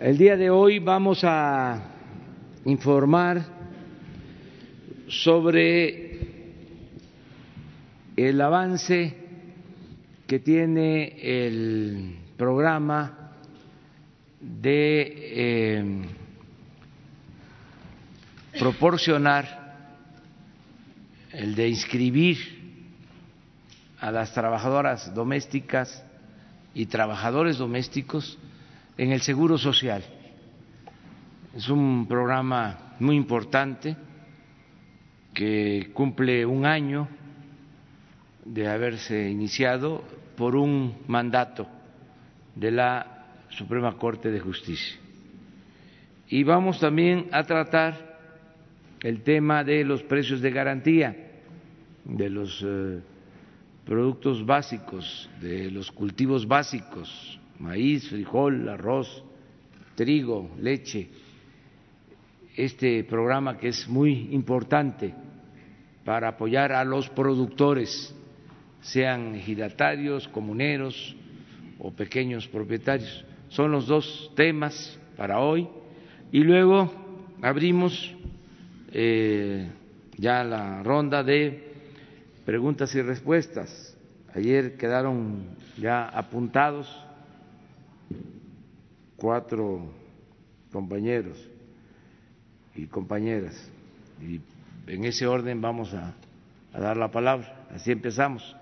El día de hoy vamos a informar sobre el avance que tiene el programa de eh, proporcionar, el de inscribir a las trabajadoras domésticas y trabajadores domésticos en el Seguro Social. Es un programa muy importante que cumple un año de haberse iniciado por un mandato de la Suprema Corte de Justicia. Y vamos también a tratar el tema de los precios de garantía de los eh, productos básicos, de los cultivos básicos, maíz, frijol, arroz, trigo, leche, este programa que es muy importante para apoyar a los productores, sean ejidatarios, comuneros o pequeños propietarios. Son los dos temas para hoy. Y luego abrimos eh, ya la ronda de preguntas y respuestas. Ayer quedaron ya apuntados cuatro compañeros y compañeras. Y en ese orden vamos a, dar la palabra. Así empezamos.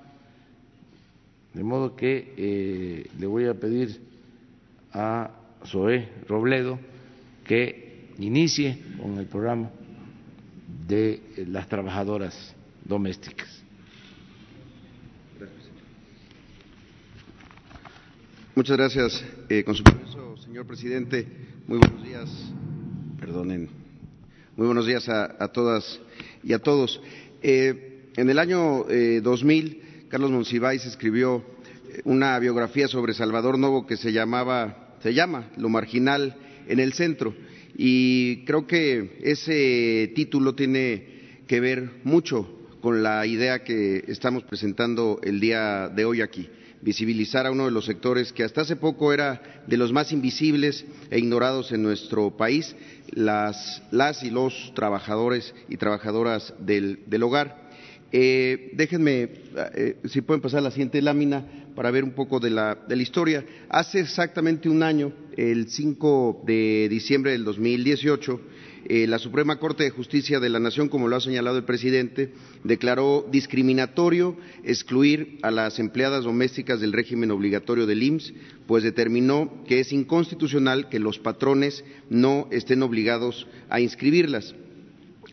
De modo que eh, le voy a pedir a Zoé Robledo que inicie con el programa de las trabajadoras domésticas. Muchas gracias. Eh, con su permiso, señor presidente, muy buenos días. Perdonen. Muy buenos días a, todas y a todos. Eh, en el año eh, 2000, Carlos Monsiváis escribió eh, una biografía sobre Salvador Novo que se llamaba, se llama Lo marginal en el centro. Y creo que ese título tiene que ver mucho con la idea que estamos presentando el día de hoy aquí visibilizar a uno de los sectores que hasta hace poco era de los más invisibles e ignorados en nuestro país, las, y los trabajadores y trabajadoras del, hogar. Eh, déjenme, eh, si pueden pasar la siguiente lámina para ver un poco de la, de la historia. Hace exactamente un año, el 5 de diciembre del 2018, eh, la Suprema Corte de Justicia de la Nación, como lo ha señalado el presidente, declaró discriminatorio excluir a las empleadas domésticas del régimen obligatorio del IMSS, pues determinó que es inconstitucional que los patrones no estén obligados a inscribirlas.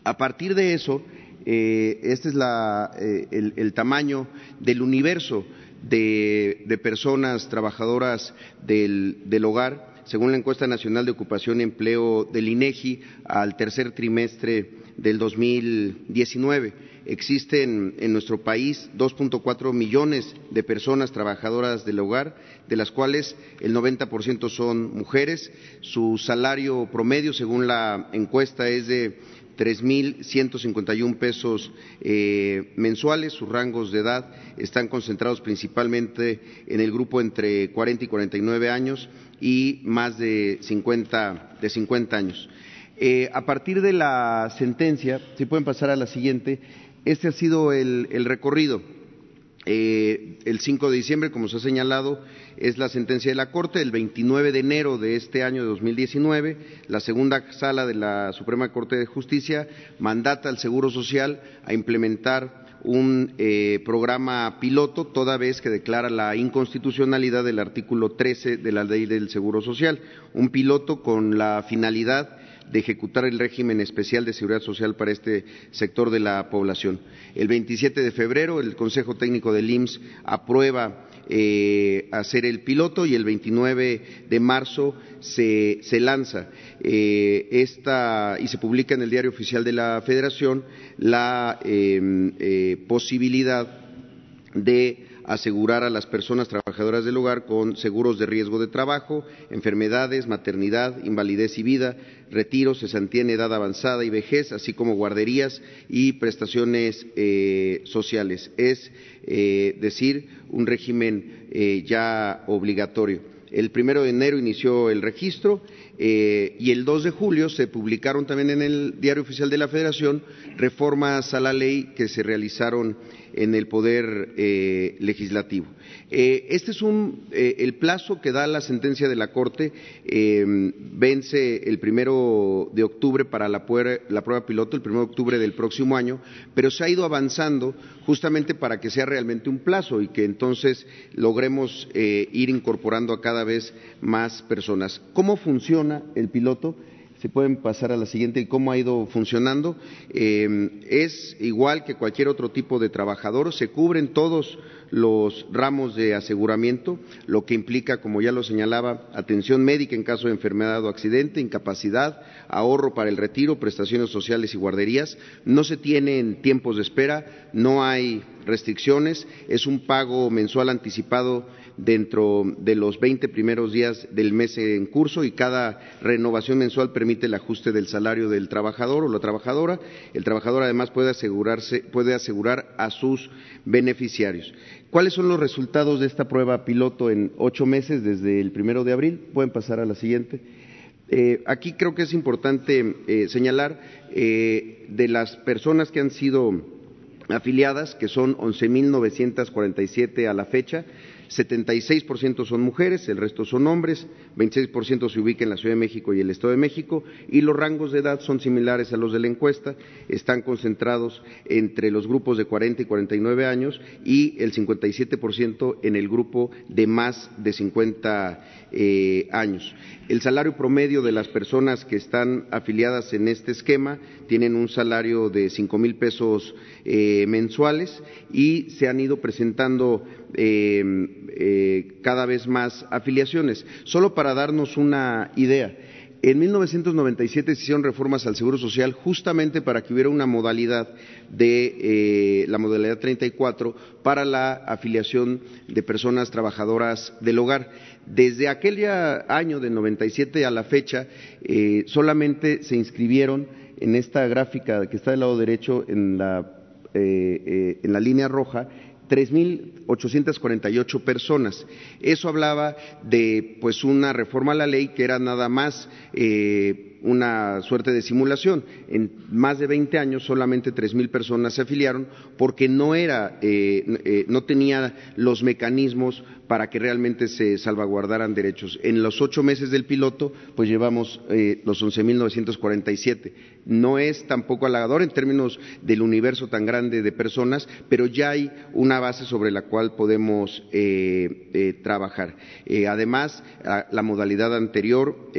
A partir de eso, eh, este es eh, el, tamaño del universo de, personas trabajadoras del hogar según la encuesta nacional de ocupación y empleo del INEGI al tercer trimestre del 2019. Existen en nuestro país 2.4 millones de personas trabajadoras del hogar, de las cuales el 90% son mujeres. Su salario promedio, según la encuesta, es de 3.151 pesos eh, mensuales. Sus rangos de edad están concentrados principalmente en el grupo entre 40 y 49 años y más de 50, de 50 años. Eh, a partir de la sentencia, si pueden pasar a la siguiente, este ha sido el, recorrido. Eh, el 5 de diciembre, como se ha señalado, es la sentencia de la Corte. El 29 de enero de este año de 2019, la segunda sala de la Suprema Corte de Justicia mandata al Seguro Social a implementar un eh, programa piloto, toda vez que declara la inconstitucionalidad del artículo 13 de la Ley del Seguro Social, un piloto con la finalidad de ejecutar el régimen especial de seguridad social para este sector de la población. El 27 de febrero, el Consejo Técnico del IMSS aprueba eh, hacer el piloto y el 29 de marzo se, lanza eh, esta y se publica en el Diario Oficial de la Federación la em, eh, posibilidad de asegurar a las personas trabajadoras del hogar con seguros de riesgo de trabajo, enfermedades, maternidad, invalidez y vida, retiros, cesantía en edad avanzada y vejez, así como guarderías y prestaciones eh, sociales. Es eh, decir, un régimen eh, ya obligatorio. El primero de enero inició el registro eh, y el 2 de julio se publicaron también en el Diario Oficial de la Federación reformas a la ley que se realizaron en el Poder eh, Legislativo. Eh, este es un, eh, el plazo que da la sentencia de la Corte, vence el primero de octubre para la, la prueba piloto, el primero de octubre del próximo año, pero se ha ido avanzando justamente para que sea realmente un plazo y que entonces logremos ir incorporando a cada vez más personas. ¿Cómo funciona el piloto? Si pueden pasar a la siguiente y cómo ha ido funcionando. Eh, es igual que cualquier otro tipo de trabajador, se cubren todos los ramos de aseguramiento, lo que implica, como ya lo señalaba, atención médica en caso de enfermedad o accidente, incapacidad, ahorro para el retiro, prestaciones sociales y guarderías. No se tienen tiempos de espera, no hay restricciones, es un pago mensual anticipado dentro de los 20 primeros días del mes en curso y cada renovación mensual permite el ajuste del salario del trabajador o la trabajadora. El trabajador además puede asegurarse, puede asegurar a sus beneficiarios. ¿Cuáles son los resultados de esta prueba piloto en ocho meses desde el primero de abril? Pueden pasar a la siguiente. Eh, aquí creo que es importante eh, señalar eh, de las personas que han sido afiliadas, que son 11.947 a la fecha, 76% son mujeres, el resto son hombres, 26% se ubica en la Ciudad de México y el Estado de México y los rangos de edad son similares a los de la encuesta, están concentrados entre los grupos de 40 y 49 años y el 57% en el grupo de más de 50 eh, años. El salario promedio de las personas que están afiliadas en este esquema tienen un salario de cinco mil pesos eh, mensuales y se han ido presentando eh, eh, cada vez más afiliaciones. Solo para darnos una idea, en 1997 se hicieron reformas al Seguro Social justamente para que hubiera una modalidad de la modalidad 34 para la afiliación de personas trabajadoras del hogar. Desde aquel año de 97 a la fecha, solamente se inscribieron en esta gráfica que está del lado derecho en la, en la línea roja 3.848 personas. Eso hablaba de pues una reforma a la ley que era nada más eh, una suerte de simulación. En más de 20 años solamente 3.000 personas se afiliaron porque no era, eh, eh, no tenía los mecanismos para que realmente se salvaguardaran derechos. En los ocho meses del piloto, pues llevamos eh, los 11.947. No es tampoco halagador en términos del universo tan grande de personas, pero ya hay una base sobre la cual podemos trabajar. además, la modalidad anterior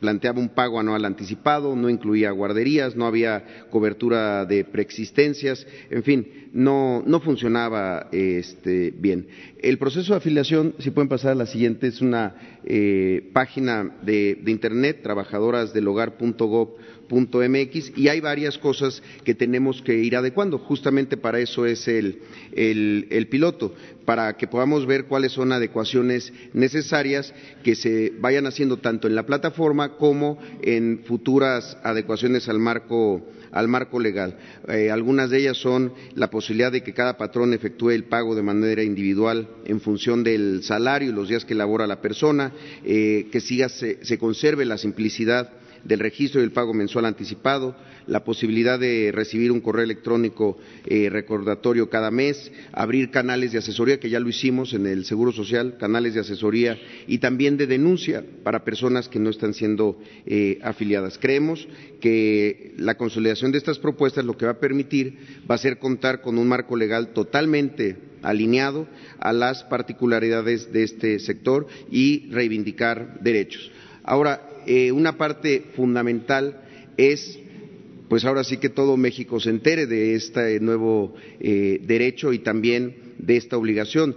planteaba un pago anual anticipado, no incluía guarderías, no había cobertura de preexistencias, en fin, no, no funcionaba este, bien. El proceso de afiliación, si pueden pasar a la siguiente, es una eh, página de, de internet, trabajadorasdelhogar.gov .mx y hay varias cosas que tenemos que ir adecuando. Justamente para eso es el, el, piloto, para que podamos ver cuáles son adecuaciones necesarias que se vayan haciendo tanto en la plataforma como en futuras adecuaciones al marco al marco legal. Eh, algunas de ellas son la posibilidad de que cada patrón efectúe el pago de manera individual en función del salario y los días que labora la persona, eh, que siga, se conserve la simplicidad del registro y el pago mensual anticipado, la posibilidad de recibir un correo electrónico eh, recordatorio cada mes, abrir canales de asesoría, que ya lo hicimos en el Seguro Social, canales de asesoría y también de denuncia para personas que no están siendo eh, afiliadas. Creemos que la consolidación de estas propuestas lo que va a permitir va a ser contar con un marco legal totalmente alineado a las particularidades de este sector y reivindicar derechos. Ahora, eh, una parte fundamental es pues ahora sí que todo México se entere de este nuevo eh, derecho y también de esta obligación.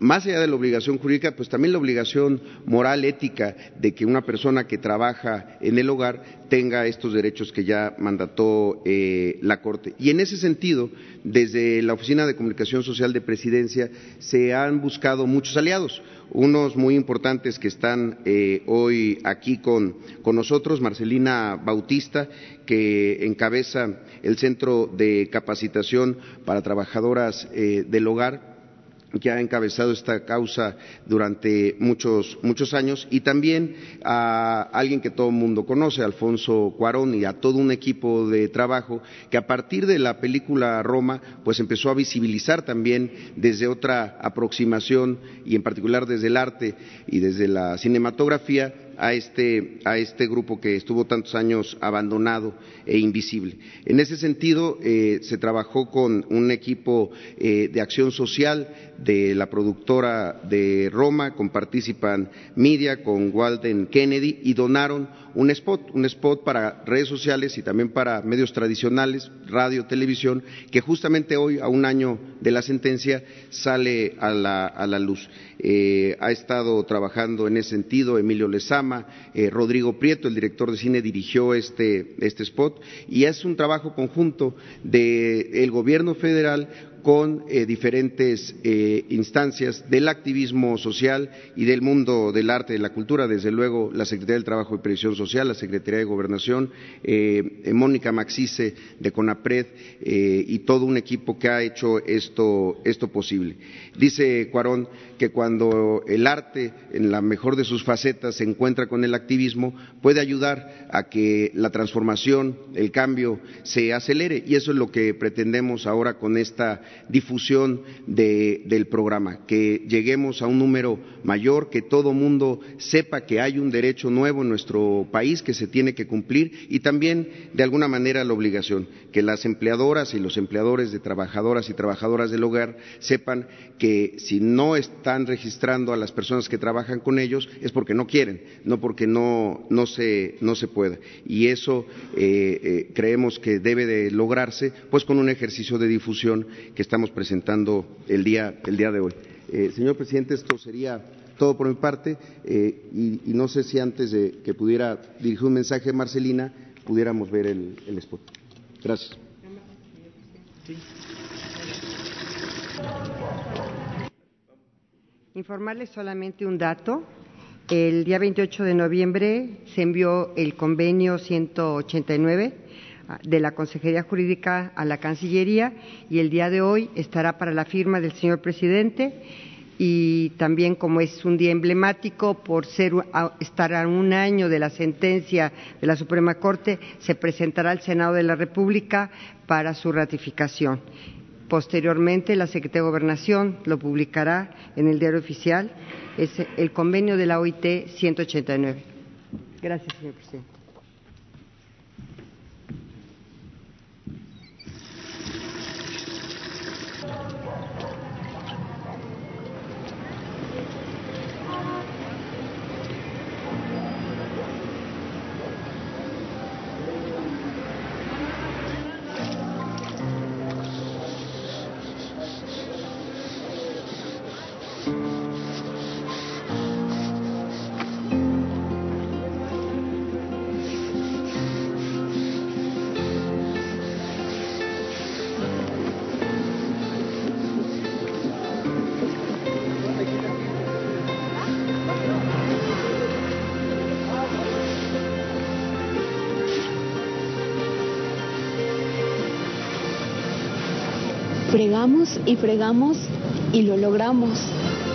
Más allá de la obligación jurídica, pues también la obligación moral, ética, de que una persona que trabaja en el hogar tenga estos derechos que ya mandató eh, la Corte. Y en ese sentido, desde la Oficina de Comunicación Social de Presidencia se han buscado muchos aliados unos muy importantes que están eh, hoy aquí con, nosotros, Marcelina Bautista, que encabeza el Centro de Capacitación para Trabajadoras eh, del Hogar, que ha encabezado esta causa durante muchos, muchos años, y también a alguien que todo el mundo conoce, Alfonso Cuarón, y a todo un equipo de trabajo que a partir de la película Roma, pues empezó a visibilizar también desde otra aproximación y en particular desde el arte y desde la cinematografía a este, a este grupo que estuvo tantos años abandonado e invisible. En ese sentido, eh, se trabajó con un equipo eh, de acción social de la productora de Roma, con Participan Media, con Walden Kennedy, y donaron un spot, un spot para redes sociales y también para medios tradicionales, radio, televisión, que justamente hoy, a un año de la sentencia, sale a la, a la luz. Eh, ha estado trabajando en ese sentido Emilio Lezama, eh, Rodrigo Prieto, el director de cine, dirigió este, este spot y es un trabajo conjunto del gobierno federal con eh, diferentes eh, instancias del activismo social y del mundo del arte y de la cultura, desde luego la Secretaría del Trabajo y Previsión Social, la Secretaría de Gobernación, eh, Mónica Maxice de CONAPRED y todo un equipo que ha hecho esto, esto posible. Dice Cuarón que cuando el arte, en la mejor de sus facetas, se encuentra con el activismo, puede ayudar a que la transformación, el cambio se acelere. Y eso es lo que pretendemos ahora con esta difusión del programa, que lleguemos a un número mayor, que todo mundo sepa que hay un derecho nuevo en nuestro país que se tiene que cumplir y también, de alguna manera, la obligación, que las empleadoras y los empleadores de trabajadoras y trabajadoras del hogar sepan que si no están registrando a las personas que trabajan con ellos es porque no quieren, no porque no, no, se, no se pueda. Y eso eh, eh, creemos que debe de lograrse pues con un ejercicio de difusión que estamos presentando el día, el día de hoy. Eh, señor presidente, esto sería todo por mi parte y, no sé si antes de que pudiera dirigir un mensaje a Marcelina pudiéramos ver el spot. Gracias. Informarles solamente un dato. El día 28 de noviembre se envió el convenio 189 de la Consejería Jurídica a la Cancillería y el día de hoy estará para la firma del señor presidente y también como es un día emblemático por ser estar a un año de la sentencia de la Suprema Corte se presentará al Senado de la República para su ratificación. Posteriormente, la Secretaría de Gobernación lo publicará en el diario oficial. Es el convenio de la OIT 189. Gracias, señor presidente. Fregamos y fregamos y lo logramos.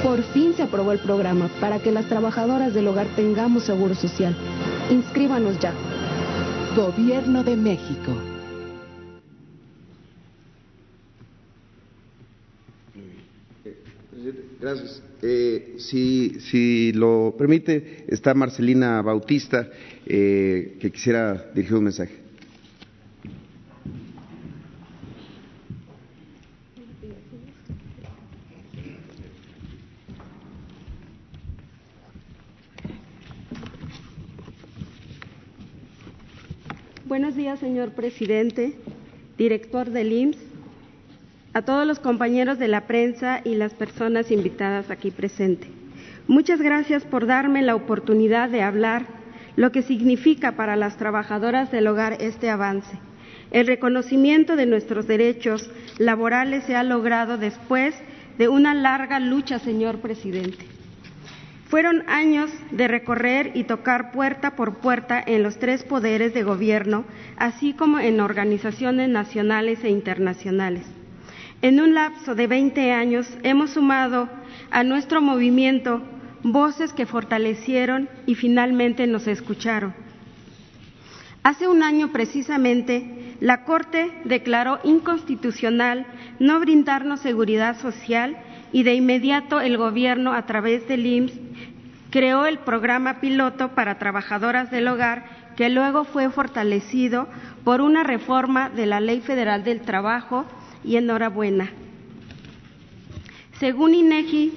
Por fin se aprobó el programa para que las trabajadoras del hogar tengamos seguro social. Inscríbanos ya. Gobierno de México. Gracias. Eh, si, si, lo permite, está Marcelina Bautista, eh, que quisiera dirigir un mensaje. Buenos días, señor presidente, director del IMSS, a todos los compañeros de la prensa y las personas invitadas aquí presentes. Muchas gracias por darme la oportunidad de hablar lo que significa para las trabajadoras del hogar este avance. El reconocimiento de nuestros derechos laborales se ha logrado después de una larga lucha, señor presidente. Fueron años de recorrer y tocar puerta por puerta en los tres poderes de gobierno, así como en organizaciones nacionales e internacionales. En un lapso de 20 años hemos sumado a nuestro movimiento voces que fortalecieron y finalmente nos escucharon. Hace un año precisamente, la Corte declaró inconstitucional no brindarnos seguridad social y de inmediato el Gobierno, a través del IMSS, creó el programa piloto para trabajadoras del hogar que luego fue fortalecido por una reforma de la Ley Federal del Trabajo y enhorabuena. Según INEGI,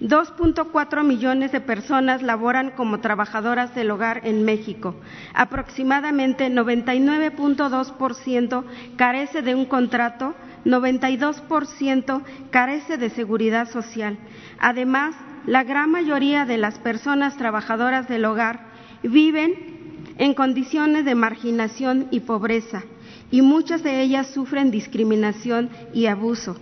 2.4 millones de personas laboran como trabajadoras del hogar en México. Aproximadamente 99.2% carece de un contrato, 92% carece de seguridad social. Además, la gran mayoría de las personas trabajadoras del hogar viven en condiciones de marginación y pobreza, y muchas de ellas sufren discriminación y abuso.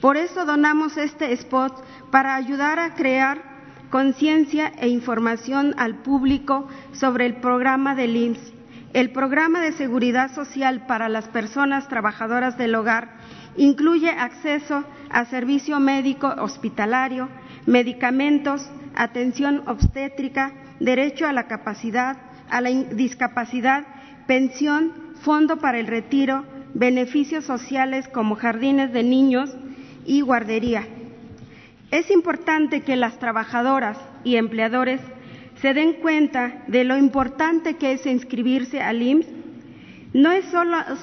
Por eso donamos este spot para ayudar a crear conciencia e información al público sobre el programa del IMSS. El programa de seguridad social para las personas trabajadoras del hogar incluye acceso a servicio médico hospitalario, medicamentos, atención obstétrica, derecho a la capacidad, a la discapacidad, pensión, fondo para el retiro, beneficios sociales como jardines de niños y guardería. Es importante que las trabajadoras y empleadores se den cuenta de lo importante que es inscribirse al IMSS. No es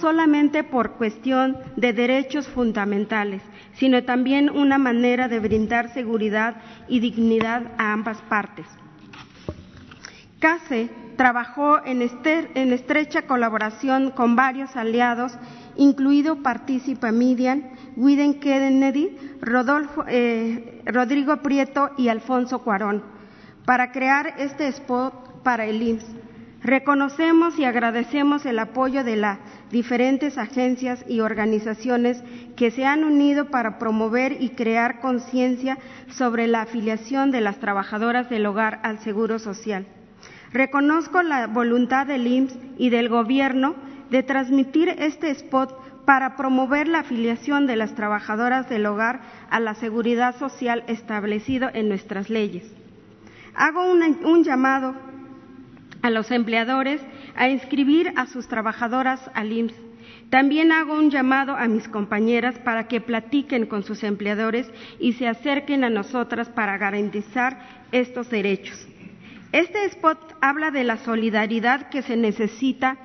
solamente por cuestión de derechos fundamentales, sino también una manera de brindar seguridad y dignidad a ambas partes. CASE trabajó en, estrecha colaboración con varios aliados, incluido Participa Median, Widen Kennedy, eh, Rodrigo Prieto y Alfonso Cuarón, para crear este spot para el IMSS. Reconocemos y agradecemos el apoyo de las diferentes agencias y organizaciones que se han unido para promover y crear conciencia sobre la afiliación de las trabajadoras del hogar al Seguro Social. Reconozco la voluntad del IMSS y del Gobierno de transmitir este spot para promover la afiliación de las trabajadoras del hogar a la seguridad social establecido en nuestras leyes. Hago un llamado a los empleadores a inscribir a sus trabajadoras al IMSS. También hago un llamado a mis compañeras para que platiquen con sus empleadores y se acerquen a nosotras para garantizar estos derechos. Este spot habla de la solidaridad que se necesita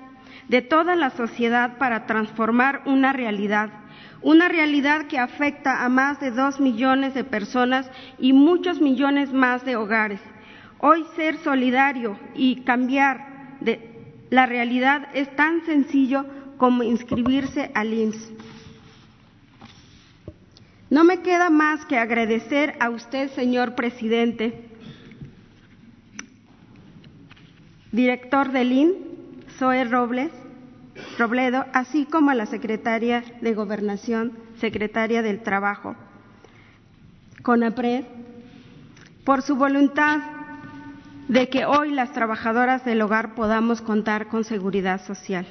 de toda la sociedad para transformar una realidad, una realidad que afecta a más de dos millones de personas y muchos millones más de hogares. Hoy ser solidario y cambiar de la realidad es tan sencillo como inscribirse al IMSS. No me queda más que agradecer a usted, señor presidente, director del IN, Zoe Robles, Robledo, así como a la secretaria de Gobernación, secretaria del Trabajo, CONAPRED, por su voluntad de que hoy las trabajadoras del hogar podamos contar con seguridad social.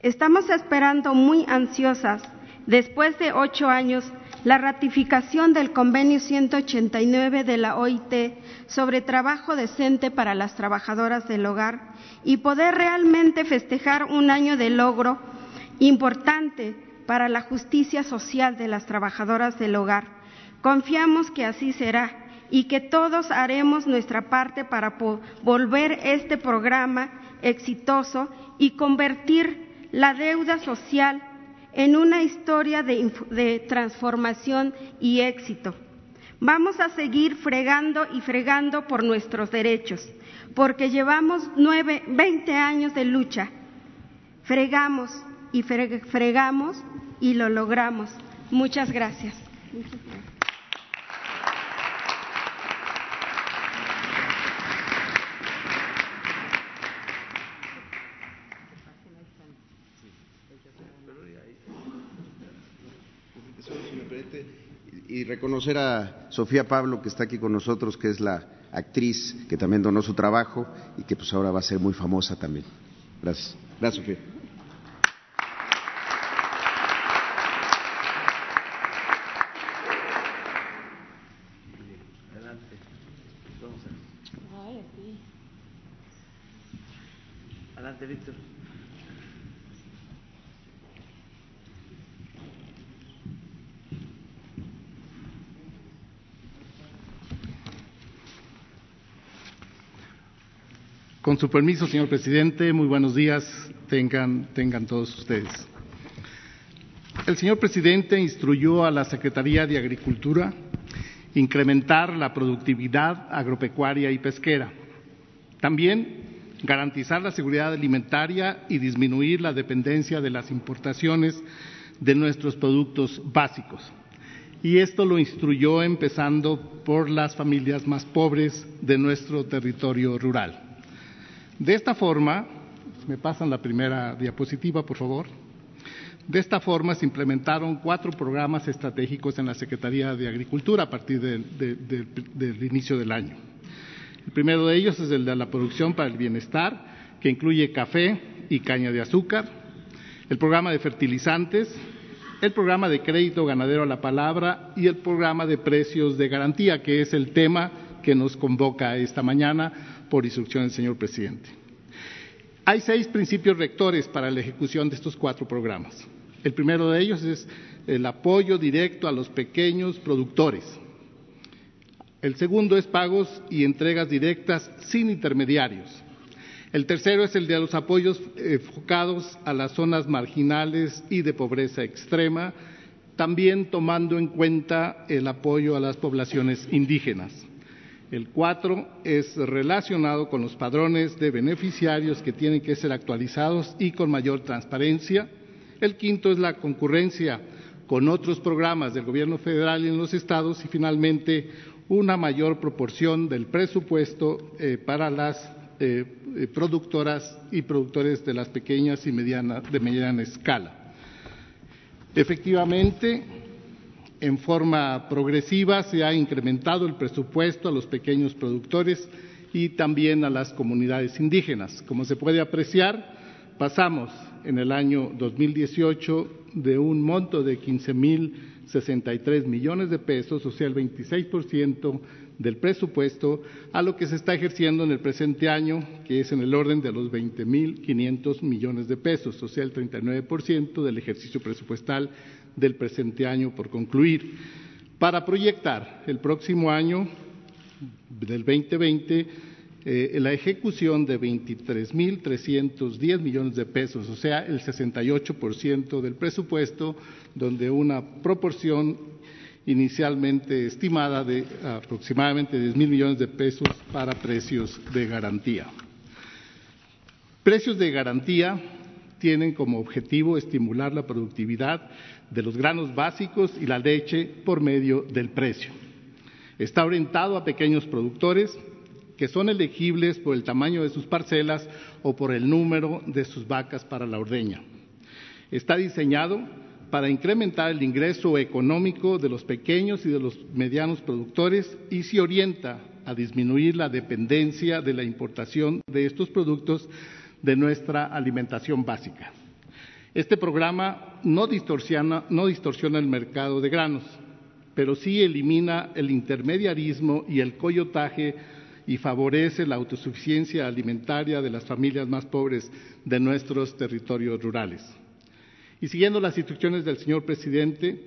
Estamos esperando muy ansiosas, después de ocho años, la ratificación del convenio 189 de la OIT sobre trabajo decente para las trabajadoras del hogar y poder realmente festejar un año de logro importante para la justicia social de las trabajadoras del hogar. Confiamos que así será y que todos haremos nuestra parte para volver este programa exitoso y convertir la deuda social en una historia de, transformación y éxito. Vamos a seguir fregando y fregando por nuestros derechos, porque llevamos nueve, veinte años de lucha. Fregamos y fregamos y lo logramos. Muchas gracias. Y reconocer a Sofía Pablo, que está aquí con nosotros, que es la actriz que también donó su trabajo y que pues ahora va a ser muy famosa también. Gracias. Gracias, Sofía. Adelante, Víctor. Con su permiso, señor presidente, muy buenos días tengan, tengan todos ustedes. El señor presidente instruyó a la Secretaría de Agricultura incrementar la productividad agropecuaria y pesquera. También garantizar la seguridad alimentaria y disminuir la dependencia de las importaciones de nuestros productos básicos. Y esto lo instruyó empezando por las familias más pobres de nuestro territorio rural. De esta forma, me pasan la primera diapositiva, por favor. De esta forma se implementaron cuatro programas estratégicos en la Secretaría de Agricultura a partir del inicio del año. El primero de ellos es el de la producción para el bienestar, que incluye café y caña de azúcar, el programa de fertilizantes, el programa de crédito ganadero a la palabra y el programa de precios de garantía, que es el tema que nos convoca esta mañana por instrucción del señor presidente. Hay seis principios rectores para la ejecución de estos cuatro programas. El primero de ellos es el apoyo directo a los pequeños productores. El segundo es pagos y entregas directas sin intermediarios. El tercero es el de los apoyos enfocados a las zonas marginales y de pobreza extrema, también tomando en cuenta el apoyo a las poblaciones indígenas. El cuatro es relacionado con los padrones de beneficiarios que tienen que ser actualizados y con mayor transparencia. El quinto es la concurrencia con otros programas del gobierno federal y en los estados y finalmente una mayor proporción del presupuesto eh, para las eh, eh, productoras y productores de las pequeñas y medianas de mediana escala. Efectivamente, en forma progresiva se ha incrementado el presupuesto a los pequeños productores y también a las comunidades indígenas. Como se puede apreciar, pasamos en el año 2018 de un monto de 15.063 millones de pesos, o sea, el 26% del presupuesto, a lo que se está ejerciendo en el presente año, que es en el orden de los 20.500 millones de pesos, o sea, el 39% del ejercicio presupuestal del presente año por concluir, para proyectar el próximo año del 2020 eh, la ejecución de 23.310 millones de pesos, o sea, el 68% del presupuesto, donde una proporción inicialmente estimada de aproximadamente 10 mil millones de pesos para precios de garantía. Precios de garantía tienen como objetivo estimular la productividad de los granos básicos y la leche por medio del precio. Está orientado a pequeños productores que son elegibles por el tamaño de sus parcelas o por el número de sus vacas para la ordeña. Está diseñado para incrementar el ingreso económico de los pequeños y de los medianos productores y se orienta a disminuir la dependencia de la importación de estos productos de nuestra alimentación básica. Este programa no distorsiona, el mercado de granos, pero sí elimina el intermediarismo y el coyotaje y favorece la autosuficiencia alimentaria de las familias más pobres de nuestros territorios rurales. Y siguiendo las instrucciones del señor presidente,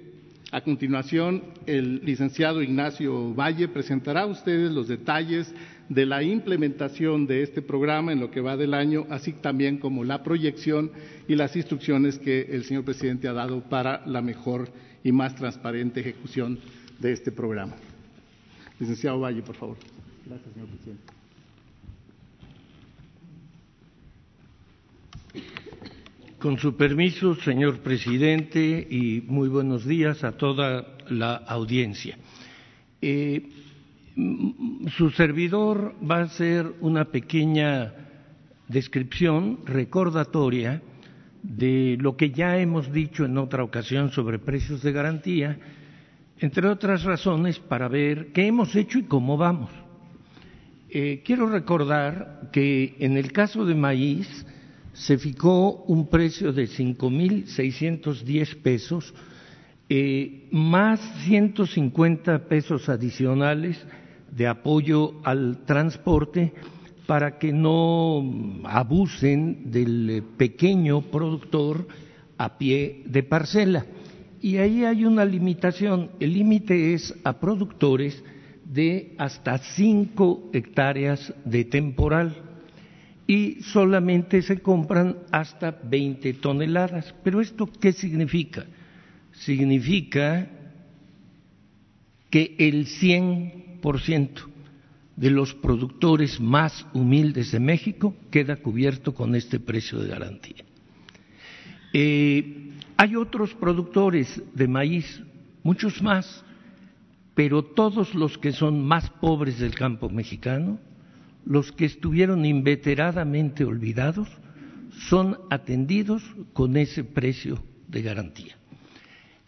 a continuación el licenciado Ignacio Valle presentará a ustedes los detalles de la implementación de este programa en lo que va del año, así también como la proyección y las instrucciones que el señor presidente ha dado para la mejor y más transparente ejecución de este programa. Licenciado Valle, por favor. Gracias, señor presidente. Con su permiso, señor presidente, y muy buenos días a toda la audiencia. Eh, su servidor va a hacer una pequeña descripción recordatoria de lo que ya hemos dicho en otra ocasión sobre precios de garantía, entre otras razones para ver qué hemos hecho y cómo vamos. Eh, quiero recordar que en el caso de maíz se fijó un precio de 5.610 pesos, eh, más 150 pesos adicionales de apoyo al transporte para que no abusen del pequeño productor a pie de parcela. Y ahí hay una limitación. El límite es a productores de hasta 5 hectáreas de temporal y solamente se compran hasta 20 toneladas. Pero esto qué significa? Significa que el 100% de los productores más humildes de México queda cubierto con este precio de garantía. Eh, hay otros productores de maíz, muchos más, pero todos los que son más pobres del campo mexicano, los que estuvieron inveteradamente olvidados, son atendidos con ese precio de garantía.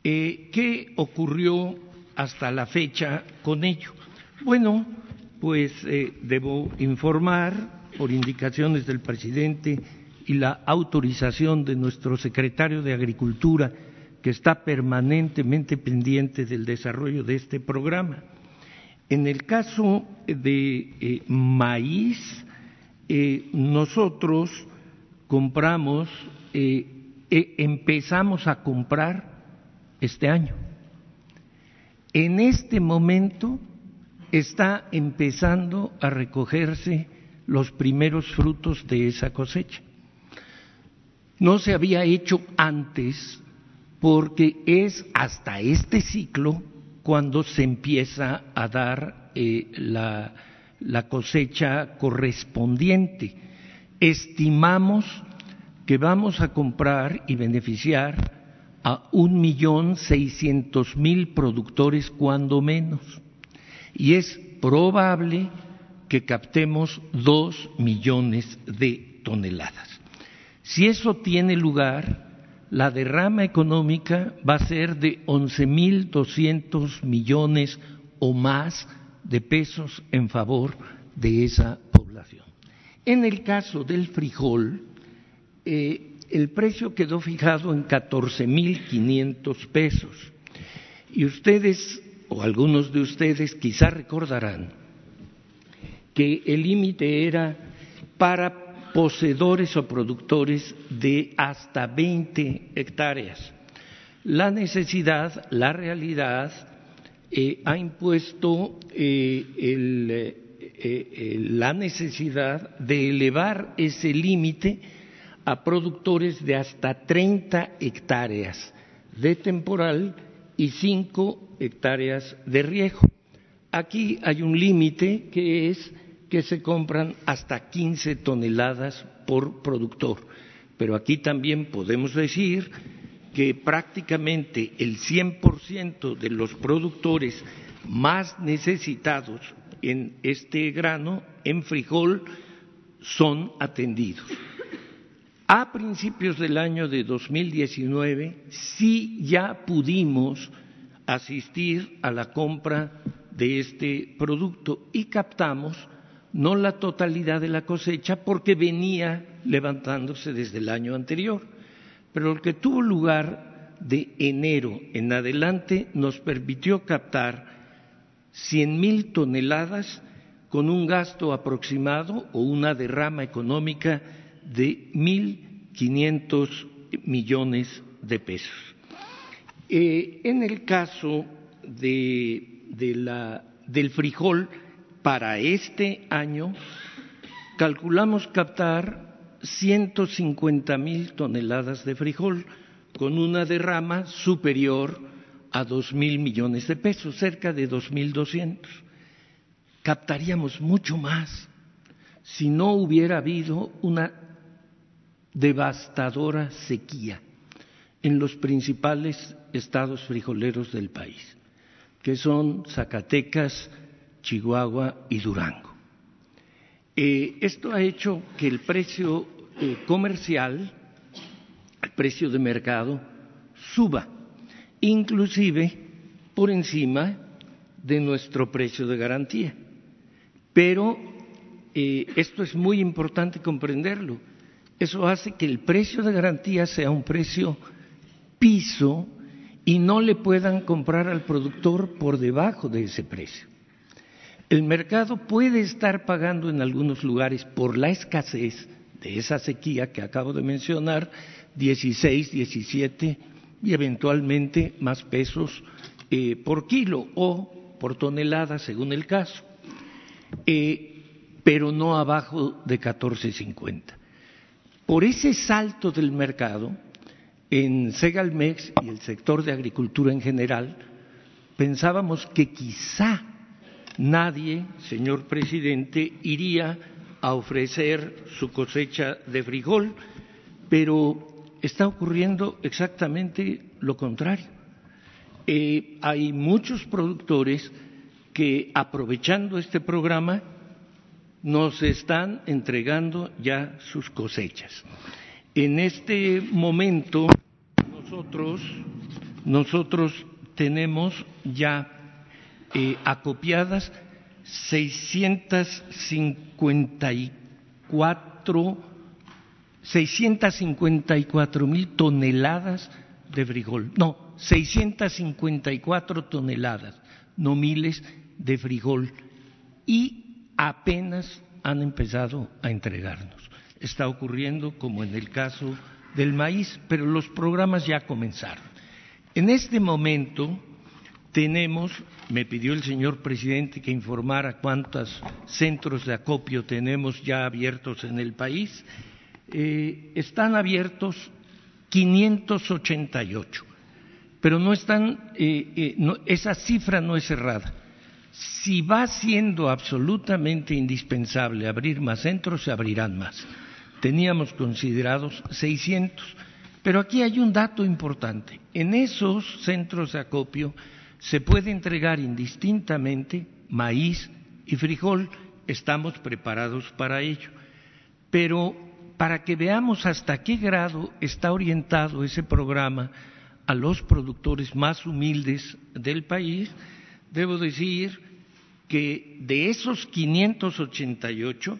Eh, ¿Qué ocurrió hasta la fecha con ello? Bueno, pues eh, debo informar, por indicaciones del presidente y la autorización de nuestro secretario de Agricultura, que está permanentemente pendiente del desarrollo de este programa. En el caso de eh, maíz, eh, nosotros compramos, empezamos a comprar este año. En este momento está empezando a recogerse los primeros frutos de esa cosecha. No se había hecho antes porque es hasta este ciclo cuando se empieza a dar eh, la, la cosecha correspondiente. Estimamos que vamos a comprar y beneficiar a un millón seiscientos mil productores cuando menos y es probable que captemos dos millones de toneladas. Si eso tiene lugar, la derrama económica va a ser de mil 11.200 millones o más de pesos en favor de esa población. En el caso del frijol, eh, el precio quedó fijado en 14.500 pesos. Y ustedes o algunos de ustedes quizá recordarán que el límite era para poseedores o productores de hasta 20 hectáreas. La necesidad, la realidad, eh, ha impuesto eh, eh, la necesidad de elevar ese límite a productores de hasta 30 hectáreas de temporal y 5 hectáreas de riego. Aquí hay un límite que es que se compran hasta 15 toneladas por productor. Pero aquí también podemos decir que prácticamente el 100% de los productores más necesitados en este grano, en frijol, son atendidos. A principios del año de 2019 sí ya pudimos asistir a la compra de este producto y captamos no la totalidad de la cosecha porque venía levantándose desde el año anterior, pero lo que tuvo lugar de enero en adelante nos permitió captar cien mil toneladas con un gasto aproximado o una derrama económica de mil quinientos millones de pesos. Eh, en el caso de, del frijol, para este año calculamos captar 150 mil toneladas de frijol con una derrama superior a dos mil millones de pesos, cerca de dos mil doscientos. Captaríamos mucho más si no hubiera habido una devastadora sequía en los principales estados frijoleros del país, que son Zacatecas, Chihuahua y Durango. Eh, esto ha hecho que el precio eh, comercial, el precio de mercado, suba, inclusive por encima de nuestro precio de garantía. Pero eh, esto es muy importante comprenderlo. Eso hace que el precio de garantía sea un precio piso y no le puedan comprar al productor por debajo de ese precio. El mercado puede estar pagando en algunos lugares por la escasez de esa sequía que acabo de mencionar, 16, 17 y eventualmente más pesos eh, por kilo o por tonelada, según el caso, eh, pero no abajo de 14.50. Por ese salto del mercado, en Segalmex y el sector de agricultura en general, pensábamos que quizá nadie, señor presidente, iría a ofrecer su cosecha de frijol, pero está ocurriendo exactamente lo contrario. Eh, hay muchos productores que, aprovechando este programa, nos están entregando ya sus cosechas. En este momento nosotros, nosotros tenemos ya eh, acopiadas 654 654 mil toneladas de frijol, no, 654 toneladas, no miles de frijol, y apenas han empezado a entregarnos. Está ocurriendo como en el caso del maíz, pero los programas ya comenzaron. En este momento tenemos, me pidió el señor presidente que informara cuántos centros de acopio tenemos ya abiertos en el país eh, están abiertos 588, pero no están, eh, eh, esa cifra no es cerrada. Si va siendo absolutamente indispensable abrir más centros, se abrirán más. Teníamos considerados 600, pero aquí hay un dato importante. En esos centros de acopio se puede entregar indistintamente maíz y frijol. Estamos preparados para ello. Pero para que veamos hasta qué grado está orientado ese programa a los productores más humildes del país, debo decir que de esos 588,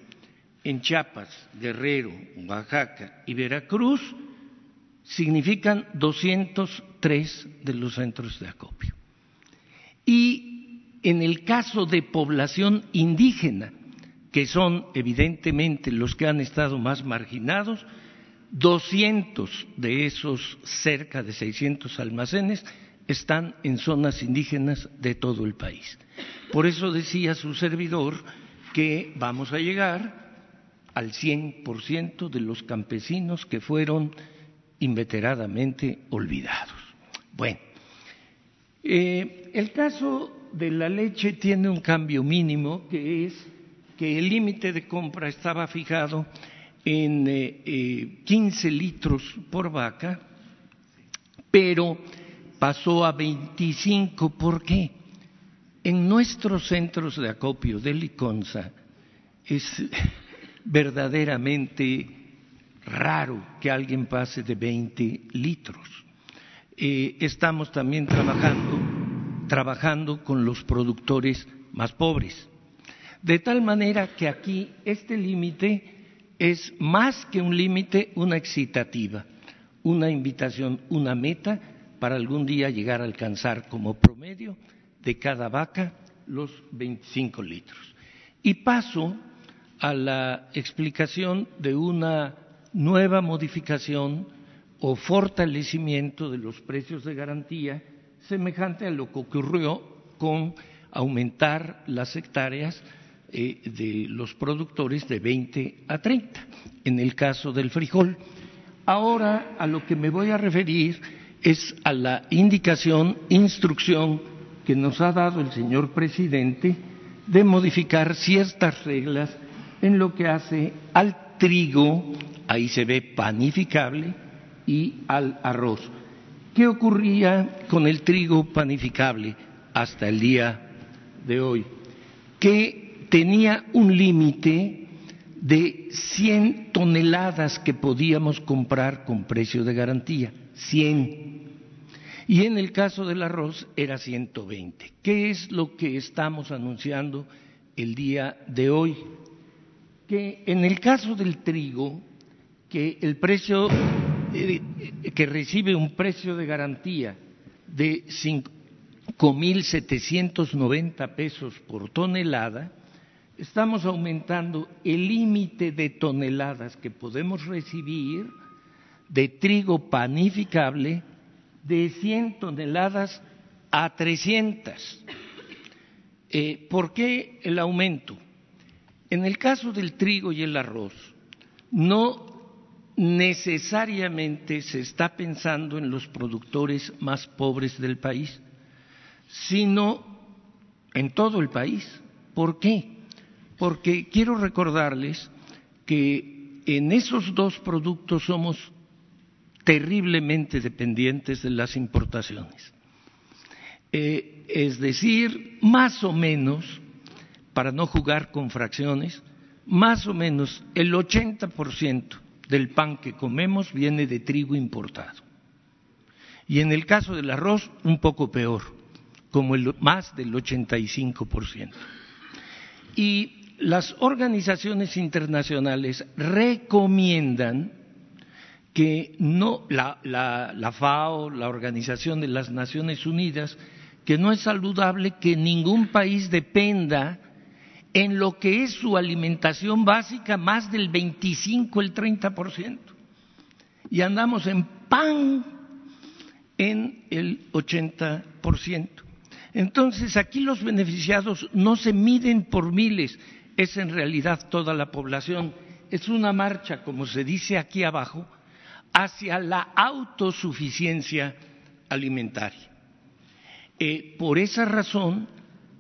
en Chiapas, Guerrero, Oaxaca y Veracruz, significan 203 de los centros de acopio. Y en el caso de población indígena, que son evidentemente los que han estado más marginados, 200 de esos cerca de 600 almacenes están en zonas indígenas de todo el país. Por eso decía su servidor que vamos a llegar al 100% de los campesinos que fueron inveteradamente olvidados. Bueno, eh, el caso de la leche tiene un cambio mínimo que es que el límite de compra estaba fijado en 15 eh, eh, litros por vaca, pero pasó a 25. ¿Por qué? En nuestros centros de acopio de Liconza es verdaderamente raro que alguien pase de 20 litros. Eh, estamos también trabajando, trabajando con los productores más pobres de tal manera que aquí este límite es más que un límite, una excitativa, una invitación, una meta para algún día llegar a alcanzar como promedio de cada vaca los 25 litros. Y paso a la explicación de una nueva modificación o fortalecimiento de los precios de garantía semejante a lo que ocurrió con aumentar las hectáreas eh, de los productores de 20 a 30, en el caso del frijol. Ahora a lo que me voy a referir es a la indicación, instrucción que nos ha dado el señor presidente de modificar ciertas reglas en lo que hace al trigo, ahí se ve panificable, y al arroz. ¿Qué ocurría con el trigo panificable hasta el día de hoy? Que tenía un límite de 100 toneladas que podíamos comprar con precio de garantía, 100. Y en el caso del arroz era 120. ¿Qué es lo que estamos anunciando el día de hoy? Que en el caso del trigo, que el precio eh, que recibe un precio de garantía de con 1.790 pesos por tonelada, estamos aumentando el límite de toneladas que podemos recibir de trigo panificable de 100 toneladas a 300. Eh, ¿Por qué el aumento? En el caso del trigo y el arroz, no necesariamente se está pensando en los productores más pobres del país, sino en todo el país. ¿Por qué? Porque quiero recordarles que en esos dos productos somos terriblemente dependientes de las importaciones. Eh, es decir, más o menos, para no jugar con fracciones, más o menos el 80% del pan que comemos viene de trigo importado. Y en el caso del arroz, un poco peor, como el, más del 85%. Y las organizaciones internacionales recomiendan que no la, la, FAO, la Organización de las Naciones Unidas, que no es saludable que ningún país dependa en lo que es su alimentación básica más del 25, el 30%. Y andamos en pan en el 80%. Entonces, aquí los beneficiados no se miden por miles, es en realidad toda la población. Es una marcha, como se dice aquí abajo, hacia la autosuficiencia alimentaria. Eh, por esa razón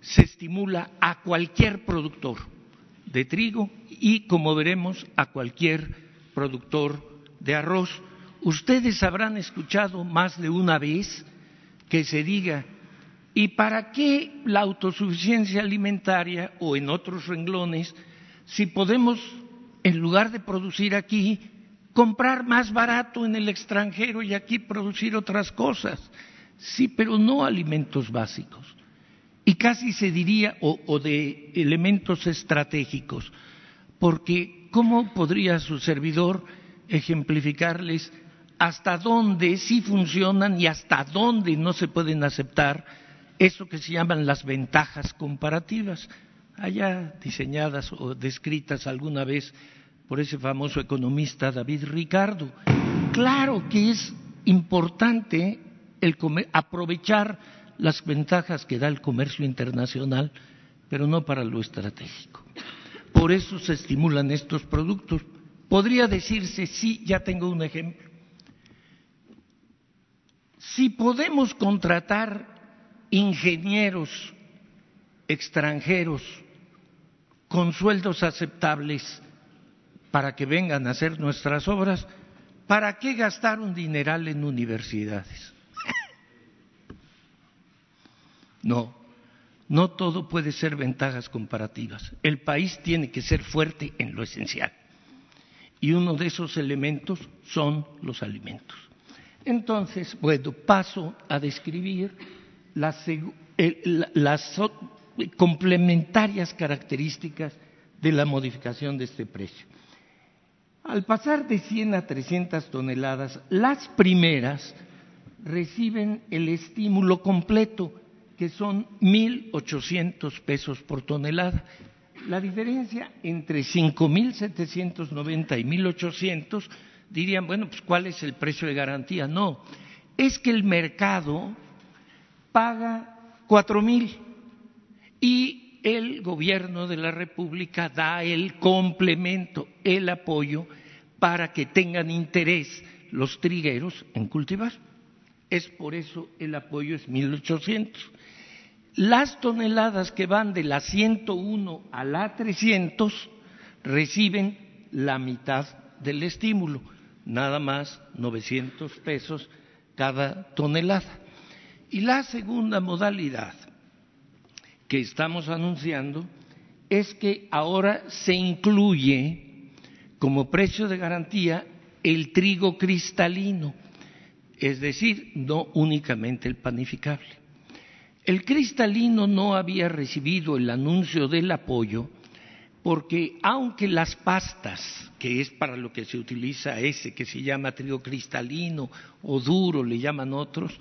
se estimula a cualquier productor de trigo y, como veremos, a cualquier productor de arroz. Ustedes habrán escuchado más de una vez que se diga, ¿y para qué la autosuficiencia alimentaria o en otros renglones si podemos, en lugar de producir aquí, comprar más barato en el extranjero y aquí producir otras cosas. Sí, pero no alimentos básicos. Y casi se diría, o, de elementos estratégicos, porque ¿cómo podría su servidor ejemplificarles hasta dónde sí funcionan y hasta dónde no se pueden aceptar eso que se llaman las ventajas comparativas, allá diseñadas o descritas alguna vez por ese famoso economista David Ricardo. Claro que es importante aprovechar las ventajas que da el comercio internacional, pero no para lo estratégico. Por eso se estimulan estos productos. Podría decirse, sí, ya tengo un ejemplo. Si podemos contratar ingenieros extranjeros con sueldos aceptables para que vengan a hacer nuestras obras, ¿para qué gastar un dineral en universidades? No, no todo puede ser ventajas comparativas. El país tiene que ser fuerte en lo esencial. Y uno de esos elementos son los alimentos. Entonces, bueno, paso a describir las, las complementarias características de la modificación de este precio. Al pasar de 100 a 300 toneladas, las primeras reciben el estímulo completo, que son 1.800 pesos por tonelada. La diferencia entre 5.790 y 1.800 dirían, bueno, pues ¿cuál es el precio de garantía? No, es que el mercado paga 4.000 y el gobierno de la República da el complemento, el apoyo para que tengan interés los trigueros en cultivar. Es por eso el apoyo es 1.800. Las toneladas que van de la 101 a la 300 reciben la mitad del estímulo, nada más 900 pesos cada tonelada. Y la segunda modalidad que estamos anunciando es que ahora se incluye como precio de garantía el trigo cristalino, es decir, no únicamente el panificable. El cristalino no había recibido el anuncio del apoyo porque aunque las pastas, que es para lo que se utiliza ese que se llama trigo cristalino o duro, le llaman otros,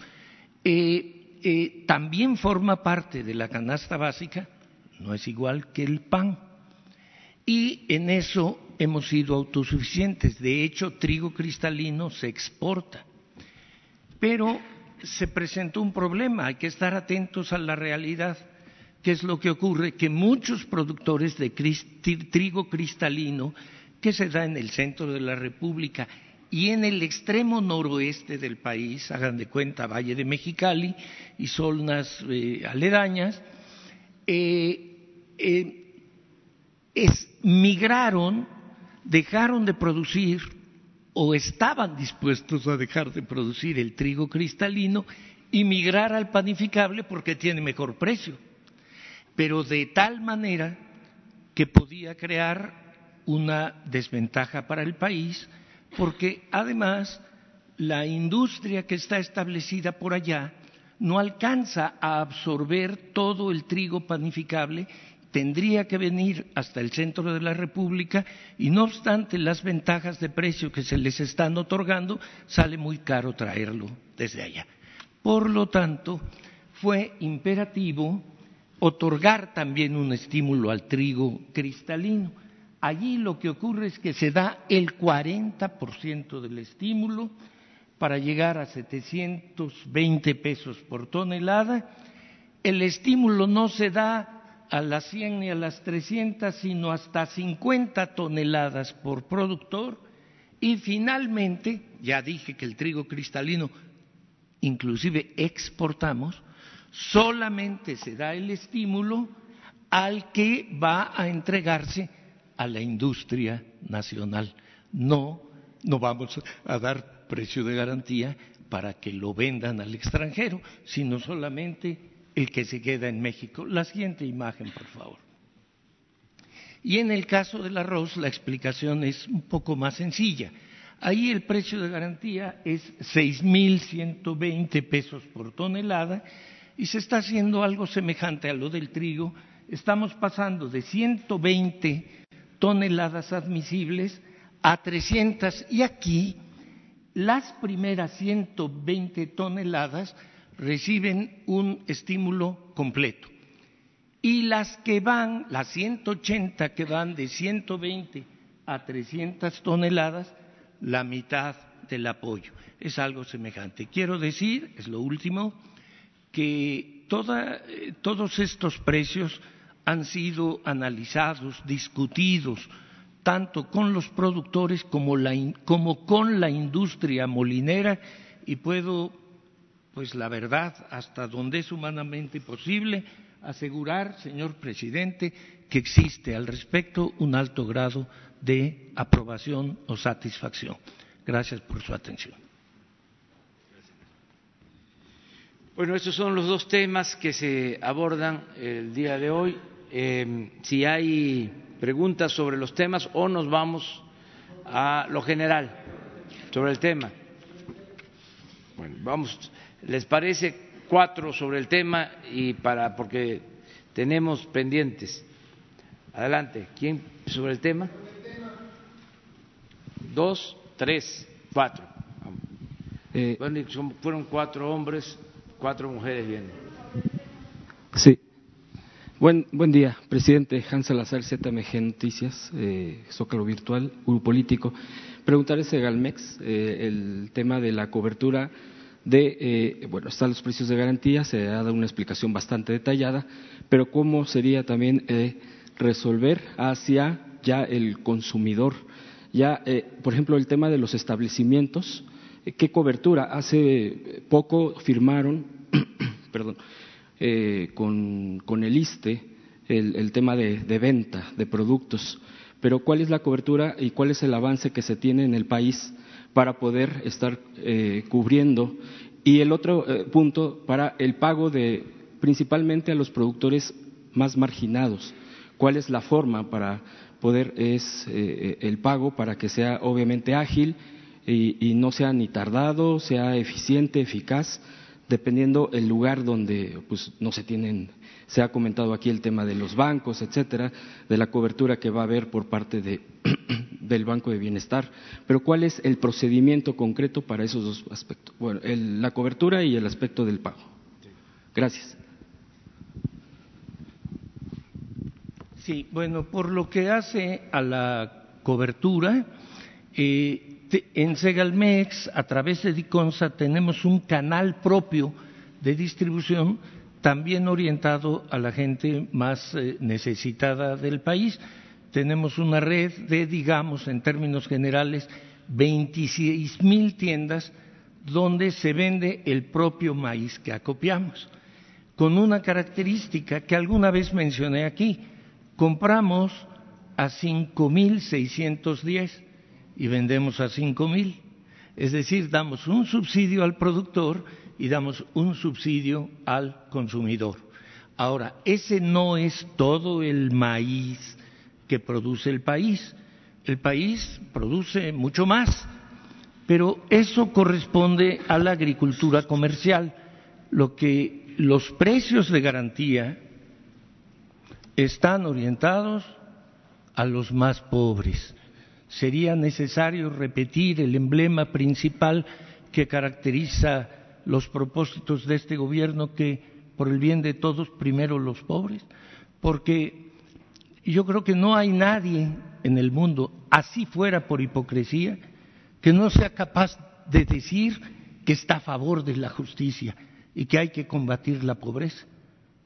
eh, eh, también forma parte de la canasta básica, no es igual que el pan. Y en eso hemos sido autosuficientes. De hecho, trigo cristalino se exporta. Pero se presentó un problema, hay que estar atentos a la realidad. ¿Qué es lo que ocurre? Que muchos productores de trigo cristalino que se da en el centro de la República y en el extremo noroeste del país, hagan de cuenta Valle de Mexicali y zonas eh, aledañas, eh, eh, migraron, dejaron de producir o estaban dispuestos a dejar de producir el trigo cristalino y migrar al panificable porque tiene mejor precio, pero de tal manera que podía crear una desventaja para el país porque además la industria que está establecida por allá no alcanza a absorber todo el trigo panificable, tendría que venir hasta el centro de la República y no obstante las ventajas de precio que se les están otorgando, sale muy caro traerlo desde allá. Por lo tanto, fue imperativo otorgar también un estímulo al trigo cristalino Allí lo que ocurre es que se da el 40% del estímulo para llegar a 720 pesos por tonelada. El estímulo no se da a las 100 ni a las 300, sino hasta 50 toneladas por productor. Y finalmente, ya dije que el trigo cristalino inclusive exportamos, solamente se da el estímulo al que va a entregarse a la industria nacional. No, no vamos a dar precio de garantía para que lo vendan al extranjero, sino solamente el que se queda en México. La siguiente imagen, por favor. Y en el caso del arroz, la explicación es un poco más sencilla. Ahí el precio de garantía es 6.120 pesos por tonelada y se está haciendo algo semejante a lo del trigo. Estamos pasando de 120 toneladas admisibles a 300 y aquí las primeras 120 toneladas reciben un estímulo completo y las que van, las 180 que van de 120 a 300 toneladas, la mitad del apoyo. Es algo semejante. Quiero decir, es lo último, que eh, todos estos precios han sido analizados, discutidos, tanto con los productores como, con la industria molinera y puedo, pues la verdad, hasta donde es humanamente posible, asegurar, señor presidente, que existe al respecto un alto grado de aprobación o satisfacción. Gracias por su atención. Bueno, estos son los dos temas que se abordan el día de hoy. Em, si hay preguntas sobre los temas o nos vamos a lo general sobre el tema. Bueno, vamos, ¿les parece cuatro sobre el tema y para porque tenemos pendientes? Adelante, ¿quién sobre el tema? Dos, tres, cuatro. Eh, bueno, fueron cuatro hombres, cuatro mujeres viendo. Sí, Buen, buen día, presidente Hans Salazar, ZMG Noticias, eh, Zócalo Virtual, Grupo Político. Preguntar ese Galmex, eh, el tema de la cobertura de, eh, bueno, están los precios de garantía, se ha dado una explicación bastante detallada, pero cómo sería también eh, resolver hacia ya el consumidor, ya, eh, por ejemplo, el tema de los establecimientos, ¿qué cobertura? Hace poco firmaron, perdón, eh, con, con, el ISTE el, tema de, venta de productos, pero ¿cuál es la cobertura y cuál es el avance que se tiene en el país para poder estar eh, cubriendo? Y el otro eh, punto, para el pago de principalmente a los productores más marginados. ¿Cuál es la forma para poder es el pago para que sea obviamente ágil y, y no sea ni tardado, sea eficiente, eficaz? dependiendo el lugar donde pues no se tienen se ha comentado aquí el tema de los bancos, etcétera, de la cobertura que va a haber por parte de, del Banco de Bienestar, pero ¿cuál es el procedimiento concreto para esos dos aspectos? Bueno, la cobertura y el aspecto del pago. Gracias. Sí, bueno, por lo que hace a la cobertura, eh, en Segalmex, a través de Diconsa, tenemos un canal propio de distribución también orientado a la gente más eh, necesitada del país. Tenemos una red de, digamos, en términos generales, 26 mil tiendas donde se vende el propio maíz que acopiamos, con una característica que alguna vez mencioné aquí. Compramos a 5.610 y vendemos a 5.000. Es decir, damos un subsidio al productor y damos un subsidio al consumidor. Ahora, ese no es todo el maíz que produce el país. El país produce mucho más, pero eso corresponde a la agricultura comercial. Lo que los precios de garantía están orientados a los más pobres. Sería necesario repetir el emblema principal que caracteriza los propósitos de este gobierno que por el bien de todos primero los pobres, porque yo creo que no hay nadie en el mundo, así fuera por hipocresía, que no sea capaz de decir que está a favor de la justicia y que hay que combatir la pobreza.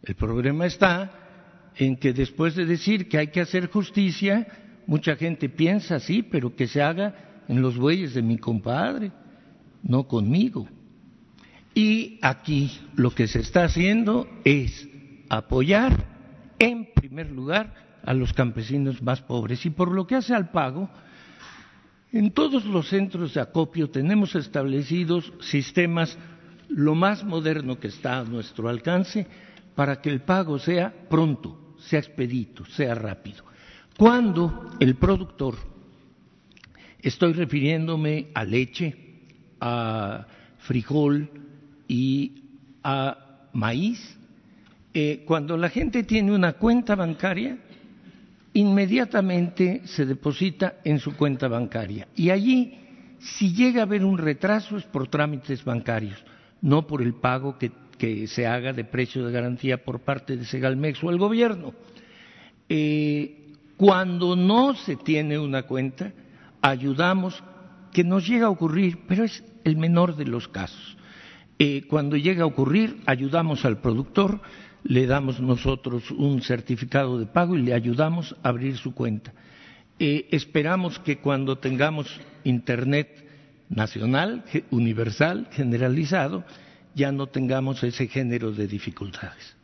El problema está en que después de decir que hay que hacer justicia, mucha gente piensa así, pero que se haga en los bueyes de mi compadre, no conmigo. Y aquí lo que se está haciendo es apoyar en primer lugar a los campesinos más pobres. Y por lo que hace al pago, en todos los centros de acopio tenemos establecidos sistemas lo más moderno que está a nuestro alcance para que el pago sea pronto, sea expedito, sea rápido. Cuando el productor, estoy refiriéndome a leche, a frijol y a maíz, eh, cuando la gente tiene una cuenta bancaria, inmediatamente se deposita en su cuenta bancaria. Y allí, si llega a haber un retraso, es por trámites bancarios, no por el pago que se haga de precio de garantía por parte de Segalmex o el gobierno. Eh, cuando no se tiene una cuenta, ayudamos, que nos llega a ocurrir, pero es el menor de los casos. Eh, cuando llega a ocurrir, ayudamos al productor, le damos nosotros un certificado de pago y le ayudamos a abrir su cuenta. Eh, esperamos que cuando tengamos Internet nacional, universal, generalizado, ya no tengamos ese género de dificultades.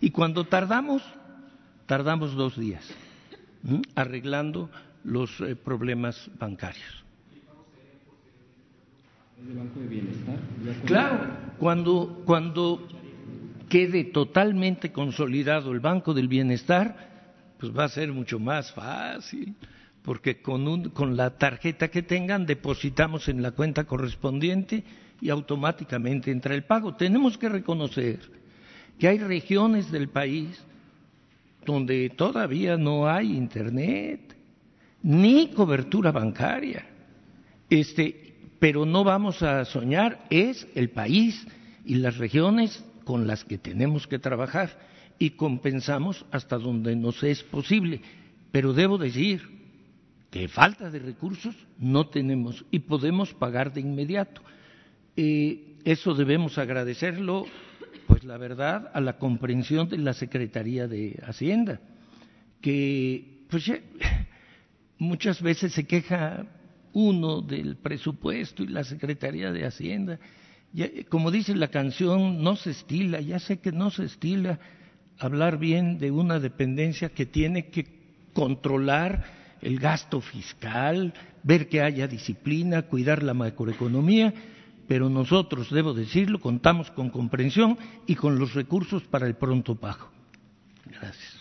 Y cuando tardamos, tardamos dos días arreglando los eh, problemas bancarios. Claro, cuando, cuando quede totalmente consolidado el Banco del Bienestar, pues va a ser mucho más fácil, porque con, con la tarjeta que tengan depositamos en la cuenta correspondiente y automáticamente entra el pago. Tenemos que reconocer que hay regiones del país donde todavía no hay internet ni cobertura bancaria. Este, pero no vamos a soñar, es el país y las regiones con las que tenemos que trabajar y compensamos hasta donde nos es posible. Pero debo decir que falta de recursos no tenemos y podemos pagar de inmediato. Y eso debemos agradecerlo, pues la verdad, a la comprensión de la Secretaría de Hacienda, que pues muchas veces se queja uno del presupuesto y la Secretaría de Hacienda. como dice la canción, no se estila, ya sé que no se estila hablar bien de una dependencia que tiene que controlar el gasto fiscal, ver que haya disciplina, cuidar la macroeconomía pero nosotros, debo decirlo, contamos con comprensión y con los recursos para el pronto pago. Gracias.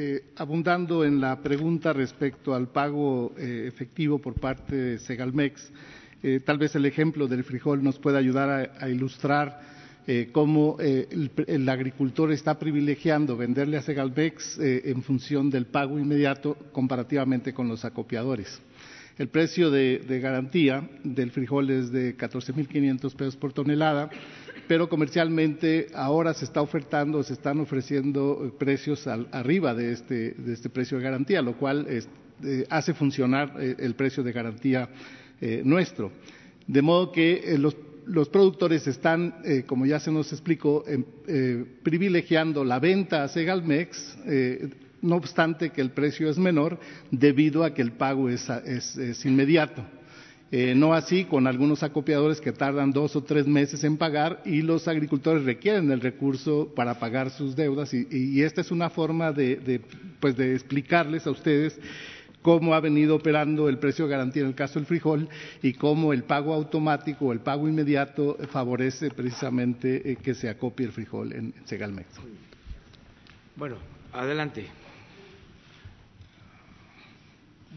Eh, abundando en la pregunta respecto al pago eh, efectivo por parte de Segalmex, eh, tal vez el ejemplo del frijol nos pueda ayudar a, ilustrar cómo el, agricultor está privilegiando venderle a Segalmex en función del pago inmediato comparativamente con los acopiadores. El precio de, garantía del frijol es de 14.500 pesos por tonelada, pero comercialmente ahora se está ofertando, se están ofreciendo precios arriba de este, de este precio de garantía, lo cual eh, hace funcionar eh, el precio de garantía eh, nuestro. De modo que los productores están, eh, como ya se nos explicó, eh, privilegiando la venta a Segalmex, eh, no obstante que el precio es menor, debido a que el pago es, inmediato. No así con algunos acopiadores que tardan dos o tres meses en pagar y los agricultores requieren el recurso para pagar sus deudas y, esta es una forma de, pues de explicarles a ustedes cómo ha venido operando el precio de garantía en el caso del frijol y cómo el pago automático o el pago inmediato favorece precisamente eh, que se acopie el frijol en, Segalmex. Bueno, adelante.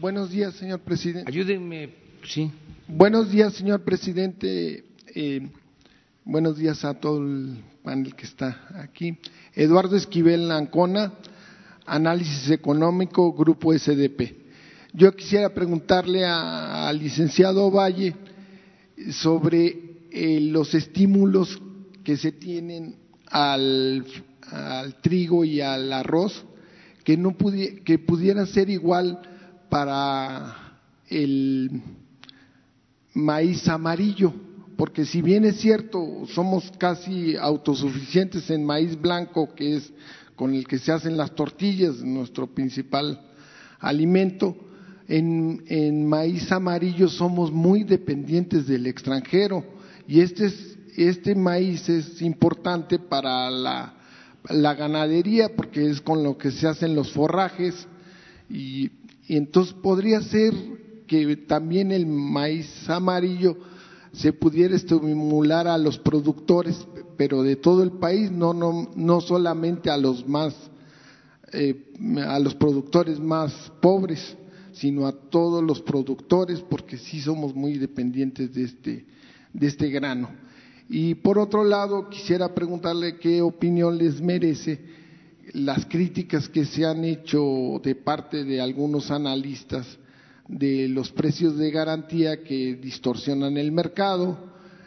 Buenos días, señor presidente. Ayúdenme, sí. Buenos días, señor presidente. Eh, buenos días a todo el panel que está aquí. Eduardo Esquivel Lancona, Análisis Económico, Grupo SDP. Yo quisiera preguntarle al licenciado Valle sobre eh, los estímulos que se tienen al, trigo y al arroz, que, no que pudieran ser igual para el maíz amarillo, porque si bien es cierto, somos casi autosuficientes en maíz blanco, que es con el que se hacen las tortillas, nuestro principal alimento, en, maíz amarillo somos muy dependientes del extranjero. Y este, este maíz es importante para la, ganadería porque es con lo que se hacen los forrajes. Y, entonces podría ser que también el maíz amarillo se pudiera estimular a los productores, pero de todo el país, no, no, no solamente a los más, eh, a los productores más pobres sino a todos los productores, porque sí somos muy dependientes de este, de este grano. Y por otro lado, quisiera preguntarle qué opinión les merece las críticas que se han hecho de parte de algunos analistas de los precios de garantía que distorsionan el mercado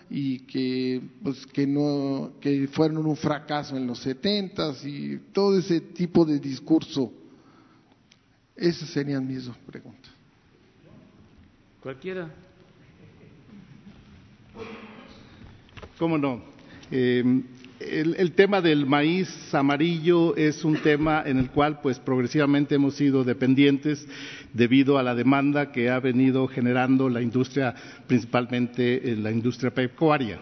y que pues que no que fueron un fracaso en los setentas y todo ese tipo de discurso esas serían mis dos preguntas. Cualquiera. ¿Cómo no? Em, el, tema del maíz amarillo es un tema en el cual, pues, progresivamente hemos sido dependientes debido a la demanda que ha venido generando la industria, principalmente la industria pecuaria.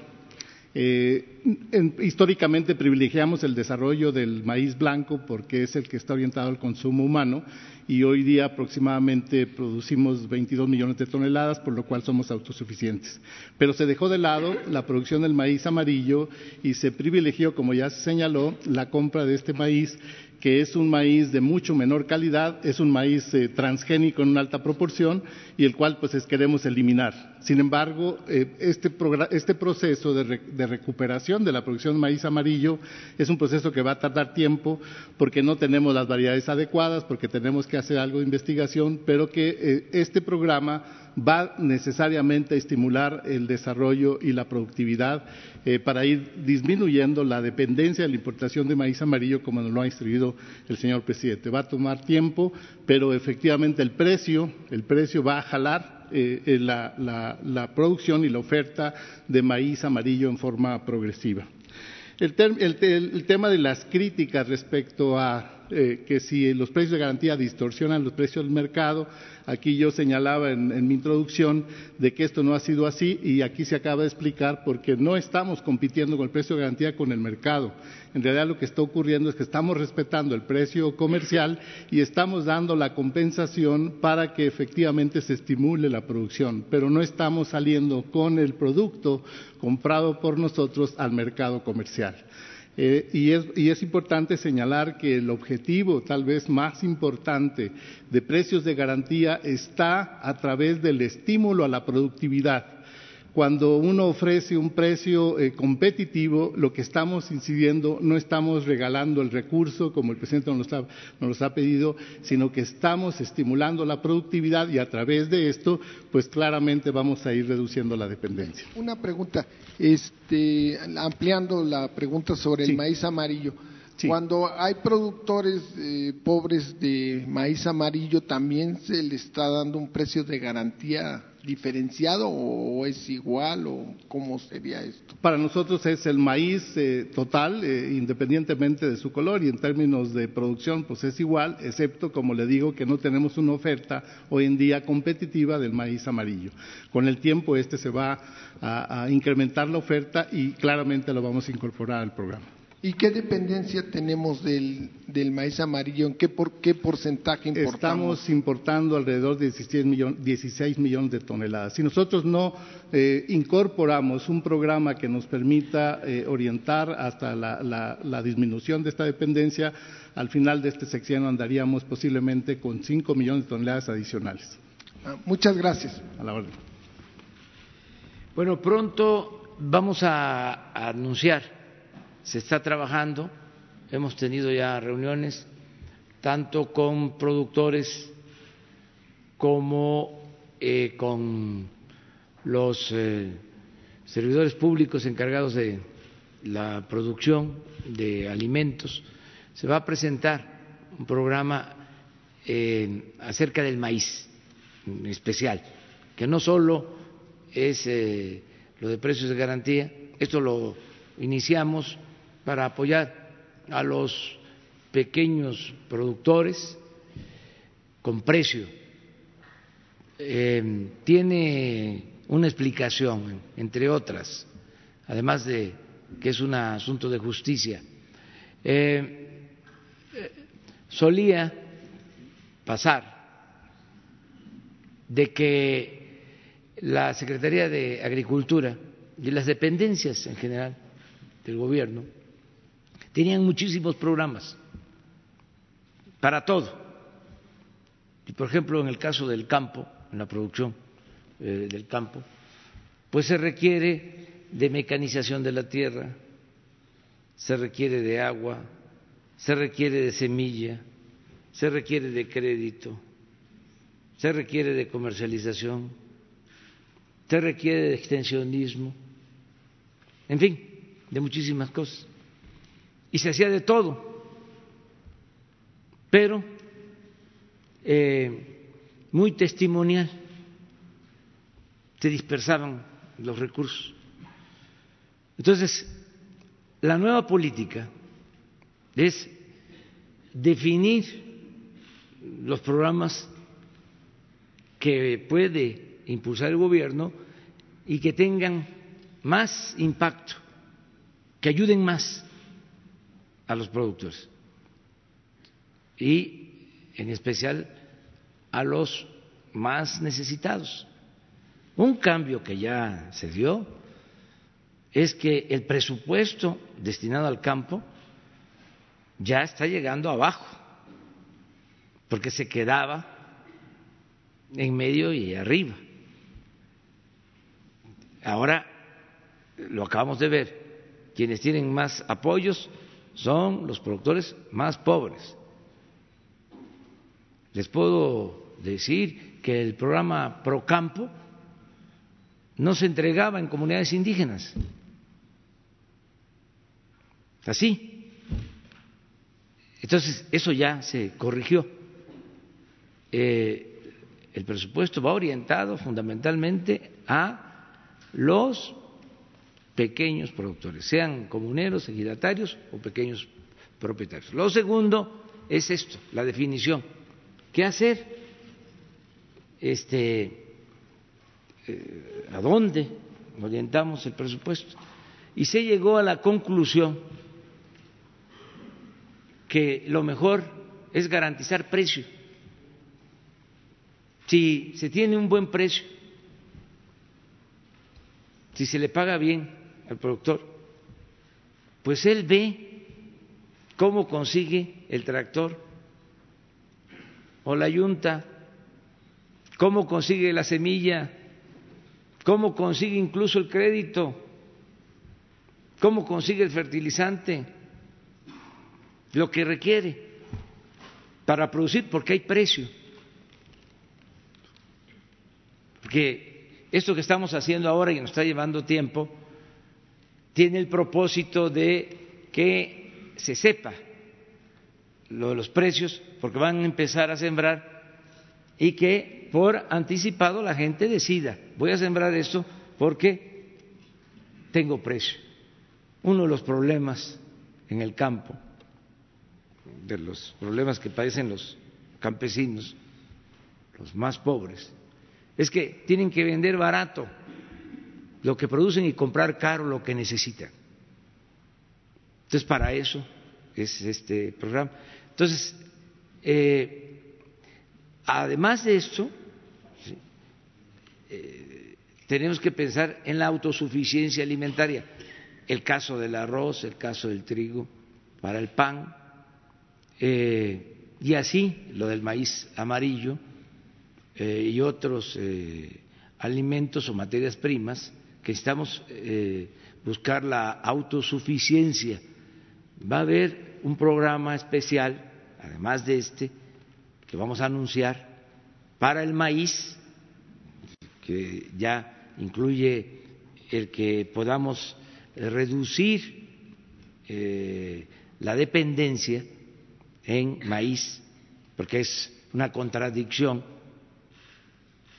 Eh, históricamente privilegiamos el desarrollo del maíz blanco porque es el que está orientado al consumo humano y hoy día aproximadamente producimos 22 millones de toneladas, por lo cual somos autosuficientes. Pero se dejó de lado la producción del maíz amarillo y se privilegió, como ya se señaló, la compra de este maíz que es un maíz de mucho menor calidad, es un maíz eh, transgénico en una alta proporción y el cual pues queremos eliminar. Sin embargo, eh, este, este, proceso de, recuperación de la producción de maíz amarillo es un proceso que va a tardar tiempo porque no tenemos las variedades adecuadas, porque tenemos que hacer algo de investigación, pero que eh, este programa va necesariamente a estimular el desarrollo y la productividad eh, para ir disminuyendo la dependencia de la importación de maíz amarillo como nos lo ha instruido el señor presidente. Va a tomar tiempo, pero efectivamente el precio, el precio va a jalar eh, eh, la, producción y la oferta de maíz amarillo en forma progresiva. el tema de las críticas respecto a eh, que si los precios de garantía distorsionan los precios del mercado, aquí yo señalaba en, mi introducción de que esto no ha sido así y aquí se acaba de explicar porque no estamos compitiendo con el precio de garantía con el mercado. En realidad lo que está ocurriendo es que estamos respetando el precio comercial y estamos dando la compensación para que efectivamente se estimule la producción, pero no estamos saliendo con el producto comprado por nosotros al mercado comercial. Eh, y, es, importante señalar que el objetivo tal vez más importante de precios de garantía está a través del estímulo a la productividad. Cuando uno ofrece un precio eh, competitivo, lo que estamos incidiendo, no estamos regalando el recurso como el presidente nos, ha, nos ha pedido, sino que estamos estimulando la productividad y a través de esto, pues claramente vamos a ir reduciendo la dependencia. Una pregunta, este, ampliando la pregunta sobre el maíz amarillo. Cuando hay productores eh, pobres de maíz amarillo, ¿también se le está dando un precio de garantía diferenciado o es igual o cómo sería esto? Para nosotros es el maíz eh, total, eh, independientemente de su color y en términos de producción, pues es igual, excepto, como le digo, que no tenemos una oferta hoy en día competitiva del maíz amarillo. Con el tiempo este se va a, a incrementar la oferta y claramente lo vamos a incorporar al programa. ¿Y qué dependencia tenemos del, del maíz amarillo? ¿En qué, por, qué porcentaje importamos? Estamos importando alrededor de 16, millones, 16 millones de toneladas. Si nosotros no eh, incorporamos un programa que nos permita eh, orientar hasta la, la, la, disminución de esta dependencia, al final de este sexenio andaríamos posiblemente con 5 millones de toneladas adicionales. Ah, muchas gracias. A la orden. Bueno, pronto vamos a, a anunciar se está trabajando, hemos tenido ya reuniones tanto con productores como eh, con los eh, servidores públicos encargados de la producción de alimentos. Se va a presentar un programa eh, acerca del maíz en especial, que no solo es lo de precios de garantía, esto lo iniciamos para apoyar a los pequeños productores con precio. Eh, tiene una explicación, entre otras, además de que es un asunto de justicia. Eh, solía pasar de que la Secretaría de Agricultura y las dependencias en general del gobierno tenían muchísimos programas para todo. Y por ejemplo, en el caso del campo, en la producción eh, del campo, pues se requiere de mecanización de la tierra, se requiere de agua, se requiere de semilla, se requiere de crédito, se requiere de comercialización, se requiere de extensionismo, en fin, de muchísimas cosas y se hacía de todo, pero eh, muy testimonial, se dispersaban los recursos. Entonces, la nueva política es definir los programas que puede impulsar el gobierno y que tengan más impacto, que ayuden más a los productores y en especial a los más necesitados. Un cambio que ya se dio es que el presupuesto destinado al campo ya está llegando abajo, porque se quedaba en medio y arriba. Ahora lo acabamos de ver, quienes tienen más apoyos son los productores más pobres. Les puedo decir que el programa Procampo no se entregaba en comunidades indígenas. Así. Entonces, eso ya se corrigió. Eh, el presupuesto va orientado fundamentalmente a los pequeños productores, sean comuneros, ejidatarios o pequeños propietarios. Lo segundo es esto, la definición. ¿Qué hacer? Este, eh, ¿A dónde orientamos el presupuesto? Y se llegó a la conclusión que lo mejor es garantizar precio. Si se tiene un buen precio, si se le paga bien al productor, pues él ve cómo consigue el tractor o la yunta, cómo consigue la semilla, cómo consigue incluso el crédito, cómo consigue el fertilizante, lo que requiere para producir, porque hay precio. Porque esto que estamos haciendo ahora y nos está llevando tiempo, tiene el propósito de que se sepa lo de los precios, porque van a empezar a sembrar y que por anticipado la gente decida, voy a sembrar esto porque tengo precio. Uno de los problemas en el campo, de los problemas que padecen los campesinos, los más pobres, es que tienen que vender barato lo que producen y comprar caro lo que necesitan. Entonces, para eso es este programa. Entonces, eh, además de esto, eh, tenemos que pensar en la autosuficiencia alimentaria. El caso del arroz, el caso del trigo, para el pan, eh, y así lo del maíz amarillo y otros alimentos o materias primas que necesitamos buscar la autosuficiencia. Va a haber un programa especial, además de este, que vamos a anunciar para el maíz, que ya incluye el que podamos reducir eh, la dependencia en maíz, porque es una contradicción,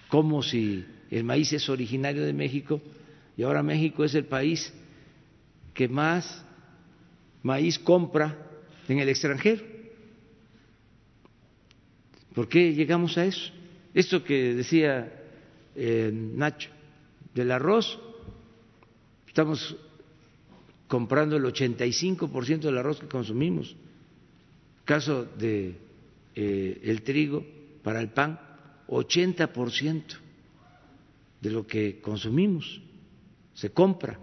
como si el maíz es originario de México y ahora México es el país que más maíz compra en el extranjero. ¿Por qué llegamos a eso? Esto que decía eh, Nacho, del arroz, estamos comprando el 85% del arroz que consumimos. Caso de eh, el trigo para el pan, 80% de lo que consumimos se compra.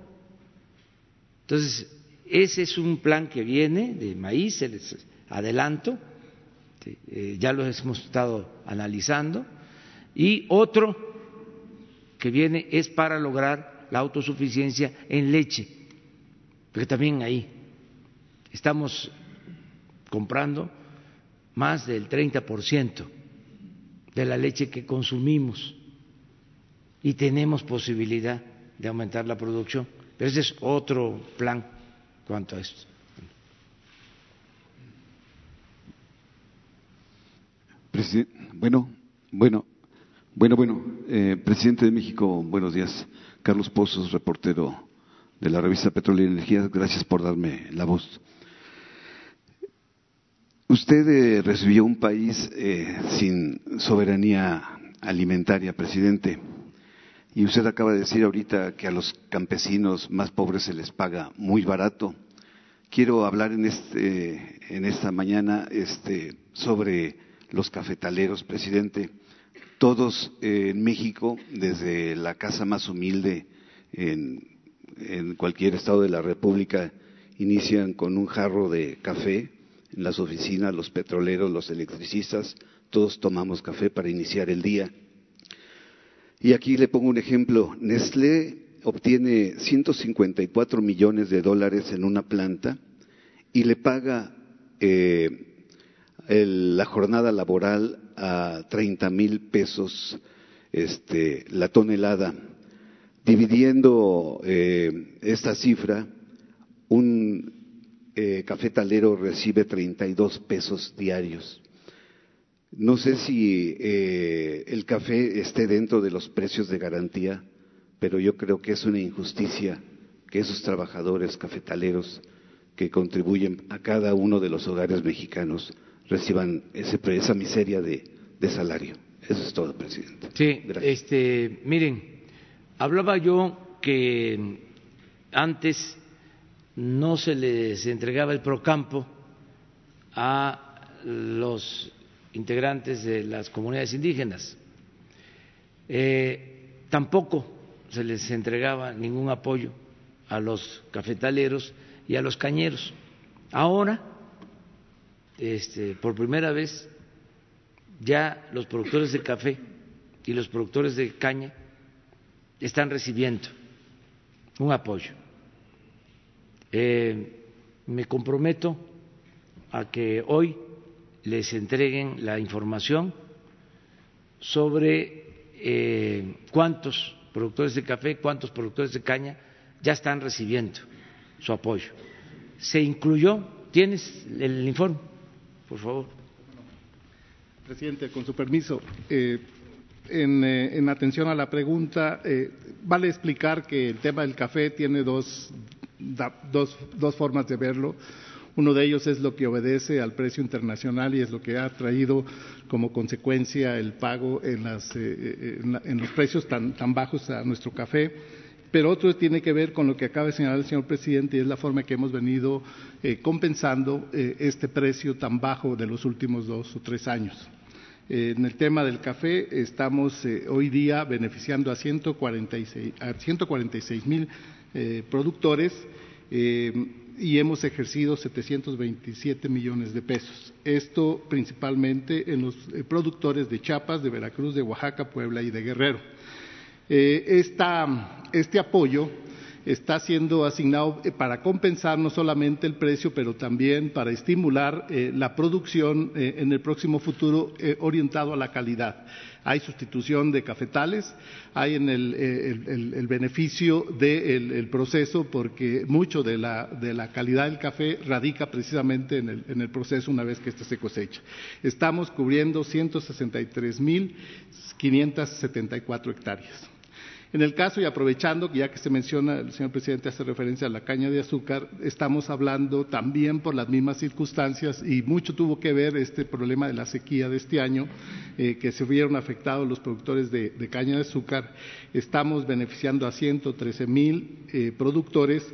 Entonces, ese es un plan que viene de maíz, les adelanto, eh, ya lo hemos estado analizando, y otro que viene es para lograr la autosuficiencia en leche, porque también ahí estamos comprando más del 30% de la leche que consumimos y tenemos posibilidad de aumentar la producción. Pero ese es otro plan cuanto a esto. Bueno, bueno, bueno, bueno, eh, presidente de México, buenos días. Carlos Pozos, reportero de la revista Petróleo y Energía, gracias por darme la voz. Usted eh, recibió un país eh, sin soberanía alimentaria, presidente. Y usted acaba de decir ahorita que a los campesinos más pobres se les paga muy barato. Quiero hablar en, este, en esta mañana este, sobre los cafetaleros, presidente. Todos en México, desde la casa más humilde en cualquier estado de la República, inician con un jarro de café. En las oficinas, los petroleros, los electricistas, todos tomamos café para iniciar el día y aquí le pongo un ejemplo. Nestlé obtiene 154 millones de dólares en una planta y le paga eh, la jornada laboral a 30 mil pesos este, la tonelada. Dividiendo eh, esta cifra, un eh, cafetalero recibe 32 pesos diarios. No sé si eh, el café esté dentro de los precios de garantía, pero yo creo que es una injusticia que esos trabajadores cafetaleros que contribuyen a cada uno de los hogares mexicanos reciban ese, esa miseria de, salario. Eso es todo, presidente. Sí, este, miren, hablaba yo que antes no se les entregaba el procampo a los integrantes de las comunidades indígenas. Eh, tampoco se les entregaba ningún apoyo a los cafetaleros y a los cañeros. Ahora, este, por primera vez, ya los productores de café y los productores de caña están recibiendo un apoyo. Eh, me comprometo a que hoy les entreguen la información sobre eh, cuántos productores de café, cuántos productores de caña ya están recibiendo su apoyo. Se incluyó, tienes el informe, por favor. Presidente, con su permiso, eh, en, eh, en, atención a la pregunta, eh, vale explicar que el tema del café tiene dos, dos, dos formas de verlo. Uno de ellos es lo que obedece al precio internacional y es lo que ha traído como consecuencia el pago en, las, eh, en, en los precios tan, bajos a nuestro café. Pero otro tiene que ver con lo que acaba de señalar el señor presidente y es la forma que hemos venido eh, compensando eh, este precio tan bajo de los últimos dos o tres años. En el tema del café, estamos eh, hoy día beneficiando a 146, a 146 mil eh, productores eh, y hemos ejercido 727 millones de pesos. Esto principalmente en los productores de Chiapas, de Veracruz, de Oaxaca, Puebla y de Guerrero. Esta, este apoyo está siendo asignado para compensar no solamente el precio, pero también para estimular eh, la producción eh, en el próximo futuro eh, orientado a la calidad. Hay sustitución de cafetales, hay en el beneficio del proceso, porque mucho de la, de la, calidad del café radica precisamente en el, en el proceso una vez que éste se cosecha. Estamos cubriendo 163.574 hectáreas. En el caso, y aprovechando, ya que se menciona, el señor presidente hace referencia a la caña de azúcar, estamos hablando también por las mismas circunstancias y mucho tuvo que ver este problema de la sequía de este año, eh, que se vieron afectados los productores de, caña de azúcar. Estamos beneficiando a 113 mil eh, productores.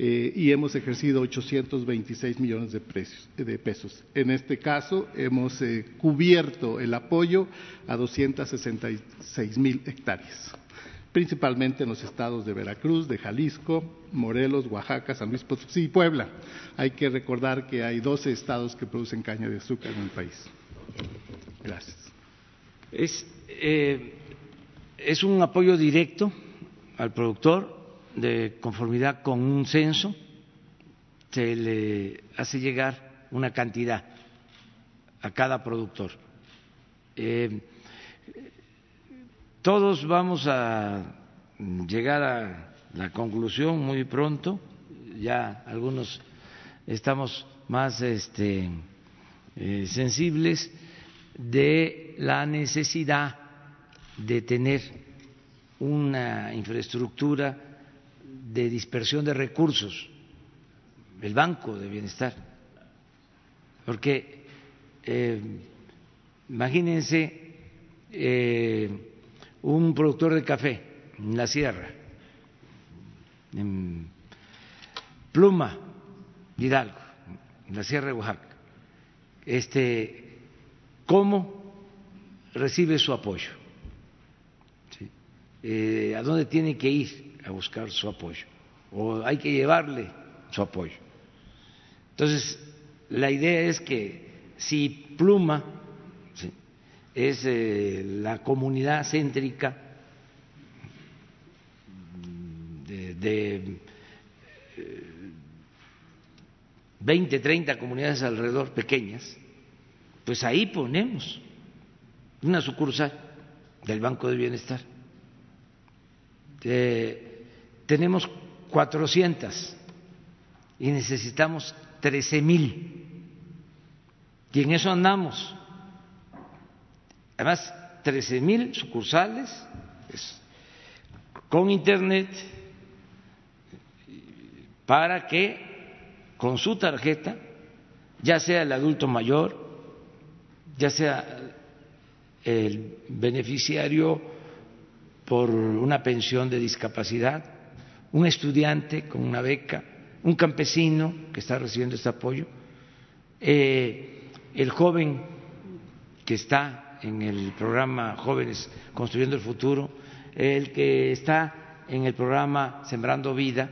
Eh, y hemos ejercido 826 millones de, precios, de, pesos. En este caso, hemos cubierto el apoyo a 266 mil hectáreas principalmente en los estados de Veracruz, de Jalisco, Morelos, Oaxaca, San Luis Potosí y Puebla. Hay que recordar que hay 12 estados que producen caña de azúcar en el país. Gracias. Es, eh, es un apoyo directo al productor de conformidad con un censo. Se le hace llegar una cantidad a cada productor. Eh, todos vamos a llegar a la conclusión muy pronto, ya algunos estamos más este, eh, sensibles de la necesidad de tener una infraestructura de dispersión de recursos, el Banco de Bienestar, porque eh, imagínense eh, un productor de café en la sierra, en Pluma, Hidalgo, en la sierra de Oaxaca, este, ¿cómo recibe su apoyo? Eh, ¿A dónde tiene que ir a buscar su apoyo? ¿O hay que llevarle su apoyo? Entonces, la idea es que si Pluma es eh, la comunidad céntrica de, de eh, 20, 30 comunidades alrededor pequeñas, pues ahí ponemos una sucursal del Banco de Bienestar. Eh, tenemos 400 y necesitamos 13 mil. Y en eso andamos además 13 mil sucursales con internet para que con su tarjeta, ya sea el adulto mayor, ya sea el beneficiario por una pensión de discapacidad, un estudiante con una beca, un campesino que está recibiendo este apoyo, eh, el joven que está en el programa Jóvenes Construyendo el Futuro, el que está en el programa Sembrando Vida,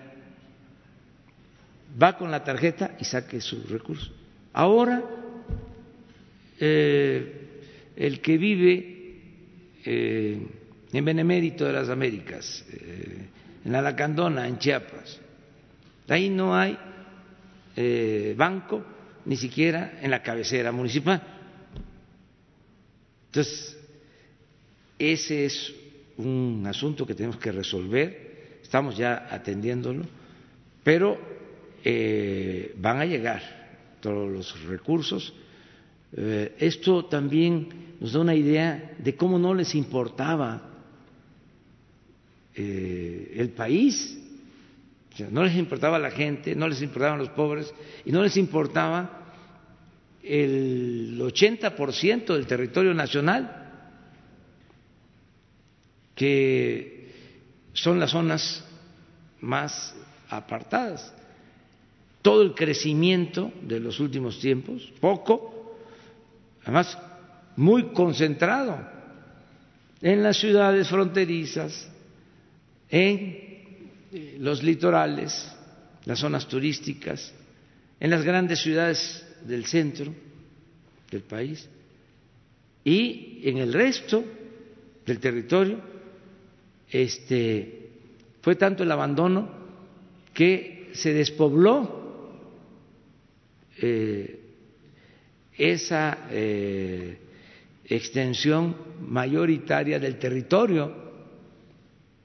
va con la tarjeta y saque su recurso. Ahora, eh, el que vive eh, en Benemérito de las Américas, eh, en la Lacandona, en Chiapas. Ahí no hay banco, ni siquiera en la cabecera municipal. Entonces, ese es un asunto que tenemos que resolver, estamos ya atendiéndolo, pero eh, van a llegar todos los recursos. Eh, esto también nos da una idea de cómo no les importaba eh, el país, no les importaba la gente, no les importaban los pobres y no les importaba el 80% del territorio nacional que son las zonas más apartadas. Todo el crecimiento de los últimos tiempos, poco, además muy concentrado en las ciudades fronterizas, en eh, los litorales, las zonas turísticas, en las grandes ciudades del centro del país y en el resto del territorio este, fue tanto el abandono que se despobló eh, esa eh, extensión mayoritaria del territorio,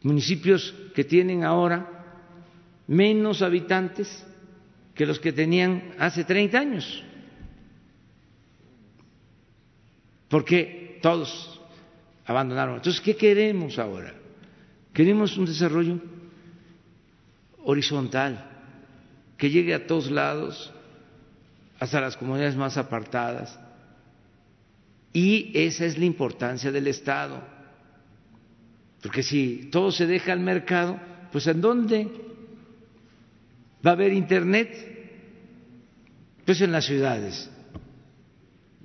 municipios que tienen ahora menos habitantes que los que tenían hace 30 años, porque todos abandonaron. Entonces, ¿qué queremos ahora? Queremos un desarrollo horizontal, que llegue a todos lados, hasta las comunidades más apartadas. Y esa es la importancia del Estado. Porque si todo se deja al mercado, pues ¿en dónde va a haber Internet? Pues en las ciudades.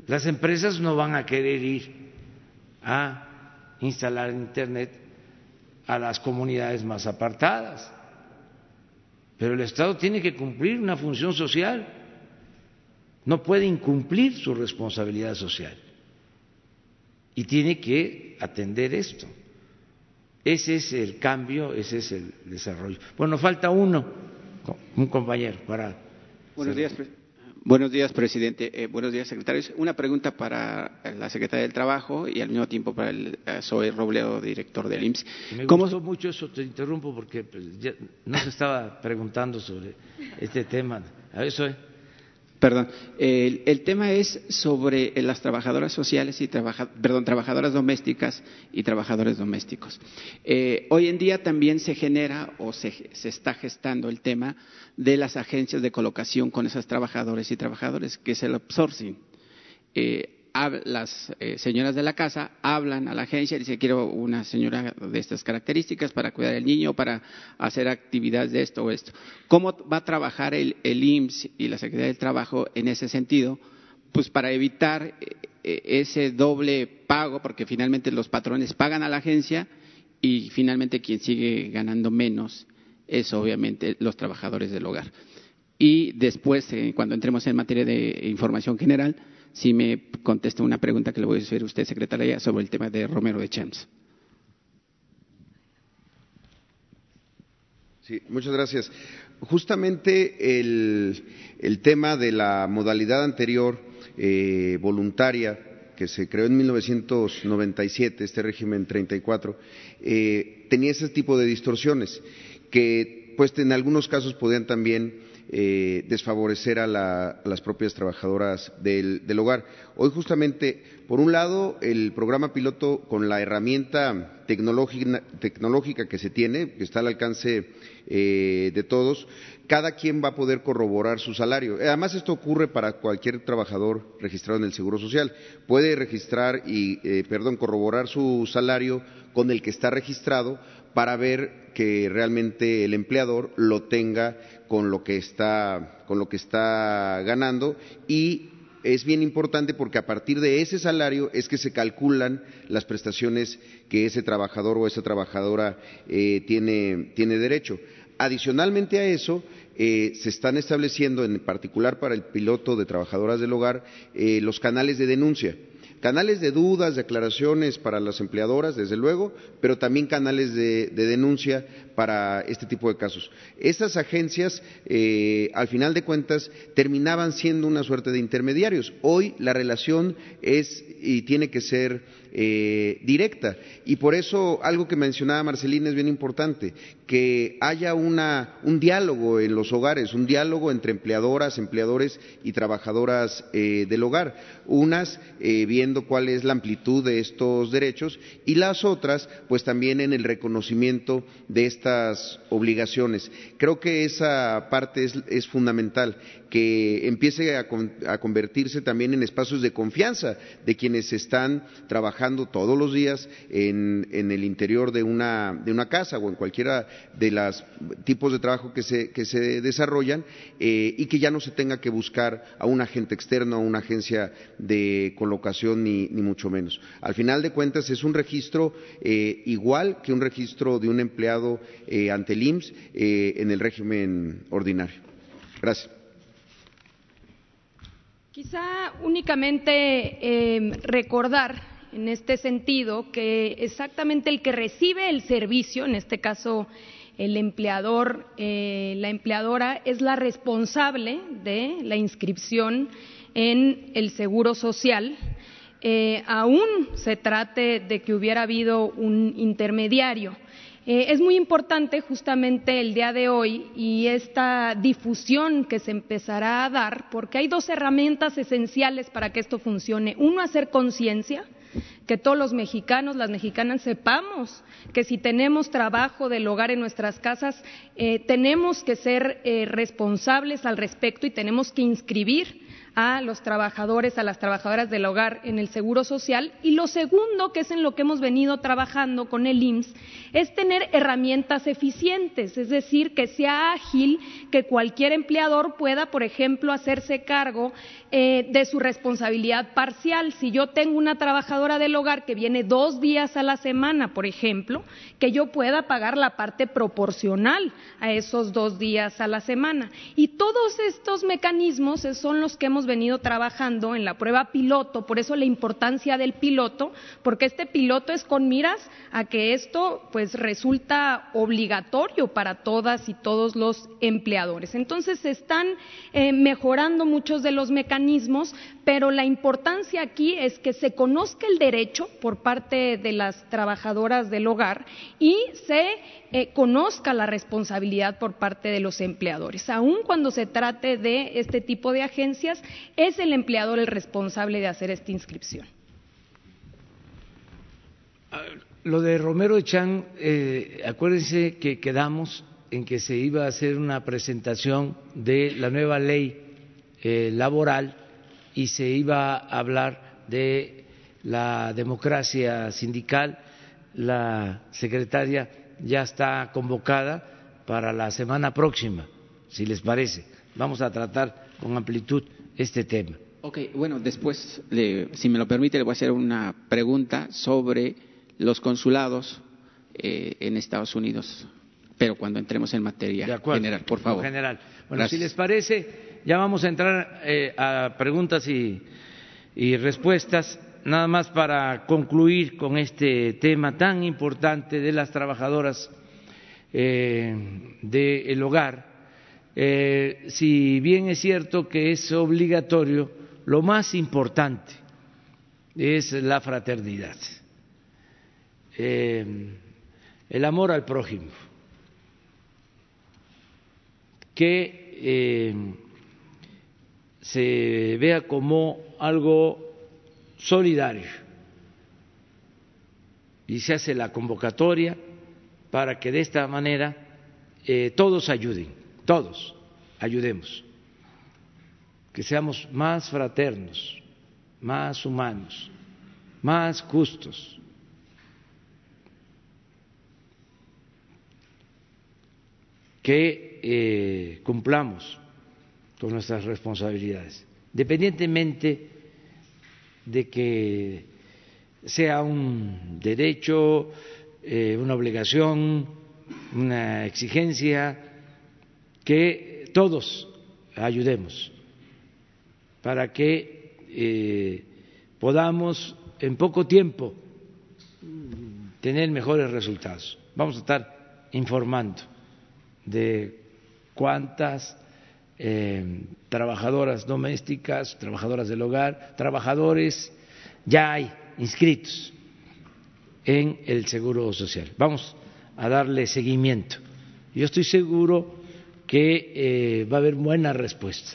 Las empresas no van a querer ir a instalar Internet a las comunidades más apartadas. Pero el Estado tiene que cumplir una función social, no puede incumplir su responsabilidad social y tiene que atender esto. Ese es el cambio, ese es el desarrollo. Bueno, falta uno, un compañero para. Buenos días, Buenos días, presidente. Eh, buenos días, secretarios. Una pregunta para la secretaria del Trabajo y al mismo tiempo para el Zoe Robledo, director del IMSS. Me gustó mucho eso, te interrumpo porque pues, no se estaba preguntando sobre este tema. A ver, Zoe. Perdón, el, tema es sobre las trabajadoras sociales y perdón, trabajadoras domésticas y trabajadores domésticos. Eh, hoy en día también se genera o se, está gestando el tema de las agencias de colocación con esas trabajadores y trabajadores, que es el outsourcing. Eh, las eh, señoras de la casa hablan a la agencia y dicen quiero una señora de estas características para cuidar al niño, para hacer actividades de esto o esto. ¿Cómo va a trabajar el, el IMSS y la Secretaría del Trabajo en ese sentido? Pues para evitar eh, eh, ese doble pago, porque finalmente los patrones pagan a la agencia y finalmente quien sigue ganando menos es obviamente los trabajadores del hogar. Y después, cuando entremos en materia de información general, si me contesta una pregunta que le voy a hacer a usted, secretaria, sobre el tema de Romero de Champs. Sí, muchas gracias. Justamente el, tema de la modalidad anterior, eh, voluntaria, que se creó en 1997, este régimen 34, eh, tenía ese tipo de distorsiones que, pues, en algunos casos podían también eh, desfavorecer a, las propias trabajadoras del, hogar. Hoy justamente, por un lado, el programa piloto con la herramienta tecnológica, que se tiene, que está al alcance eh, de todos, cada quien va a poder corroborar su salario. Además, esto ocurre para cualquier trabajador registrado en el Seguro Social. Puede registrar y, eh, perdón, corroborar su salario con el que está registrado para ver que realmente el empleador lo tenga con lo que está, con lo que está ganando y es bien importante porque a partir de ese salario es que se calculan las prestaciones que ese trabajador o esa trabajadora eh, tiene, derecho. Adicionalmente a eso, eh, se están estableciendo, en particular para el piloto de trabajadoras del hogar, eh, los canales de denuncia Canales de dudas, de aclaraciones para las empleadoras, desde luego, pero también canales de, denuncia para este tipo de casos. Estas agencias, eh, al final de cuentas, terminaban siendo una suerte de intermediarios. Hoy la relación es y tiene que ser eh, directa. Y por eso algo que mencionaba Marcelina es bien importante, que haya un diálogo en los hogares, un diálogo entre empleadoras, empleadores y trabajadoras eh, del hogar. Unas viendo cuál es la amplitud de estos derechos y las otras, pues también en el reconocimiento de estas obligaciones. Creo que esa parte es, es fundamental que empiece a, convertirse también en espacios de confianza de quienes están trabajando todos los días en, el interior de una, de una, casa o en cualquiera de los tipos de trabajo que se, desarrollan eh, y que ya no se tenga que buscar a un agente externo, a una agencia de colocación, ni, mucho menos. Al final de cuentas es un registro eh, igual que un registro de un empleado eh, ante el IMSS en el régimen ordinario. Gracias. Quizá únicamente em, recordar en este sentido que exactamente el que recibe el servicio, en este caso el empleador, eh, la empleadora, es la responsable de la inscripción en el Seguro Social, eh, aún se trate de que hubiera habido un intermediario. Eh, es muy importante justamente el día de hoy y esta difusión que se empezará a dar, porque hay dos herramientas esenciales para que esto funcione. Uno, hacer conciencia, que todos los mexicanos, las mexicanas sepamos que si tenemos trabajo del hogar en nuestras casas, eh, tenemos que ser eh, responsables al respecto y tenemos que inscribir a los trabajadores, a las trabajadoras del hogar en el Seguro Social. Y lo segundo, que es en lo que hemos venido trabajando con el IMSS, es tener herramientas eficientes, es decir, que sea ágil, que cualquier empleador pueda, por ejemplo, hacerse cargo eh, de su responsabilidad parcial. Si yo tengo una trabajadora del hogar que viene dos días a la semana, por ejemplo, que yo pueda pagar la parte proporcional a esos dos días a la semana. Y todos estos mecanismos son los que hemos venido trabajando en la prueba piloto, por eso la importancia del piloto, porque este piloto es con miras a que esto pues resulta obligatorio para todas y todos los empleadores. Entonces se están eh, mejorando muchos de los mecanismos, pero la importancia aquí es que se conozca el derecho por parte de las trabajadoras del hogar y se eh, conozca la responsabilidad por parte de los empleadores. Aun cuando se trate de este tipo de agencias, es el empleador el responsable de hacer esta inscripción. Ah, lo de Romero Echan, eh, acuérdense que quedamos en que se iba a hacer una presentación de la nueva ley eh, laboral y se iba a hablar de la democracia sindical. La secretaria ya está convocada para la semana próxima, si les parece. Vamos a tratar con amplitud este tema. Ok, bueno, después, si me lo permite, le voy a hacer una pregunta sobre los consulados eh, en Estados Unidos, pero cuando entremos en materia general, por favor. General. Bueno, si les parece, ya vamos a entrar eh, a preguntas y, y respuestas nada más para concluir con este tema tan importante de las trabajadoras eh, del hogar, eh, si bien es cierto que es obligatorio, lo más importante es la fraternidad, eh, el amor al prójimo, que se vea como algo solidario. Y se hace la convocatoria para que de esta manera eh, todos ayuden, todos ayudemos, que seamos más fraternos, más humanos, más justos. que eh, cumplamos con nuestras responsabilidades, independientemente de que sea un derecho, eh, una obligación, una exigencia, que todos ayudemos para que eh, podamos en poco tiempo tener mejores resultados. Vamos a estar informando de cuántas eh, trabajadoras domésticas, trabajadoras del hogar, trabajadores ya hay inscritos en el Seguro Social. Vamos a darle seguimiento. Yo estoy seguro que eh, va a haber buena respuesta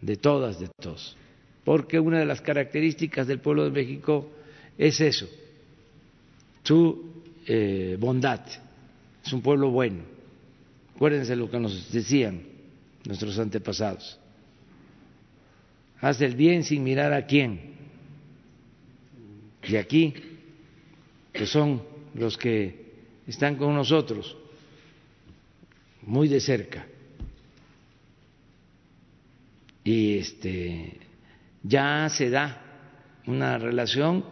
de todas, de todos, porque una de las características del pueblo de México es eso, su eh, bondad, es un pueblo bueno. Acuérdense lo que nos decían nuestros antepasados. Haz el bien sin mirar a quién. Y aquí, que son los que están con nosotros, muy de cerca. Y este ya se da una relación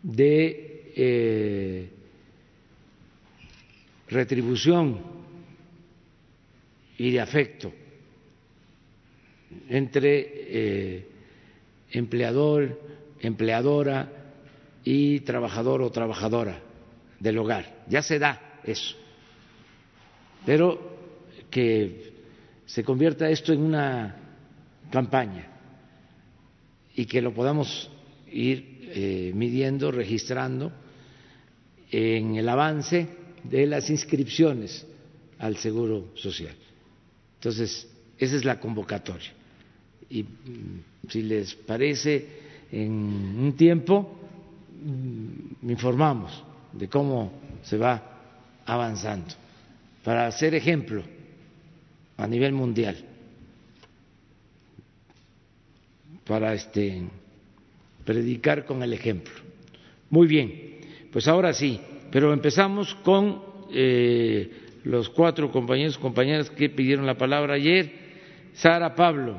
de eh, retribución y de afecto entre eh, empleador, empleadora y trabajador o trabajadora del hogar. Ya se da eso. Pero que se convierta esto en una campaña y que lo podamos ir eh, midiendo, registrando en el avance de las inscripciones al Seguro Social. Entonces, esa es la convocatoria. Y mm, si les parece, en un tiempo mm, informamos de cómo se va avanzando para ser ejemplo a nivel mundial, para este predicar con el ejemplo. Muy bien, pues ahora sí, pero empezamos con eh, los cuatro compañeros y compañeras que pidieron la palabra ayer. Sara Pablo.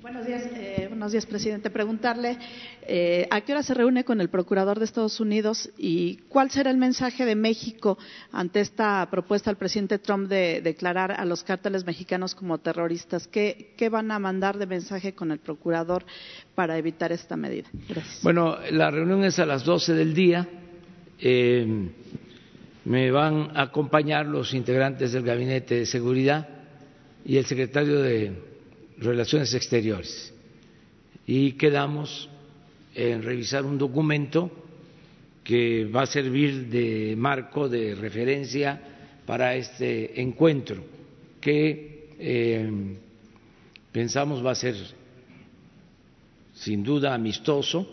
Buenos días, eh, buenos días, presidente. Preguntarle eh, a qué hora se reúne con el procurador de Estados Unidos y cuál será el mensaje de México ante esta propuesta del presidente Trump de declarar a los cárteles mexicanos como terroristas. ¿Qué, qué van a mandar de mensaje con el procurador para evitar esta medida? Gracias. Bueno, la reunión es a las 12 del día. Eh, me van a acompañar los integrantes del Gabinete de Seguridad y el secretario de Relaciones Exteriores. Y quedamos en revisar un documento que va a servir de marco, de referencia para este encuentro, que eh, pensamos va a ser sin duda amistoso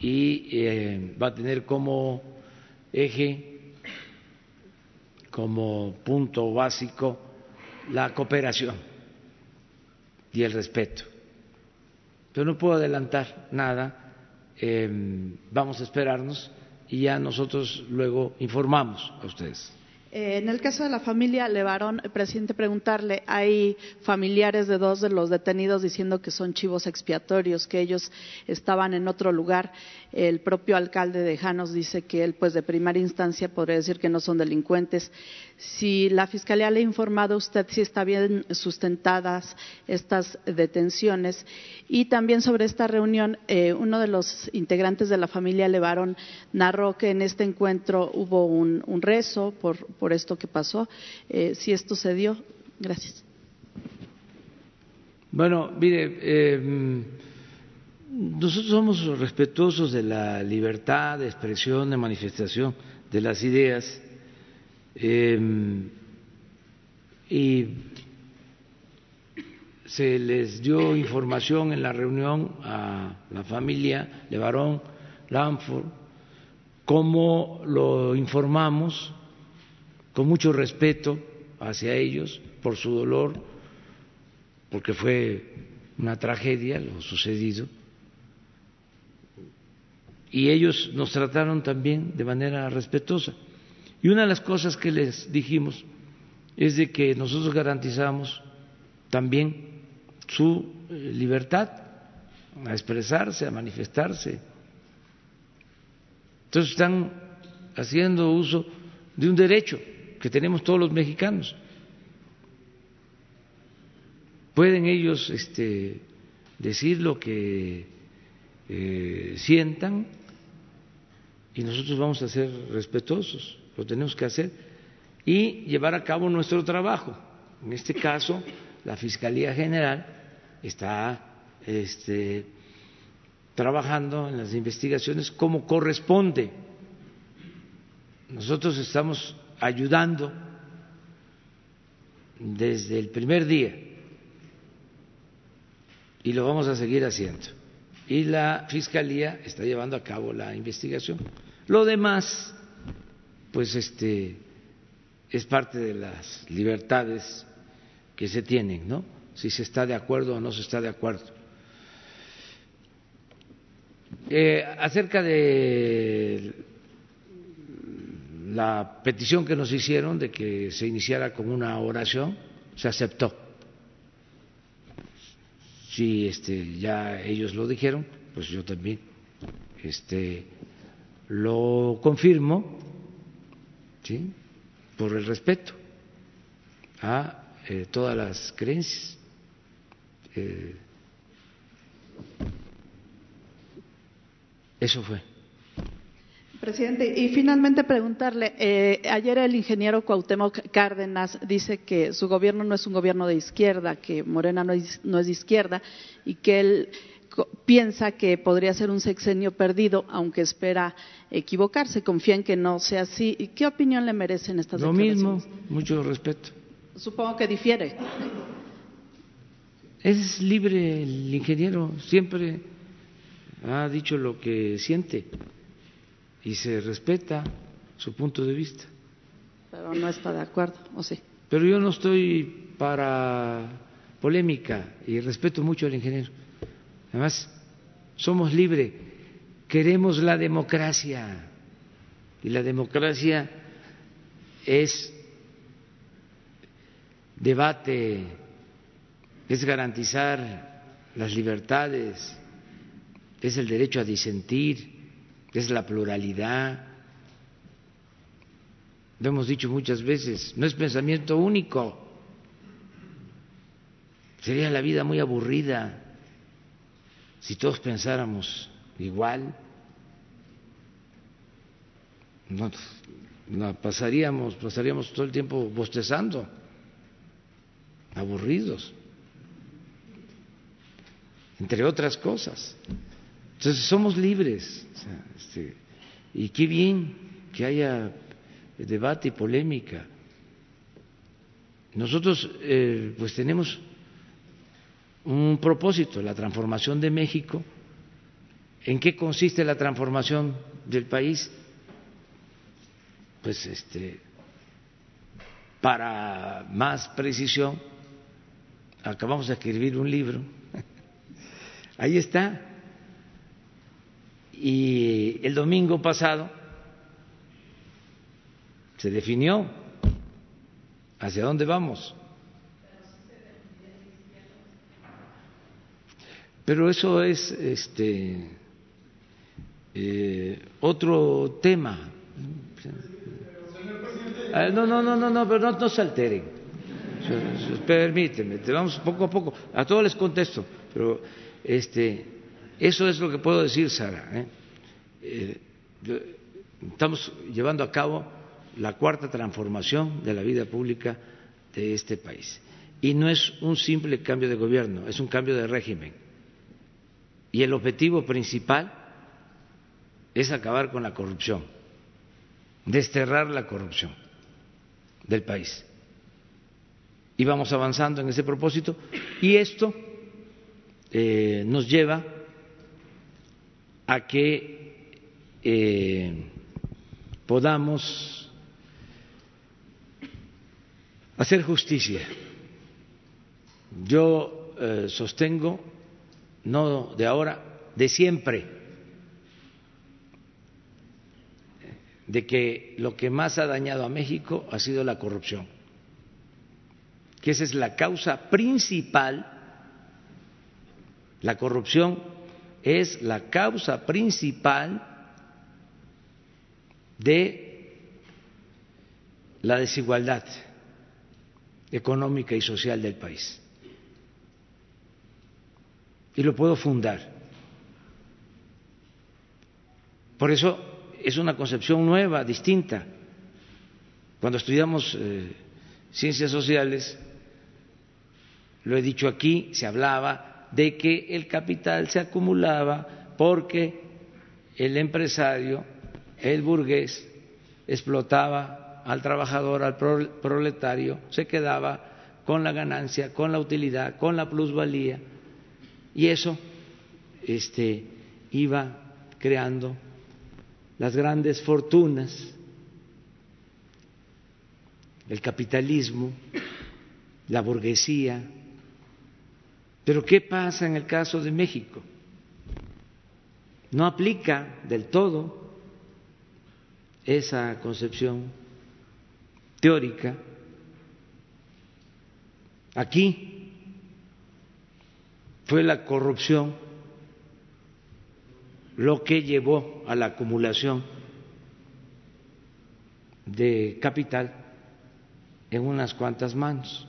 y eh, va a tener como eje como punto básico la cooperación y el respeto. Pero no puedo adelantar nada, eh, vamos a esperarnos y ya nosotros luego informamos a ustedes. Eh, en el caso de la familia Levarón, presidente, preguntarle, hay familiares de dos de los detenidos diciendo que son chivos expiatorios, que ellos estaban en otro lugar. El propio alcalde de Janos dice que él, pues de primera instancia, podría decir que no son delincuentes. Si la Fiscalía le ha informado a usted si está bien sustentadas estas detenciones. Y también sobre esta reunión, eh, uno de los integrantes de la familia Levarón narró que en este encuentro hubo un, un rezo por, por, esto que pasó. Eh, si esto se dio, gracias. Bueno, mire, eh, nosotros somos respetuosos de la libertad de expresión, de manifestación de las ideas eh, y se les dio información en la reunión a la familia de Barón Lanford, como lo informamos con mucho respeto hacia ellos por su dolor, porque fue una tragedia lo sucedido y ellos nos trataron también de manera respetuosa. Y una de las cosas que les dijimos es de que nosotros garantizamos también su eh, libertad a expresarse, a manifestarse. Entonces están haciendo uso de un derecho que tenemos todos los mexicanos. Pueden ellos este, decir lo que eh, sientan y nosotros vamos a ser respetuosos, lo tenemos que hacer y llevar a cabo nuestro trabajo. En este caso, la Fiscalía General está este, trabajando en las investigaciones como corresponde. Nosotros estamos ayudando desde el primer día y lo vamos a seguir haciendo. Y la Fiscalía está llevando a cabo la investigación. Lo demás, pues este, es parte de las libertades que se tienen, ¿no? Si se está de acuerdo o no se está de acuerdo. Eh, acerca de la petición que nos hicieron de que se iniciara con una oración, se aceptó. Si este, ya ellos lo dijeron, pues yo también este, lo confirmo, ¿sí? por el respeto a eh, todas las creencias. Eh, eso fue. Presidente, y finalmente preguntarle, eh, ayer el ingeniero Cuauhtémoc Cárdenas dice que su gobierno no es un gobierno de izquierda, que Morena no es, no es de izquierda y que él piensa que podría ser un sexenio perdido, aunque espera equivocarse, confía en que no sea así. ¿Y qué opinión le merecen estas Lo mismo, mucho respeto. Supongo que difiere. Es libre el ingeniero, siempre ha dicho lo que siente y se respeta su punto de vista. Pero no está de acuerdo, ¿o sí? Pero yo no estoy para polémica y respeto mucho al ingeniero. Además, somos libres, queremos la democracia y la democracia es debate, es garantizar las libertades, es el derecho a disentir, es la pluralidad. Lo hemos dicho muchas veces, no es pensamiento único. Sería la vida muy aburrida si todos pensáramos igual. No, pasaríamos, pasaríamos todo el tiempo bostezando, aburridos, entre otras cosas. Entonces somos libres. Este, y qué bien que haya debate y polémica. Nosotros eh, pues tenemos un propósito, la transformación de México. ¿En qué consiste la transformación del país? Pues este para más precisión acabamos de escribir un libro. Ahí está y el domingo pasado se definió hacia dónde vamos. Pero eso es este eh, otro tema. Ah, no, no, no, no, no, pero no, no se alteren. Permíteme, te vamos poco a poco. A todos les contesto, pero este eso es lo que puedo decir, Sara. ¿eh? Eh, estamos llevando a cabo la cuarta transformación de la vida pública de este país. Y no es un simple cambio de gobierno, es un cambio de régimen. Y el objetivo principal es acabar con la corrupción, desterrar la corrupción del país. Y vamos avanzando en ese propósito. Y esto eh, nos lleva a que eh, podamos hacer justicia. Yo eh, sostengo, no de ahora, de siempre, de que lo que más ha dañado a México ha sido la corrupción, que esa es la causa principal, la corrupción es la causa principal de la desigualdad económica y social del país. Y lo puedo fundar. Por eso es una concepción nueva, distinta. Cuando estudiamos eh, ciencias sociales, lo he dicho aquí, se hablaba de que el capital se acumulaba porque el empresario, el burgués, explotaba al trabajador, al proletario, se quedaba con la ganancia, con la utilidad, con la plusvalía, y eso este, iba creando las grandes fortunas, el capitalismo, la burguesía. Pero ¿qué pasa en el caso de México? No aplica del todo esa concepción teórica. Aquí fue la corrupción lo que llevó a la acumulación de capital en unas cuantas manos.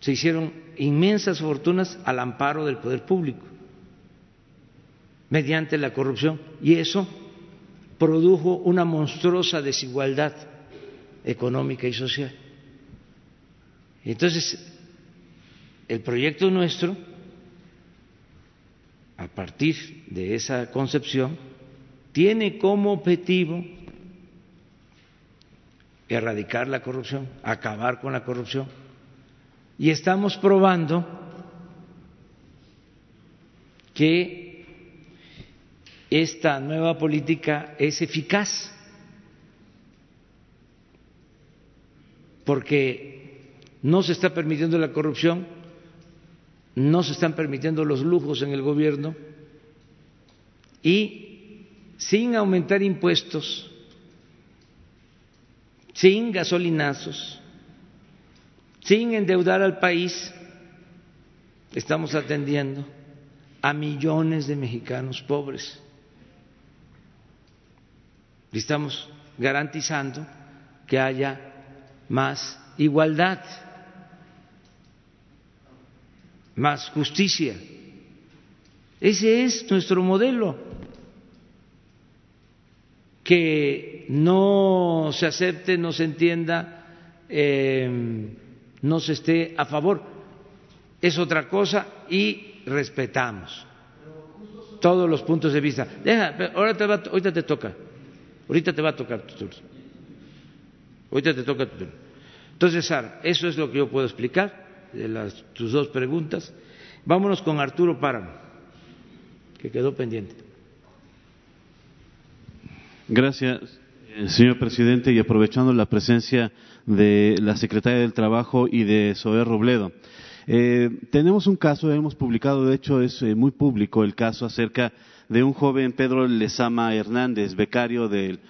Se hicieron inmensas fortunas al amparo del poder público, mediante la corrupción, y eso produjo una monstruosa desigualdad económica y social. Entonces, el proyecto nuestro a partir de esa concepción, tiene como objetivo erradicar la corrupción, acabar con la corrupción. Y estamos probando que esta nueva política es eficaz, porque no se está permitiendo la corrupción no se están permitiendo los lujos en el gobierno y sin aumentar impuestos, sin gasolinazos, sin endeudar al país, estamos atendiendo a millones de mexicanos pobres. Estamos garantizando que haya más igualdad más justicia. Ese es nuestro modelo. Que no se acepte, no se entienda, em, no se esté a favor, es otra cosa y respetamos todos los puntos de vista. Deja, ahora te va, ahorita te toca, ahorita te va a tocar tu turno. Ahorita te toca tu turno. Entonces, Sara, eso es lo que yo puedo explicar de las, tus dos preguntas. Vámonos con Arturo Páramo, que quedó pendiente. Gracias, señor presidente, y aprovechando la presencia de la secretaria del Trabajo y de Zoé Robledo. Eh, tenemos un caso, hemos publicado, de hecho es eh, muy público el caso acerca de un joven Pedro Lezama Hernández, becario del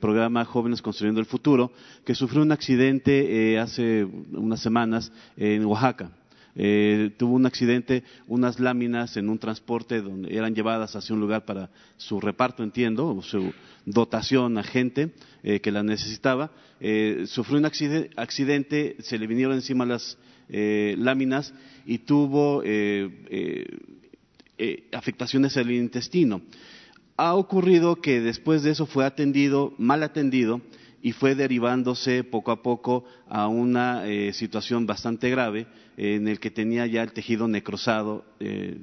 programa Jóvenes Construyendo el Futuro, que sufrió un accidente hace unas semanas en Oaxaca. Eh, tuvo un accidente, unas láminas en un transporte donde eran llevadas hacia un lugar para su reparto, entiendo, o su dotación a gente eh, que la necesitaba. Eh, sufrió un accidente, se le vinieron encima las láminas y tuvo afectaciones al intestino. Ha ocurrido que después de eso fue atendido, mal atendido, y fue derivándose poco a poco a una situación bastante grave en el que tenía ya el tejido necrosado eh,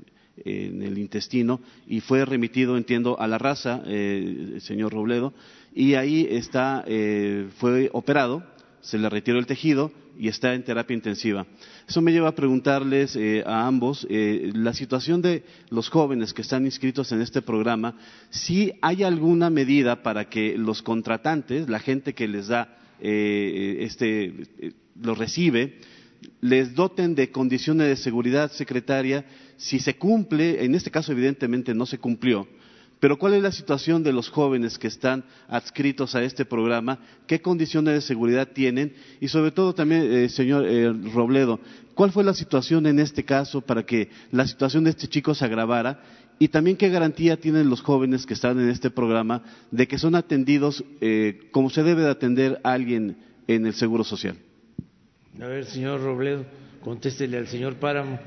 en el intestino y fue remitido, entiendo, a la raza, eh, señor Robledo, y ahí está, eh, fue operado, se le retiró el tejido y está en terapia intensiva. Eso me lleva a preguntarles a ambos la situación de los jóvenes que están inscritos en este programa, si hay alguna medida para que los contratantes, la gente que les da este, los recibe, les doten de condiciones de seguridad, secretaria, si se cumple, en este caso evidentemente no se cumplió, pero ¿cuál es la situación de los jóvenes que están adscritos a este programa? ¿Qué condiciones de seguridad tienen? Y sobre todo también, eh, señor eh, Robledo, ¿cuál fue la situación en este caso para que la situación de este chico se agravara? Y también qué garantía tienen los jóvenes que están en este programa de que son atendidos eh, como se debe de atender a alguien en el Seguro Social. A ver, señor Robledo, contéstele al señor Páramo.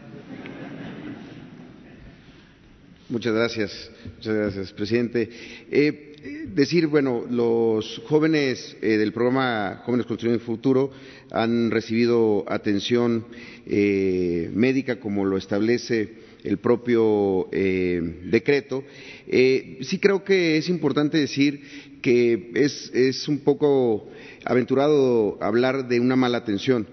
Muchas gracias, muchas gracias, presidente. Eh, decir, bueno, los jóvenes eh, del programa Jóvenes Construyendo el Futuro han recibido atención eh, médica como lo establece el propio decreto. sí creo que es importante decir que es, es un poco aventurado hablar de una mala atención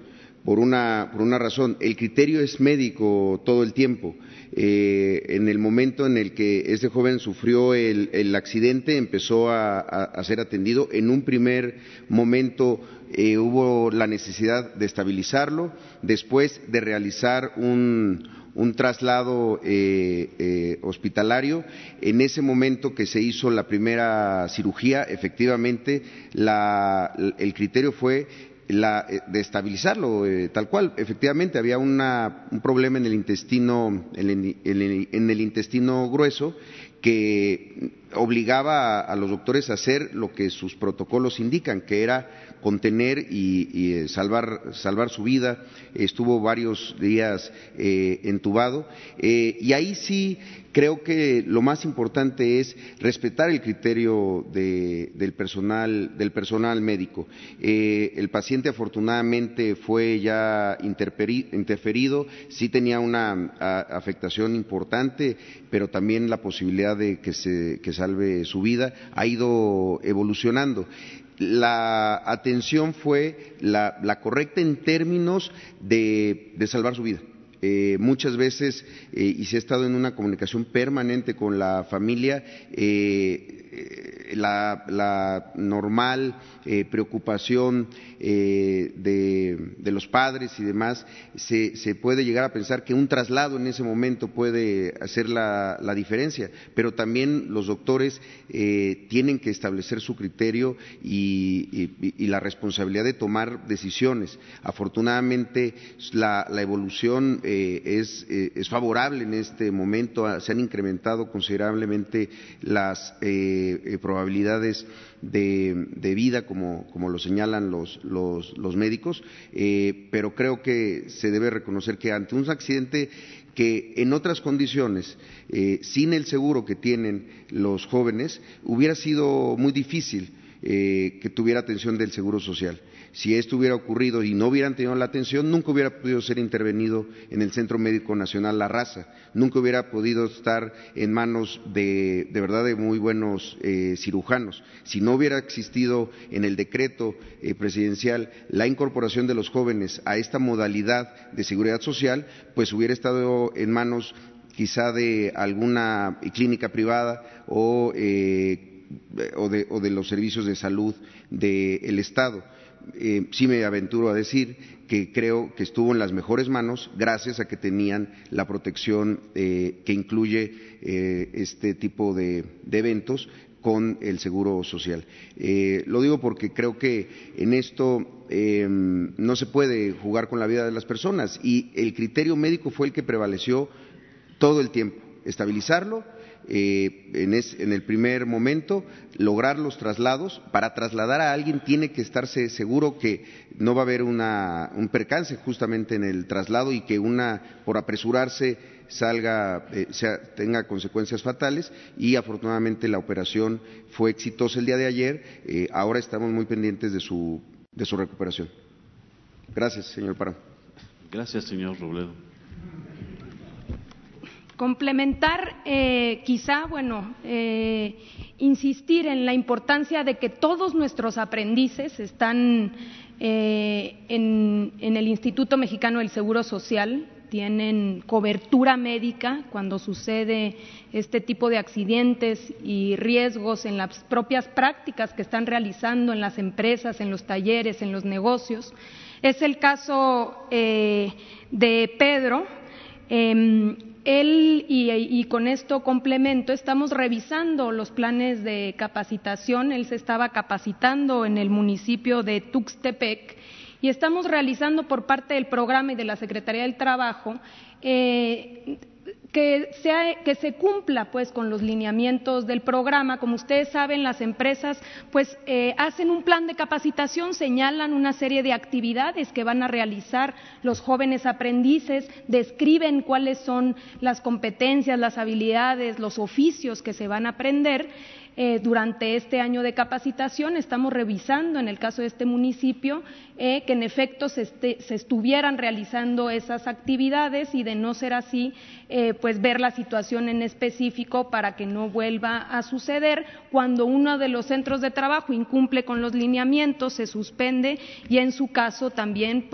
por una, por una razón. El criterio es médico todo el tiempo. Eh, en el momento en el que ese joven sufrió el, accidente, empezó a, ser atendido. En un primer momento eh, hubo la necesidad de estabilizarlo, después de realizar un, traslado eh, hospitalario. En ese momento que se hizo la primera cirugía, efectivamente, el criterio fue eh, de estabilizarlo eh, tal cual. Efectivamente, había un problema en el intestino, en el, intestino grueso que obligaba a, los doctores a hacer lo que sus protocolos indican, que era contener y, eh, salvar, salvar, su vida. Estuvo varios días entubado. y ahí sí Creo que lo más importante es respetar el criterio del, personal, del personal médico. Eh, el paciente afortunadamente fue ya interferido, sí tenía una afectación importante, pero también la posibilidad de que se salve su vida ha ido evolucionando la atención fue la, correcta en términos de salvar su vida. Eh, muchas veces, eh, y se ha estado en una comunicación permanente con la familia, eh, la, normal preocupación de, los padres y demás, se, puede llegar a pensar que un traslado en ese momento puede hacer la, diferencia, pero también los doctores tienen que establecer su criterio y, la responsabilidad de tomar decisiones. Afortunadamente, la, evolución eh, eh, es, favorable en este momento. Se han incrementado considerablemente las eh, probabilidades de, vida, como, lo señalan los, médicos, pero creo que se debe reconocer que ante un accidente que en otras condiciones, sin el seguro que tienen los jóvenes, hubiera sido muy difícil que tuviera atención del Seguro Social si esto hubiera ocurrido y no hubieran tenido la atención, nunca hubiera podido ser intervenido en el Centro Médico Nacional La Raza, nunca hubiera podido estar en manos de, de verdad, de muy buenos eh, cirujanos. Si no hubiera existido en el decreto eh, presidencial la incorporación de los jóvenes a esta modalidad de seguridad social, pues hubiera estado en manos quizá de alguna clínica privada o, eh, o, de, o de, los servicios de salud del Estado. Eh, sí me aventuro a decir que creo que estuvo en las mejores manos gracias a que tenían la protección eh, que incluye eh, este tipo de, eventos con el seguro social. lo digo porque creo que en esto no se puede jugar con la vida de las personas y el criterio médico fue el que prevaleció todo el tiempo, estabilizarlo eh, en, el primer momento, lograr los traslados. Para trasladar a alguien tiene que estarse seguro que no va a haber un percance justamente en el traslado y que una, por apresurarse, salga, eh, tenga consecuencias fatales y afortunadamente la operación fue exitosa el día de ayer. Eh, ahora estamos muy pendientes de su, de su recuperación. Gracias, señor Parán. Gracias, señor Robledo. Complementar, eh, quizá, bueno, eh, insistir en la importancia de que todos nuestros aprendices están eh, en, el Instituto Mexicano del Seguro Social, tienen cobertura médica cuando sucede este tipo de accidentes y riesgos en las propias prácticas que están realizando en las empresas, en los talleres, en los negocios. Es el caso de Pedro. Em, él, y, con esto complemento, estamos revisando los planes de capacitación. Él se estaba capacitando en el municipio de Tuxtepec y estamos realizando por parte del programa y de la Secretaría del Trabajo eh, que, que se cumpla pues con los lineamientos del programa. Como ustedes saben, las empresas pues eh, hacen un plan de capacitación, señalan una serie de actividades que van a realizar los jóvenes aprendices, describen cuáles son las competencias, las habilidades, los oficios que se van a aprender eh, durante este año de capacitación. Estamos revisando, en el caso de este municipio, eh, que en efecto se, estuvieran realizando esas actividades y de no ser así, eh, pues ver la situación en específico para que no vuelva a suceder. Cuando uno de los centros de trabajo incumple con los lineamientos, se suspende y en su caso también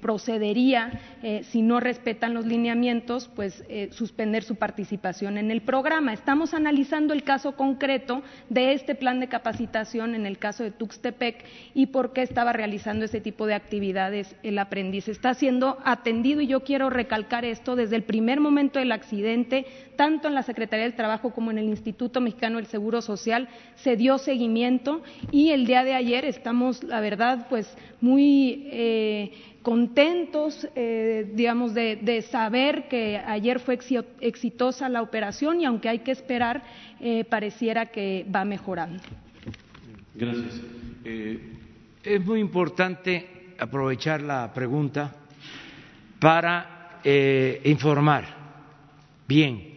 procedería, si no respetan los lineamientos, pues suspender su participación en el programa. Estamos analizando el caso concreto de este plan de capacitación en el caso de Tuxtepec y por qué estaba realizando ese tipo de actividades el aprendiz. Está siendo atendido y yo quiero recalcar esto desde el primer momento del accidente, tanto en la Secretaría del Trabajo como en el Instituto Mexicano del Seguro Social, se dio seguimiento y el día de ayer estamos, la verdad, pues muy eh, contentos, eh, digamos, de, saber que ayer fue exitosa la operación y aunque hay que esperar, eh, pareciera que va mejorando. Gracias. es muy importante aprovechar la pregunta para informar bien.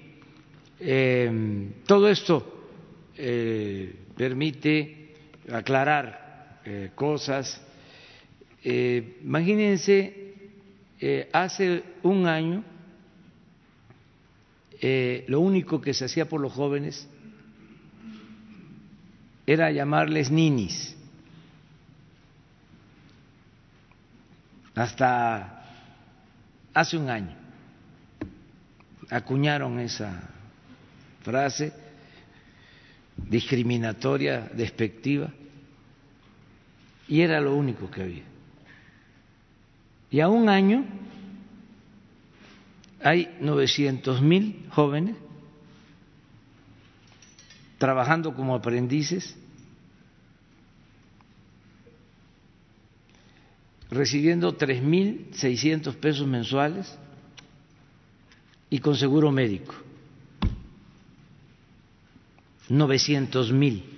todo esto permite aclarar cosas eh, imagínense, eh, hace un año eh, lo único que se hacía por los jóvenes era llamarles ninis. Hasta hace un año acuñaron esa frase discriminatoria, despectiva, y era lo único que había. Y a un año hay 900 mil jóvenes trabajando como aprendices, recibiendo 3.600 pesos mensuales y con seguro médico. 900 mil.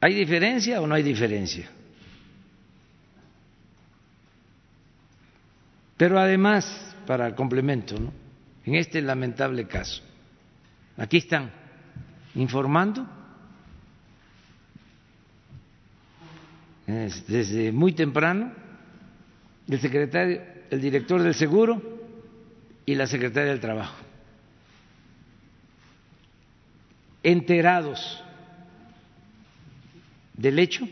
¿Hay diferencia o no hay diferencia? Pero además, para complemento, ¿no? en este lamentable caso, aquí están informando desde muy temprano el secretario, el director del seguro y la secretaria del trabajo, enterados del hecho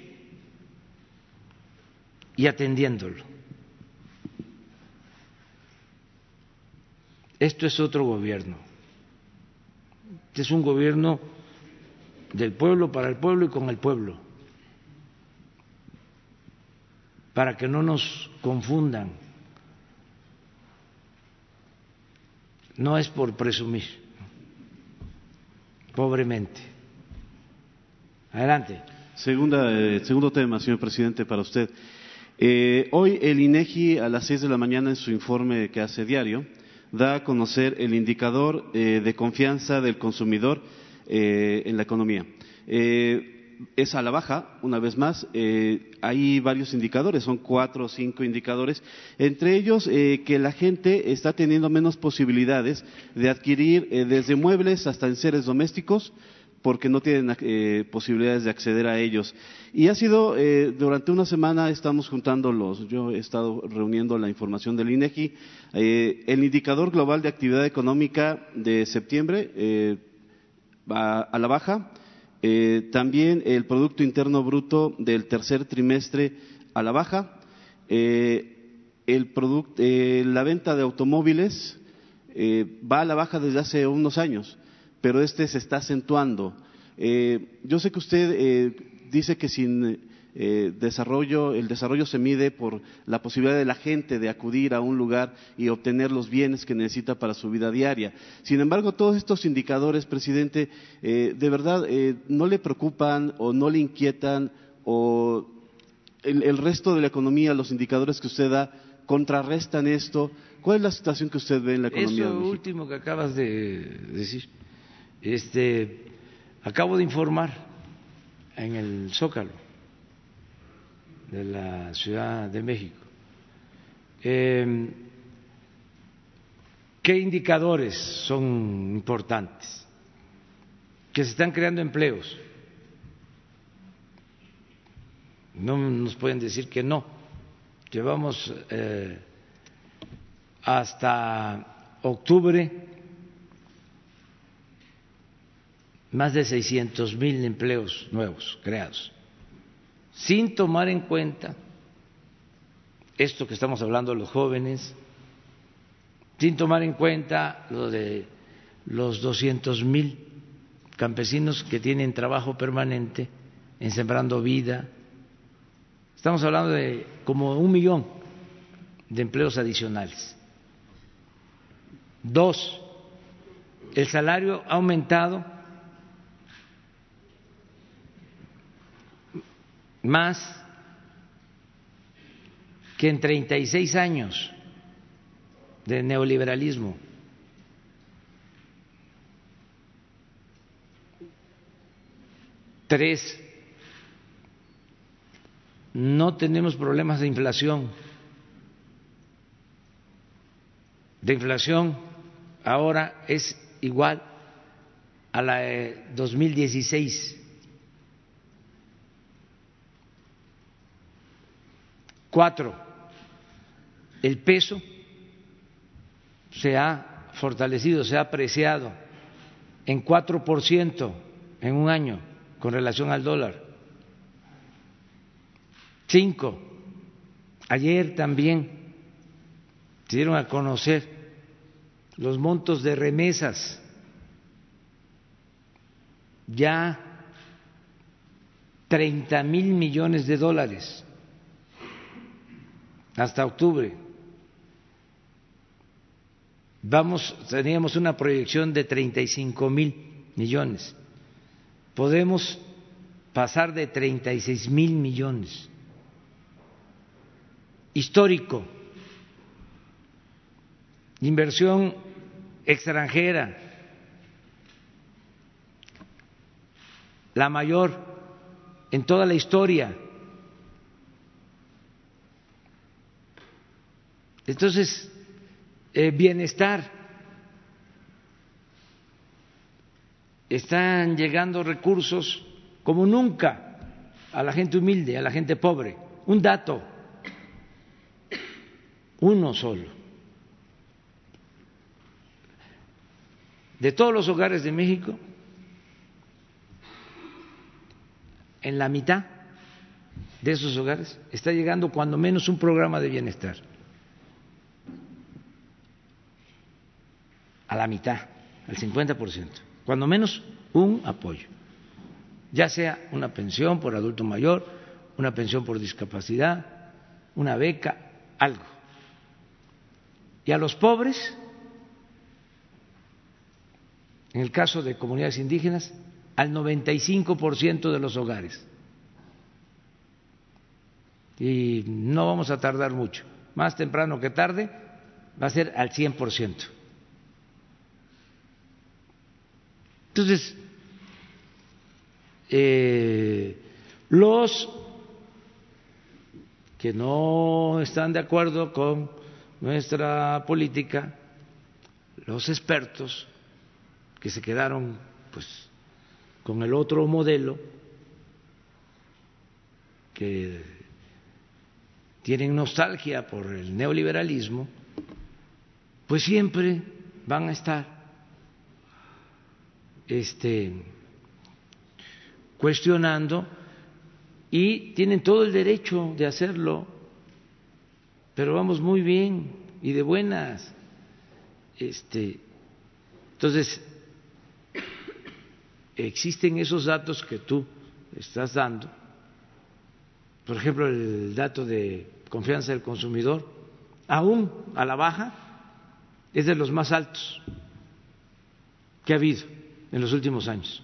y atendiéndolo. Esto es otro gobierno. Este es un gobierno del pueblo, para el pueblo y con el pueblo. Para que no nos confundan. No es por presumir, pobremente. Adelante. Segunda, eh, segundo tema, señor presidente, para usted. Eh, hoy el INEGI a las seis de la mañana en su informe que hace diario da a conocer el indicador eh, de confianza del consumidor en la economía. es a la baja, una vez más. hay varios indicadores, son cuatro o cinco indicadores, entre ellos que la gente está teniendo menos posibilidades de adquirir desde muebles hasta enseres domésticos, porque no tienen eh, posibilidades de acceder a ellos. Y ha sido, eh, durante una semana estamos juntando los, yo he estado reuniendo la información del INEGI, eh, el indicador global de actividad económica de septiembre va a la baja, también el Producto Interno Bruto del tercer trimestre a la baja, el la venta de automóviles va a la baja desde hace unos años pero este se está acentuando. Eh, yo sé que usted eh, dice que sin eh, desarrollo, el desarrollo se mide por la posibilidad de la gente de acudir a un lugar y obtener los bienes que necesita para su vida diaria. Sin embargo, todos estos indicadores, presidente, de verdad no le preocupan o no le inquietan o el, el resto de la economía, los indicadores que usted da, contrarrestan esto? ¿Cuál es la situación que usted ve en la economía? Eso último que acabas de decir, este, acabo de informar en el Zócalo de la Ciudad de México. Eh, ¿Qué indicadores son importantes? Que se están creando empleos. No nos pueden decir que no. Llevamos eh, hasta octubre más de 600 mil empleos nuevos creados, sin tomar en cuenta esto que estamos hablando los jóvenes, sin tomar en cuenta lo de los 200 mil campesinos que tienen trabajo permanente en Sembrando Vida. Estamos hablando de como un millón de empleos adicionales. Dos, el salario ha aumentado más que en 36 años de neoliberalismo. Tres, no tenemos problemas de inflación. De inflación ahora es igual a la de 2016. Cuatro, el peso se ha fortalecido, se ha apreciado en cuatro por ciento en un año con relación al dólar. Cinco, ayer también se dieron a conocer los montos de remesas. Ya 30 mil millones de dólares hasta octubre. Vamos, teníamos una proyección de 35 mil millones. Podemos pasar de 36 mil millones. Histórico. Inversión extranjera. La mayor en toda la historia. Entonces, eh, bienestar. Están llegando recursos como nunca a la gente humilde, a la gente pobre. Un dato, uno solo. De todos los hogares de México, en la mitad de esos hogares está llegando cuando menos un programa de bienestar. A la mitad, al 50%, cuando menos un apoyo, ya sea una pensión por adulto mayor, una pensión por discapacidad, una beca, algo. Y a los pobres, en el caso de comunidades indígenas, al 95% de los hogares. Y no vamos a tardar mucho, más temprano que tarde, va a ser al 100%. Entonces, eh, los que no están de acuerdo con nuestra política, los expertos que se quedaron pues con el otro modelo que tienen nostalgia por el neoliberalismo, pues siempre van a estar este, cuestionando y tienen todo el derecho de hacerlo, pero vamos muy bien y de buenas. Este, entonces, existen esos datos que tú estás dando, por ejemplo, el dato de confianza del consumidor, aún a la baja, es de los más altos que ha habido en los últimos años.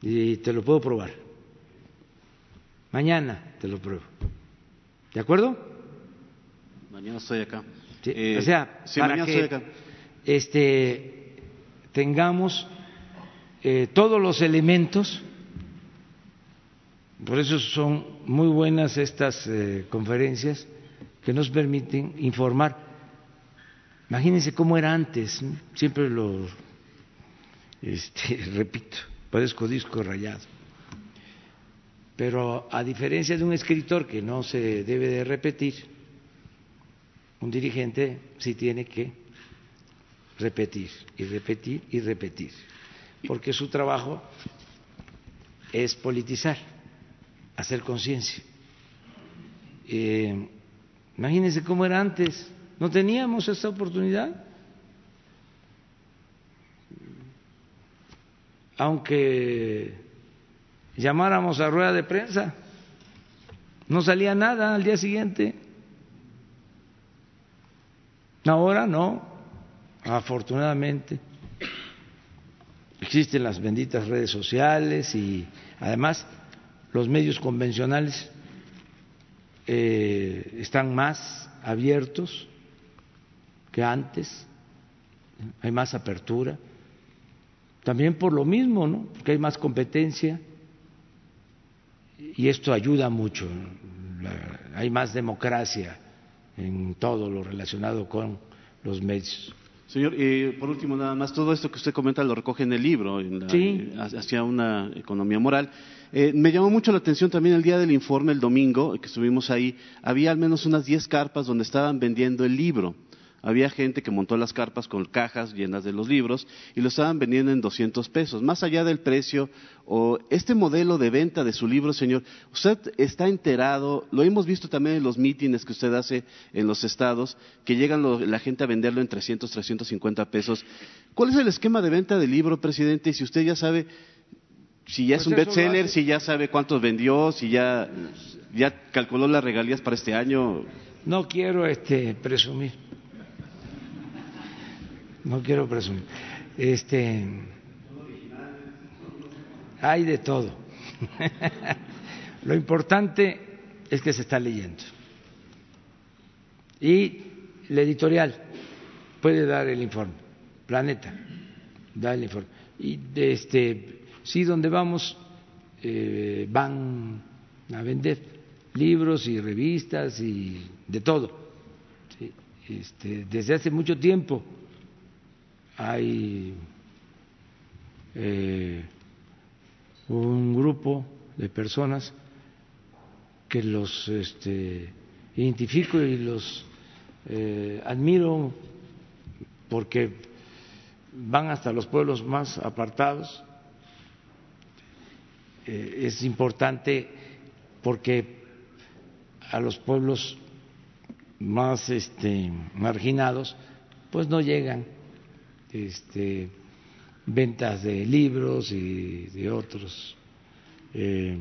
Y te lo puedo probar. Mañana te lo pruebo. ¿De acuerdo? Mañana estoy acá. Eh, o sea, para que este tengamos eh, todos los elementos. Por eso son muy buenas estas eh, conferencias que nos permiten informar. Imagínense cómo era antes, siempre lo este, repito, parezco disco rayado. Pero a diferencia de un escritor que no se debe de repetir, un dirigente sí tiene que repetir y repetir y repetir, porque su trabajo es politizar, hacer conciencia. Eh, imagínense cómo era antes, no teníamos esta oportunidad. Aunque llamáramos a rueda de prensa, no salía nada al día siguiente. Ahora no, afortunadamente. Existen las benditas redes sociales y además los medios convencionales eh, están más abiertos que antes, hay más apertura. También por lo mismo, ¿no? Porque hay más competencia y esto ayuda mucho. Hay más democracia en todo lo relacionado con los medios. Señor, y por último, nada más, todo esto que usted comenta lo recoge en el libro, en sí. hacia una economía moral. Eh, me llamó mucho la atención también el día del informe, el domingo, que estuvimos ahí, había al menos unas 10 carpas donde estaban vendiendo el libro. Había gente que montó las carpas con cajas llenas de los libros y lo estaban vendiendo en 200 pesos. Más allá del precio o este modelo de venta de su libro, señor, usted está enterado, lo hemos visto también en los mítines que usted hace en los estados, que llegan la gente a venderlo en 300, 350 pesos. ¿Cuál es el esquema de venta del libro, presidente? Y si usted ya sabe si ya es un pues bestseller, si ya sabe cuántos vendió, si ya, ya calculó las regalías para este año. No quiero este presumir no quiero presumir. Este, hay de todo. Lo importante es que se está leyendo. Y la editorial puede dar el informe, Planeta, da el informe. Y este, sí, donde vamos eh, van a vender libros y revistas y de todo. Este, desde hace mucho tiempo hay eh, un grupo de personas que los este, identifico y los eh, admiro porque van hasta los pueblos más apartados. Eh, es importante porque a los pueblos más este, marginados pues no llegan este, ventas de libros y de otros eh,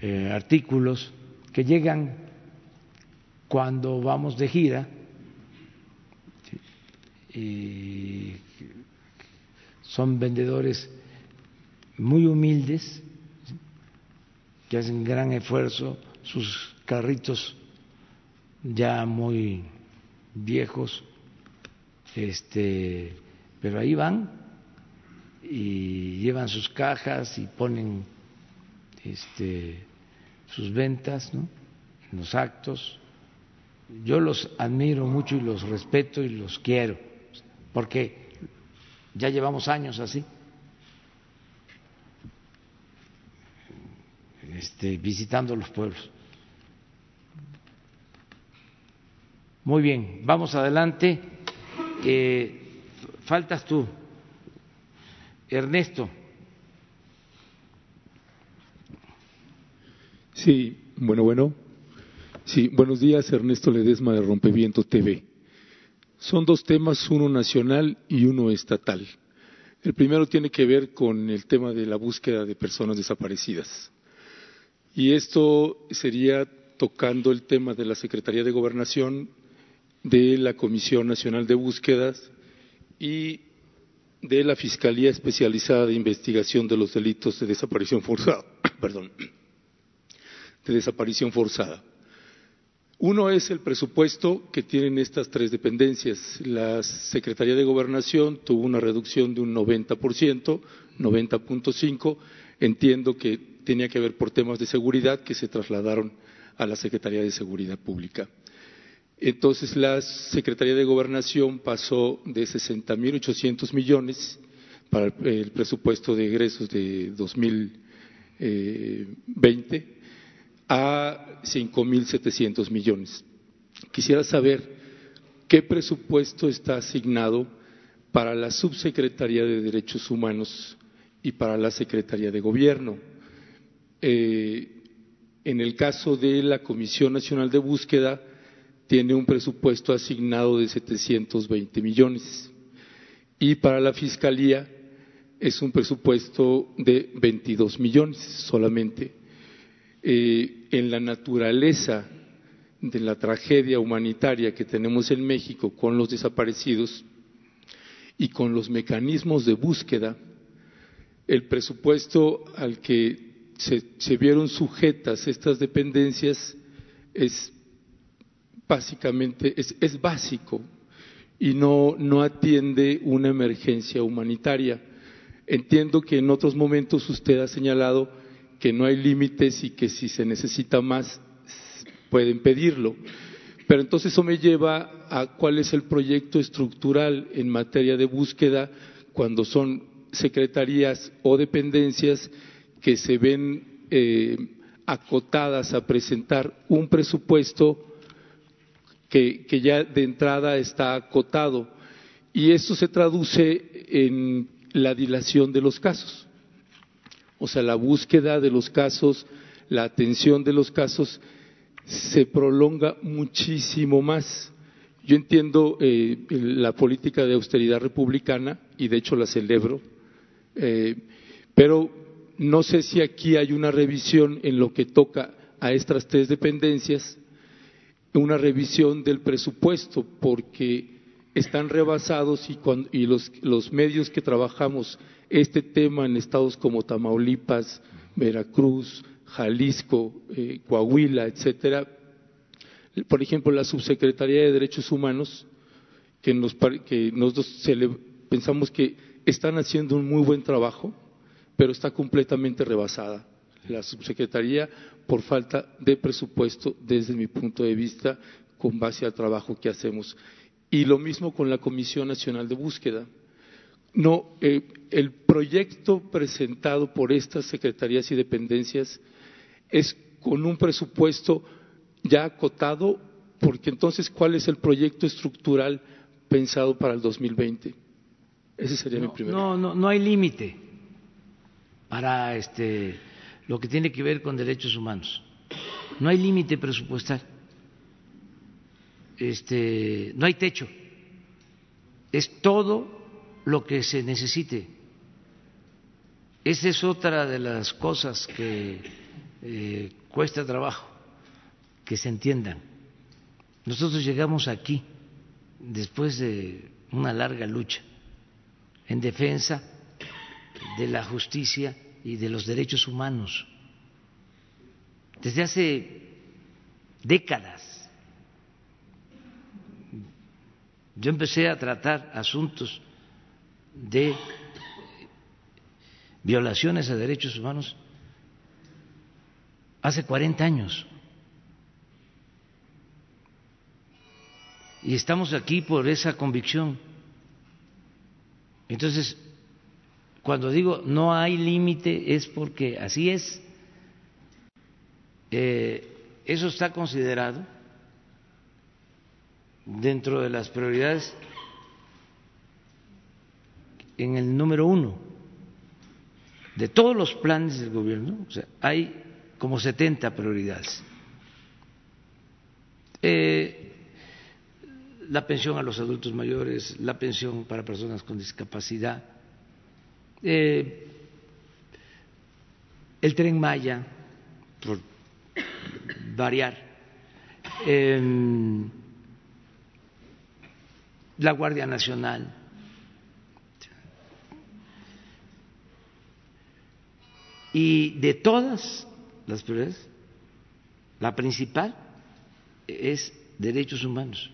eh, artículos que llegan cuando vamos de gira y son vendedores muy humildes que hacen gran esfuerzo, sus carritos ya muy viejos este, pero ahí van y llevan sus cajas y ponen este, sus ventas en los actos. Yo los admiro mucho y los respeto y los quiero, porque ya llevamos años así. Este, visitando los pueblos. Muy bien, vamos adelante. Eh, faltas tú, Ernesto. Sí, bueno, bueno. Sí, buenos días, Ernesto Ledesma de Rompeviento TV. Son dos temas, uno nacional y uno estatal. El primero tiene que ver con el tema de la búsqueda de personas desaparecidas. Y esto sería tocando el tema de la Secretaría de Gobernación de la Comisión Nacional de Búsquedas y de la Fiscalía Especializada de Investigación de los Delitos de Desaparición Forzada. Perdón. de desaparición forzada. Uno es el presupuesto que tienen estas tres dependencias. La Secretaría de Gobernación tuvo una reducción de un 90%, 90.5%. Entiendo que tenía que ver por temas de seguridad que se trasladaron a la Secretaría de Seguridad Pública. Entonces, la Secretaría de Gobernación pasó de 60.800 millones para el presupuesto de egresos de 2020 a 5.700 millones. Quisiera saber qué presupuesto está asignado para la Subsecretaría de Derechos Humanos y para la Secretaría de Gobierno. Eh, en el caso de la Comisión Nacional de Búsqueda, tiene un presupuesto asignado de 720 millones. Y para la Fiscalía es un presupuesto de 22 millones solamente. Eh, en la naturaleza de la tragedia humanitaria que tenemos en México con los desaparecidos y con los mecanismos de búsqueda, el presupuesto al que se, vieron sujetas estas dependencias es básicamente, es, básico y no, no atiende una emergencia humanitaria. Entiendo que en otros momentos usted ha señalado que no hay límites y que si se necesita más pueden pedirlo. Pero entonces eso me lleva a cuál es el proyecto estructural en materia de búsqueda cuando son secretarías o dependencias que se ven eh, acotadas a presentar un presupuesto que, ya de entrada está acotado. Y esto se traduce en la dilación de los casos. O sea, la búsqueda de los casos, la atención de los casos se prolonga muchísimo más. Yo entiendo eh, la política de austeridad republicana y de hecho la celebro, eh, pero no sé si aquí hay una revisión en lo que toca a estas tres dependencias, una revisión del presupuesto, porque están rebasados y, y los, medios que trabajamos este tema en estados como Tamaulipas, Veracruz, Jalisco, eh, Coahuila, etcétera. Por ejemplo, la Subsecretaría de Derechos Humanos, que, nos, que nosotros pensamos que están haciendo un muy buen trabajo, pero está completamente rebasada. La subsecretaría por falta de presupuesto desde mi punto de vista con base al trabajo que hacemos. Y lo mismo con la Comisión Nacional de Búsqueda. No, eh, el proyecto presentado por estas secretarías y dependencias es con un presupuesto ya acotado, porque entonces, ¿cuál es el proyecto estructural pensado para el 2020? Ese sería mi primer. No, no, no hay límite para este, lo que tiene que ver con derechos humanos. No hay límite presupuestal. Este, no hay techo. Es todo lo que se necesite. Esa es otra de las cosas que eh, cuesta trabajo que se entiendan. Nosotros llegamos aquí después de una larga lucha en defensa de la justicia y de los derechos humanos. Desde hace décadas yo empecé a tratar asuntos de violaciones a derechos humanos hace 40 años. Y estamos aquí por esa convicción. Entonces, cuando digo no hay límite es porque así es. Eh, eso está considerado dentro de las prioridades en el número uno de todos los planes del gobierno, hay como 70 prioridades. Eh, la pensión a los adultos mayores, la pensión para personas con discapacidad, eh, el tren Maya, por variar, em, la Guardia Nacional, Y de todas las prioridades, la principal es derechos humanos.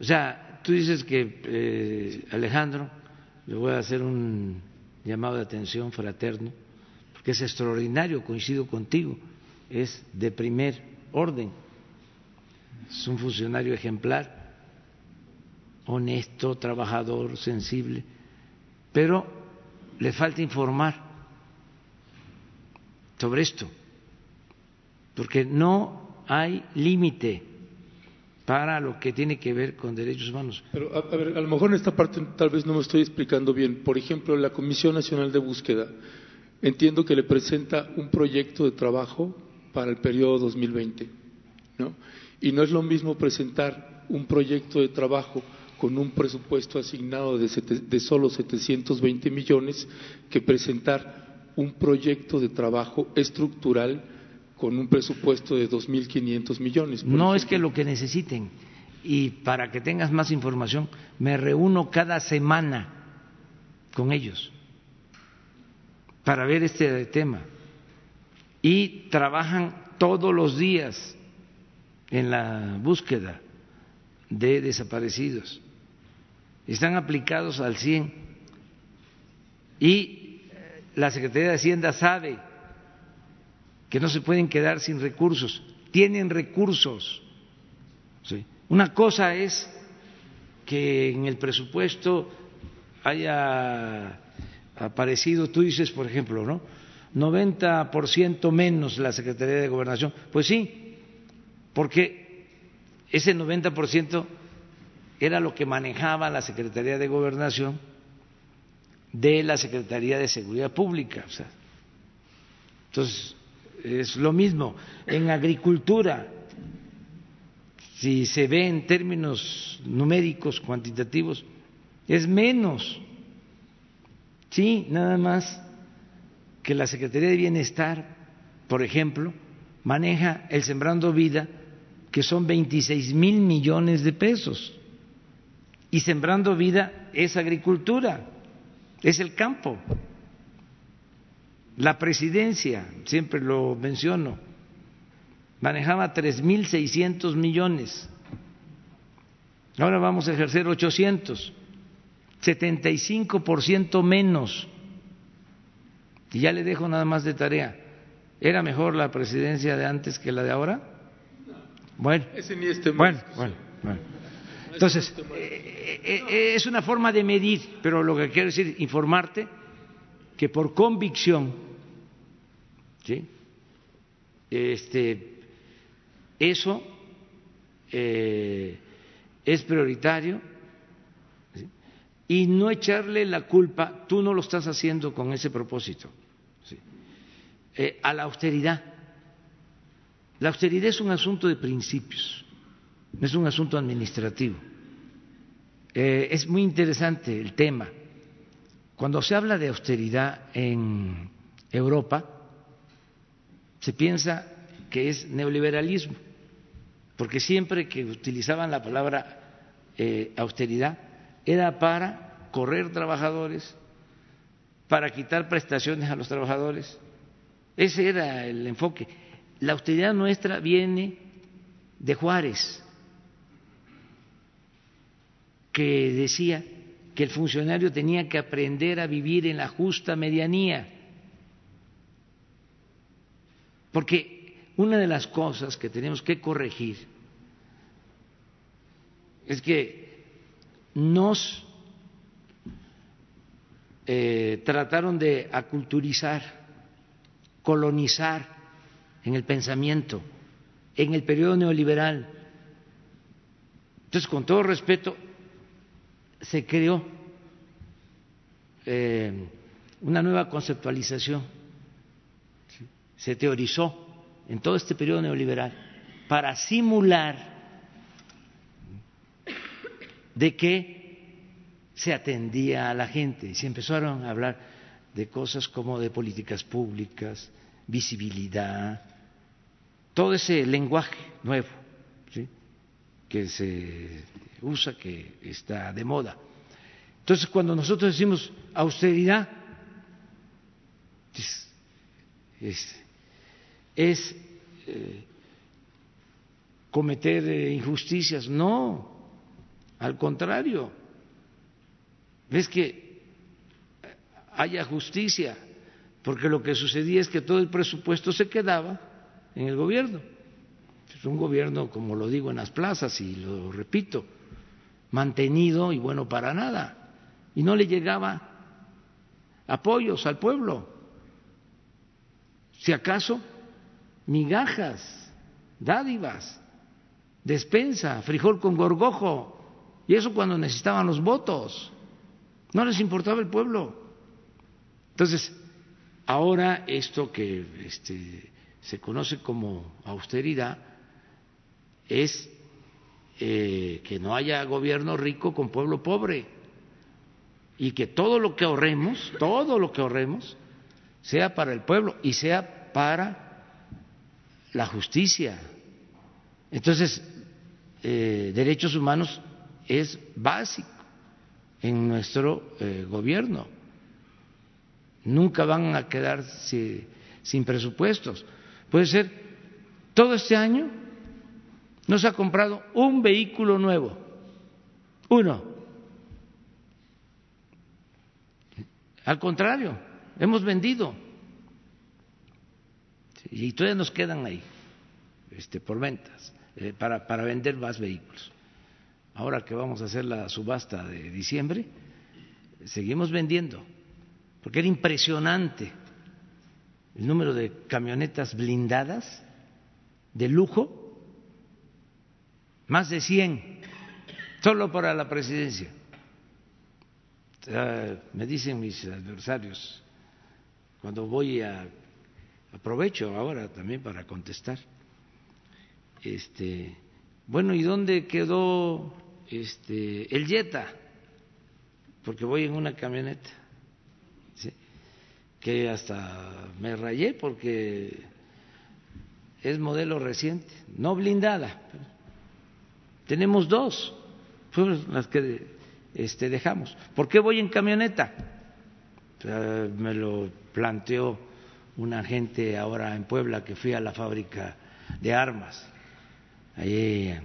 O sea, tú dices que eh, Alejandro, le voy a hacer un llamado de atención fraterno, porque es extraordinario, coincido contigo, es de primer orden, es un funcionario ejemplar, honesto, trabajador, sensible, pero le falta informar sobre esto, porque no hay límite para lo que tiene que ver con derechos humanos. Pero a, ver, a lo mejor en esta parte tal vez no me estoy explicando bien. Por ejemplo, la Comisión Nacional de Búsqueda, entiendo que le presenta un proyecto de trabajo para el periodo 2020, ¿no? Y no es lo mismo presentar un proyecto de trabajo con un presupuesto asignado de, de solo 720 millones que presentar un proyecto de trabajo estructural con un presupuesto de 2.500 millones. No es que lo que necesiten. Y para que tengas más información, me reúno cada semana con ellos para ver este tema. Y trabajan todos los días en la búsqueda de desaparecidos. Están aplicados al 100. Y la Secretaría de Hacienda sabe que no se pueden quedar sin recursos, tienen recursos. Una cosa es que en el presupuesto haya aparecido, tú dices, por ejemplo, ¿no? 90% menos la Secretaría de Gobernación. Pues sí, porque ese 90% era lo que manejaba la Secretaría de Gobernación de la Secretaría de Seguridad Pública. Entonces, es lo mismo. En agricultura, si se ve en términos numéricos, cuantitativos, es menos. Sí, nada más que la Secretaría de Bienestar, por ejemplo, maneja el Sembrando Vida, que son 26 mil millones de pesos. Y Sembrando Vida es agricultura, es el campo. La presidencia, siempre lo menciono, manejaba 3.600 millones. Ahora vamos a ejercer 800, 75% menos. Y ya le dejo nada más de tarea. ¿Era mejor la presidencia de antes que la de ahora? Bueno, bueno, bueno, bueno. Entonces, eh, eh, eh, es una forma de medir, pero lo que quiero decir, informarte que por convicción ¿sí? Este, eso eh, es prioritario y no echarle la culpa, tú no lo estás haciendo con ese propósito, eh, a la austeridad. La austeridad es un asunto de principios, no es un asunto administrativo. Eh, es muy interesante el tema. Cuando se habla de austeridad en Europa, se piensa que es neoliberalismo, porque siempre que utilizaban la palabra eh, austeridad era para correr trabajadores, para quitar prestaciones a los trabajadores. Ese era el enfoque. La austeridad nuestra viene de Juárez, que decía que el funcionario tenía que aprender a vivir en la justa medianía porque una de las cosas que tenemos que corregir es que nos eh, trataron de aculturizar, colonizar en el pensamiento, en el periodo neoliberal. Entonces, con todo respeto, se creó eh, una nueva conceptualización se teorizó en todo este periodo neoliberal para simular de que se atendía a la gente. Y se empezaron a hablar de cosas como de políticas públicas, visibilidad, todo ese lenguaje nuevo que se usa, que está de moda. Entonces, cuando nosotros decimos austeridad, es, eh, cometer eh, injusticias, no, al contrario, es que haya justicia, porque lo que sucedía es que todo el presupuesto se quedaba en el gobierno. Es un gobierno, como lo digo en las plazas y lo repito, mantenido y bueno para nada. Y no le llegaba apoyos al pueblo. Si acaso, migajas, dádivas, despensa, frijol con gorgojo, y eso cuando necesitaban los votos. No les importaba el pueblo. Entonces, ahora esto que este, se conoce como austeridad es eh, que no haya gobierno rico con pueblo pobre y que todo lo que ahorremos, todo lo que ahorremos, sea para el pueblo y sea para la justicia. Entonces, eh, derechos humanos es básico en nuestro eh, gobierno. Nunca van a quedarse sin presupuestos. Puede ser, todo este año no se ha comprado un vehículo nuevo, uno. Al contrario, hemos vendido y todavía nos quedan ahí este, por ventas eh, para, para vender más vehículos ahora que vamos a hacer la subasta de diciembre, seguimos vendiendo, porque era impresionante el número de camionetas blindadas de lujo, más de 100, solo para la presidencia. me dicen mis adversarios, cuando voy a, aprovecho ahora también para contestar, este, bueno, ¿y dónde quedó este, el Jetta, porque voy en una camioneta, que hasta me rayé porque es modelo reciente, no blindada. Tenemos dos, las que este, dejamos. ¿Por qué voy en camioneta? me lo planteó una gente ahora en Puebla que fui a la fábrica de armas, ahí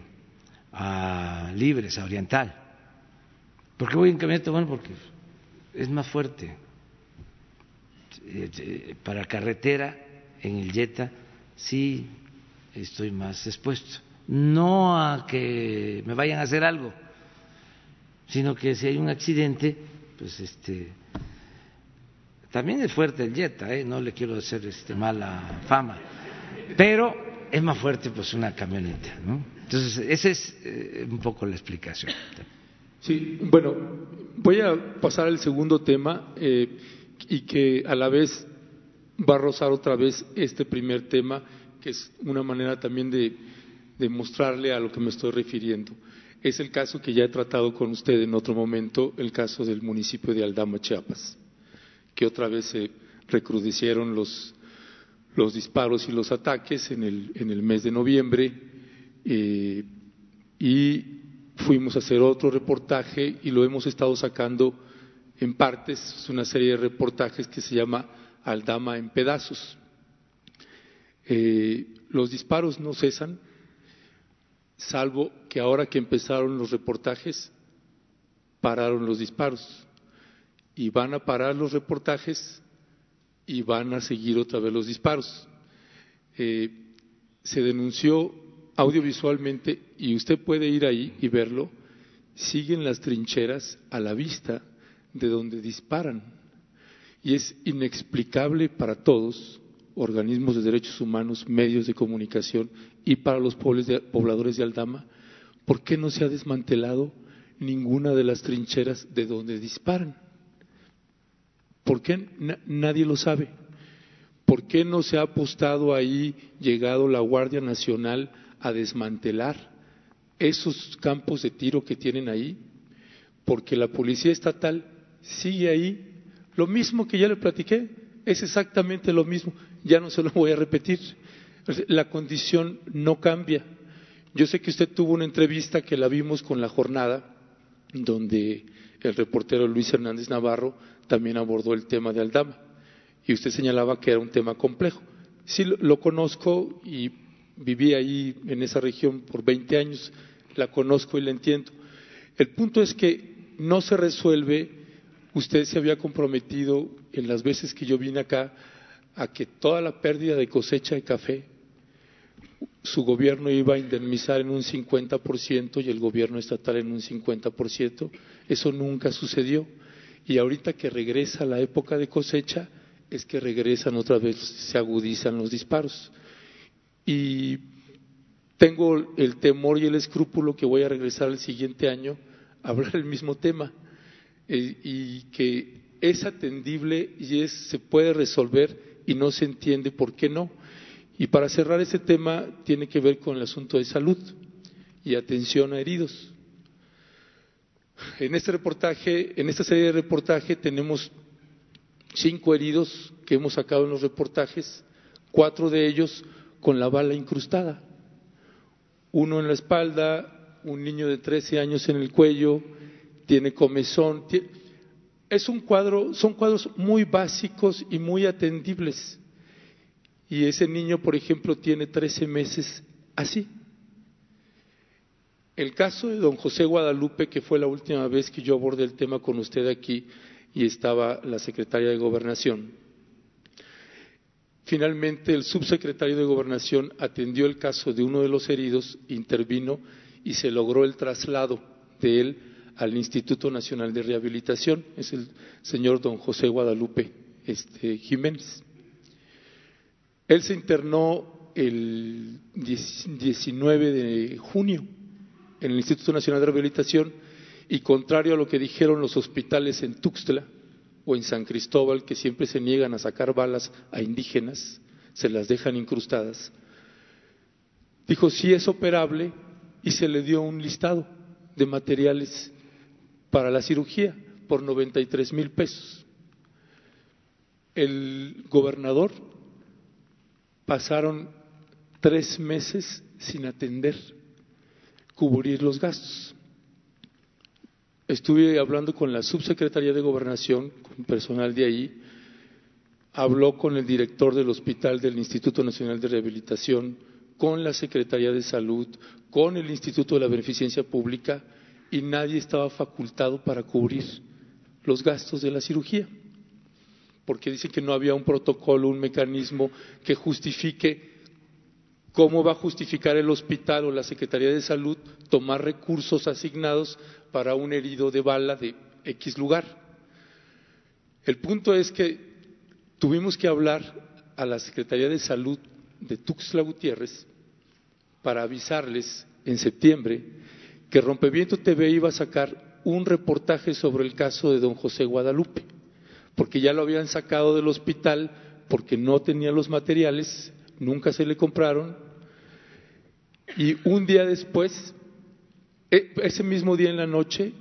a Libres, a Oriental. ¿Por qué voy en camioneta? Bueno, porque es más fuerte. Eh, para carretera, en el Jetta, sí estoy más expuesto. No a que me vayan a hacer algo, sino que si hay un accidente, pues este. También es fuerte el Jetta, ¿eh? no le quiero hacer este, mala fama, pero es más fuerte pues una camioneta, ¿no? Entonces, esa es eh, un poco la explicación. Sí, bueno, voy a pasar al segundo tema eh, y que a la vez va a rozar otra vez este primer tema, que es una manera también de, de mostrarle a lo que me estoy refiriendo. Es el caso que ya he tratado con usted en otro momento, el caso del municipio de Aldama, Chiapas, que otra vez se recrudecieron los, los disparos y los ataques en el, en el mes de noviembre eh, y fuimos a hacer otro reportaje y lo hemos estado sacando en partes, es una serie de reportajes que se llama Aldama en pedazos. Eh, los disparos no cesan, salvo que ahora que empezaron los reportajes, pararon los disparos. Y van a parar los reportajes y van a seguir otra vez los disparos. Eh, se denunció audiovisualmente, y usted puede ir ahí y verlo, siguen las trincheras a la vista de donde disparan. Y es inexplicable para todos, organismos de derechos humanos, medios de comunicación y para los pobladores de Aldama, por qué no se ha desmantelado ninguna de las trincheras de donde disparan. ¿Por qué nadie lo sabe? ¿Por qué no se ha apostado ahí, llegado la Guardia Nacional a desmantelar esos campos de tiro que tienen ahí, porque la policía estatal sigue ahí. Lo mismo que ya le platiqué, es exactamente lo mismo, ya no se lo voy a repetir. La condición no cambia. Yo sé que usted tuvo una entrevista que la vimos con la jornada, donde el reportero Luis Hernández Navarro también abordó el tema de Aldama, y usted señalaba que era un tema complejo. Sí, lo conozco y viví ahí en esa región por 20 años, la conozco y la entiendo. El punto es que no se resuelve, usted se había comprometido en las veces que yo vine acá a que toda la pérdida de cosecha de café su gobierno iba a indemnizar en un 50% y el gobierno estatal en un 50%. Eso nunca sucedió. Y ahorita que regresa la época de cosecha, es que regresan otra vez, se agudizan los disparos. Y tengo el temor y el escrúpulo que voy a regresar el siguiente año a hablar el mismo tema eh, y que es atendible y es, se puede resolver y no se entiende por qué no. Y para cerrar ese tema tiene que ver con el asunto de salud y atención a heridos. En este reportaje, en esta serie de reportaje tenemos cinco heridos que hemos sacado en los reportajes, cuatro de ellos con la bala incrustada. Uno en la espalda, un niño de 13 años en el cuello, tiene comezón. Es un cuadro, son cuadros muy básicos y muy atendibles. Y ese niño, por ejemplo, tiene 13 meses así. El caso de don José Guadalupe, que fue la última vez que yo abordé el tema con usted aquí y estaba la secretaria de Gobernación. Finalmente, el subsecretario de Gobernación atendió el caso de uno de los heridos, intervino y se logró el traslado de él al Instituto Nacional de Rehabilitación. Es el señor don José Guadalupe este, Jiménez. Él se internó el 19 de junio en el Instituto Nacional de Rehabilitación y contrario a lo que dijeron los hospitales en Tuxtla o en San Cristóbal, que siempre se niegan a sacar balas a indígenas, se las dejan incrustadas, dijo sí es operable y se le dio un listado de materiales para la cirugía por 93 mil pesos. El gobernador pasaron tres meses sin atender cubrir los gastos. Estuve hablando con la subsecretaría de Gobernación, con personal de ahí, habló con el director del hospital del Instituto Nacional de Rehabilitación, con la Secretaría de Salud, con el Instituto de la Beneficencia Pública y nadie estaba facultado para cubrir los gastos de la cirugía, porque dice que no había un protocolo, un mecanismo que justifique ¿Cómo va a justificar el hospital o la Secretaría de Salud tomar recursos asignados para un herido de bala de X lugar? El punto es que tuvimos que hablar a la Secretaría de Salud de Tuxtla Gutiérrez para avisarles en septiembre que Rompeviento TV iba a sacar un reportaje sobre el caso de don José Guadalupe, porque ya lo habían sacado del hospital porque no tenía los materiales nunca se le compraron y un día después, e, ese mismo día en la noche,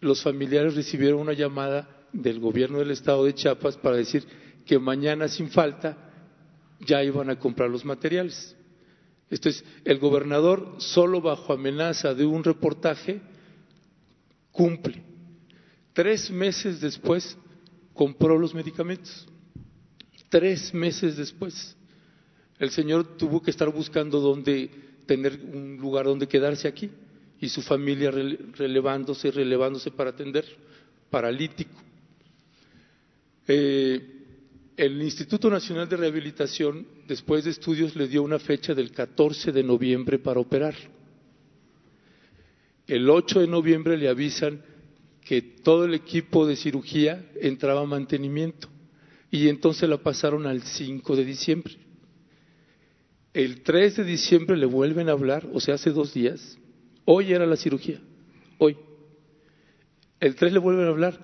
los familiares recibieron una llamada del gobierno del estado de Chiapas para decir que mañana sin falta ya iban a comprar los materiales. Entonces, el gobernador, solo bajo amenaza de un reportaje, cumple. Tres meses después, compró los medicamentos. Tres meses después. El Señor tuvo que estar buscando dónde tener un lugar donde quedarse aquí y su familia relevándose, relevándose para atender, paralítico. Eh, el Instituto Nacional de Rehabilitación, después de estudios, le dio una fecha del 14 de noviembre para operar. El 8 de noviembre le avisan que todo el equipo de cirugía entraba a mantenimiento y entonces la pasaron al 5 de diciembre. El 3 de diciembre le vuelven a hablar, o sea, hace dos días. Hoy era la cirugía, hoy. El 3 le vuelven a hablar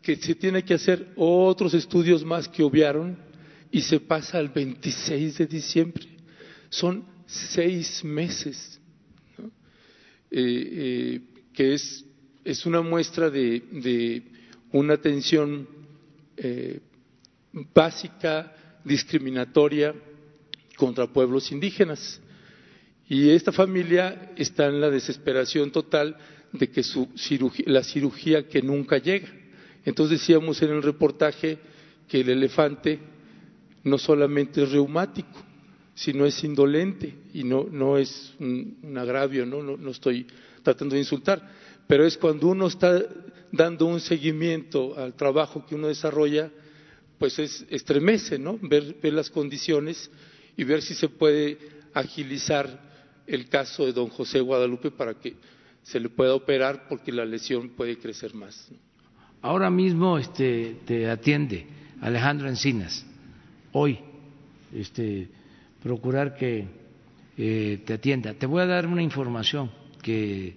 que se tiene que hacer otros estudios más que obviaron y se pasa al 26 de diciembre. Son seis meses, eh, eh, que es, es, una muestra de, una atención eh, básica, discriminatoria, contra pueblos indígenas. Y esta familia está en la desesperación total de que su la cirugía que nunca llega. Entonces decíamos en el reportaje que el elefante no solamente es reumático, si no es indolente y no, no es un, un agravio, ¿no? ¿no? No, estoy tratando de insultar, pero es cuando uno está dando un seguimiento al trabajo que uno desarrolla, pues es, estremece, ¿no? Ver las condiciones y ver si se puede agilizar el caso de don José Guadalupe para que se le pueda operar porque la lesión puede crecer más. Ahora mismo este, te atiende Alejandro Encinas, hoy, este, procurar que eh, te atienda. Te voy a dar una información que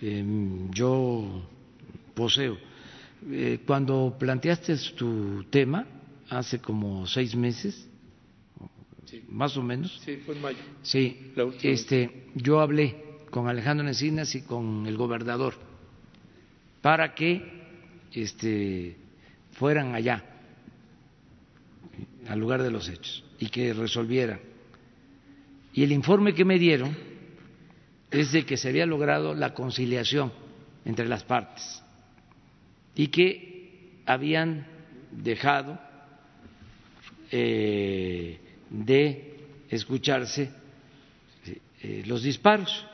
eh, yo poseo. Eh, cuando planteaste tu tema, hace como seis meses, Sí. más o menos, Sí, fue en mayo. Sí, este, yo hablé con Alejandro Encinas y con el gobernador para que este, fueran allá, al lugar de los hechos, y que resolvieran. Y el informe que me dieron es de que se había logrado la conciliación entre las partes y que habían dejado eh, de escucharse eh, los disparos,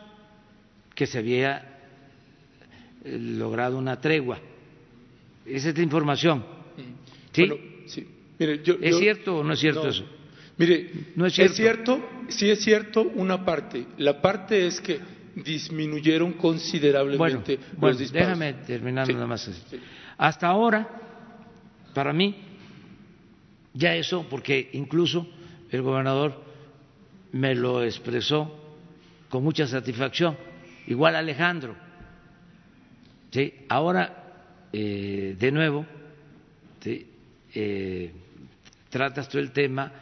que se había eh, logrado una tregua. Esa es la información. ¿Sí? Bueno, sí. Mire, yo- ¿Es yo- cierto o no es cierto No. eso? Mire, No es cierto. cierto, sí es cierto una parte. La parte es que disminuyeron considerablemente bueno, los disparos. déjame terminar Sí. nada más. así. Hasta ahora, para mí, ya eso, porque incluso el gobernador me lo expresó con mucha satisfacción, igual Alejandro. ¿sí? Ahora, eh, de nuevo, ¿sí? Eh, tratas tú el tema,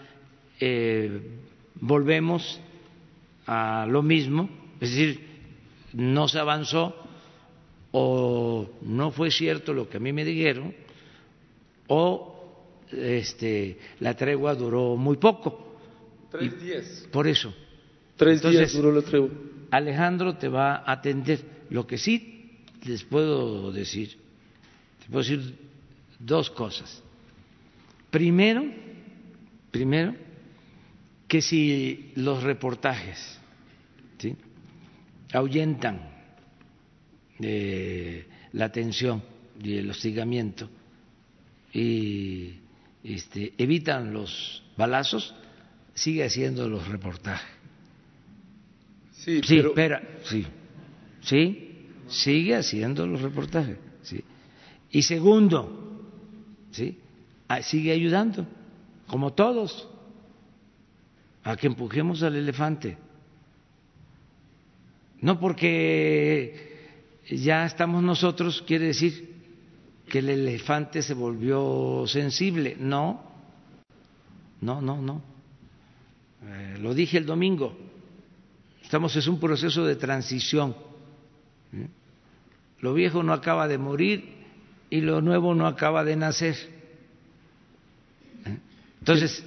eh, volvemos a lo mismo, es decir, no se avanzó o no fue cierto lo que a mí me dijeron o este, la tregua duró muy poco. Tres días. Por eso. Tres Entonces, días duró la tregua. Alejandro te va a atender. Lo que sí les puedo decir, te puedo decir dos cosas. Primero, primero, que si los reportajes ¿sí? ahuyentan eh, la tensión y el hostigamiento y este, evitan los balazos, sigue haciendo los reportajes. Sí, Sí, pero espera, sí, sí, sigue haciendo los reportajes, sí. Y segundo, sí, ah, sigue ayudando, como todos, a que empujemos al elefante. No porque ya estamos nosotros, quiere decir que el elefante se volvió sensible. No, no, no, no. Eh, lo dije el domingo. Estamos en un proceso de transición. ¿eh? Lo viejo no acaba de morir y lo nuevo no acaba de nacer. ¿eh? Entonces,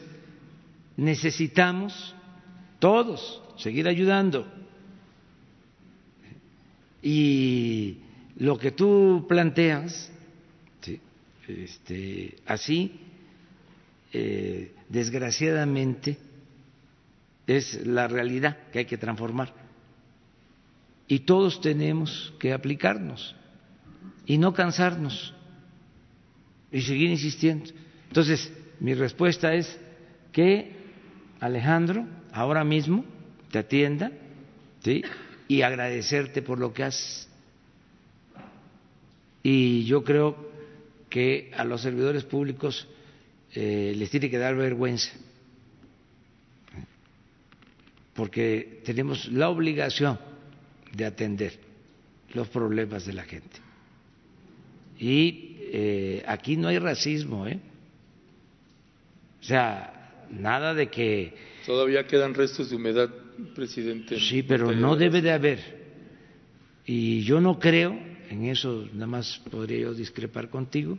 necesitamos todos seguir ayudando. Y lo que tú planteas. Este, así, eh, desgraciadamente, es la realidad que hay que transformar. Y todos tenemos que aplicarnos y no cansarnos y seguir insistiendo. Entonces, mi respuesta es que Alejandro ahora mismo te atienda y agradecerte por lo que haces. Y yo creo que a los servidores públicos eh, les tiene que dar vergüenza porque tenemos la obligación de atender los problemas de la gente. Y eh, aquí no hay racismo, ¿eh? O sea, nada de que todavía quedan restos de humedad, presidente. sí, pero no debe de haber. Y yo no creo, en eso nada más podría yo discrepar contigo,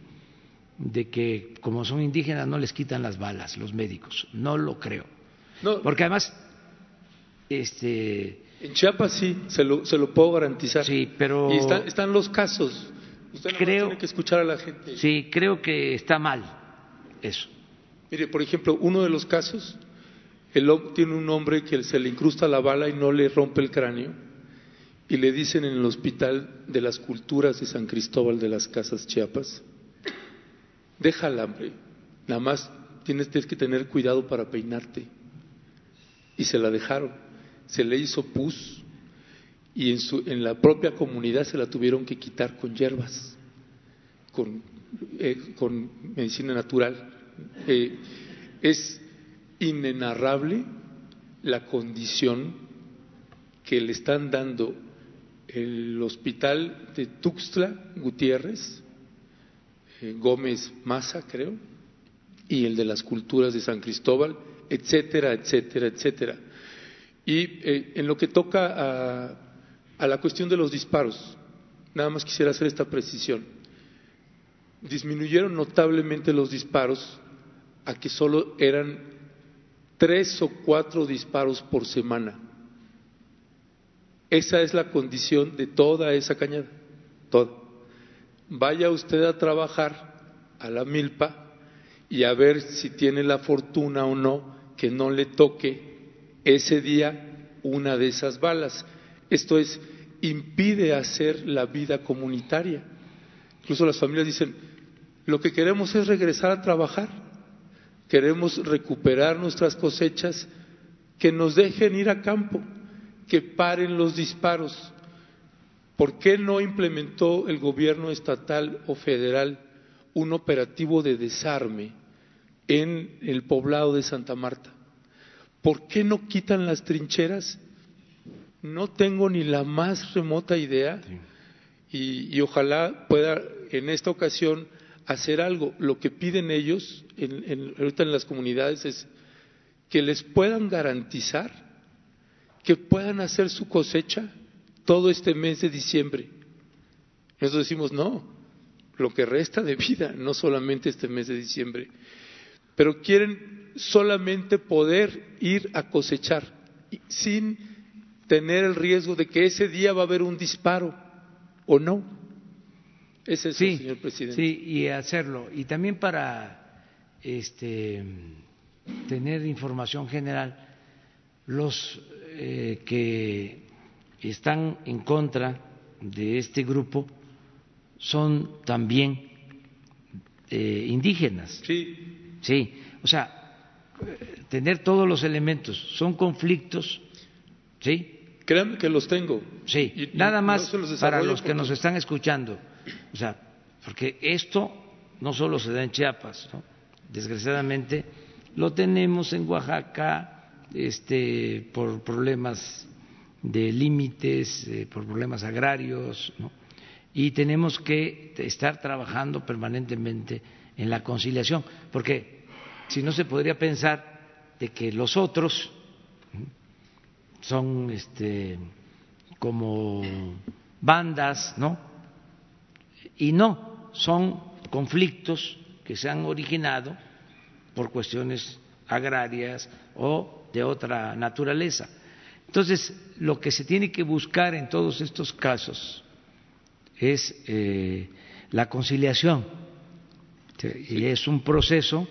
de que como son indígenas no les quitan las balas los médicos. No lo creo. No. Porque además, este, En Chiapas sí, se lo, se lo puedo garantizar. Sí, pero- Y está- están los casos. Usted Creo- tiene que escuchar a la gente. sí, creo que está mal eso. Mire, por ejemplo, uno de los casos el, tiene un hombre que se le incrusta la bala y no le rompe el cráneo. Y le dicen en el hospital de las culturas de San Cristóbal de las Casas Chiapas, deja el hambre, nada más tienes, que tener cuidado para peinarte. Y se la dejaron, se le hizo pus y en, su, en la propia comunidad se la tuvieron que quitar con hierbas, con, eh, con medicina natural. Eh, es inenarrable la condición que le están dando el hospital de Tuxtla Gutiérrez, eh, Gómez Maza, creo, y el de las culturas de San Cristóbal, etcétera, etcétera, etcétera. Y eh, en lo que toca a, a la cuestión de los disparos, nada más quisiera hacer esta precisión. Disminuyeron notablemente los disparos a que solo eran tres o cuatro disparos por semana. Esa es la condición de toda esa cañada, toda. Vaya usted a trabajar a la milpa y a ver si tiene la fortuna o no que no le toque ese día una de esas balas. Esto es, impide hacer la vida comunitaria. Incluso las familias dicen, lo que queremos es regresar a trabajar, queremos recuperar nuestras cosechas, que nos dejen ir a campo, que paren los disparos. ¿Por qué no implementó el gobierno estatal o federal un operativo de desarme en el poblado de Santa Marta? ¿Por qué no quitan las trincheras? No tengo ni la más remota idea y, y ojalá pueda en esta ocasión hacer algo. Lo que piden ellos en, en, ahorita en las comunidades es que les puedan garantizar que puedan hacer su cosecha todo este mes de diciembre. Nosotros decimos, no, lo que resta de vida, no solamente este mes de diciembre, pero quieren solamente poder ir a cosechar sin tener el riesgo de que ese día va a haber un disparo o no. Es eso, sí, señor presidente. Sí, y hacerlo. Y también para este, tener información general, los eh, que están en contra de este grupo son también eh, indígenas. Sí. Sí, o sea, tener todos los elementos, son conflictos, ¿sí? Créanme que los tengo. Sí, Y- nada más los para los que nos están escuchando. O sea, porque esto no solo se da en Chiapas, ¿no? desgraciadamente lo tenemos en Oaxaca este, por problemas de límites, eh, por problemas agrarios, y tenemos que estar trabajando permanentemente en la conciliación, porque si no se podría pensar de que los otros son este, como bandas, ¿no? Y no, son conflictos que se han originado por cuestiones agrarias o de otra naturaleza. Entonces, lo que se tiene que buscar en todos estos casos es eh, la conciliación. Y es un proceso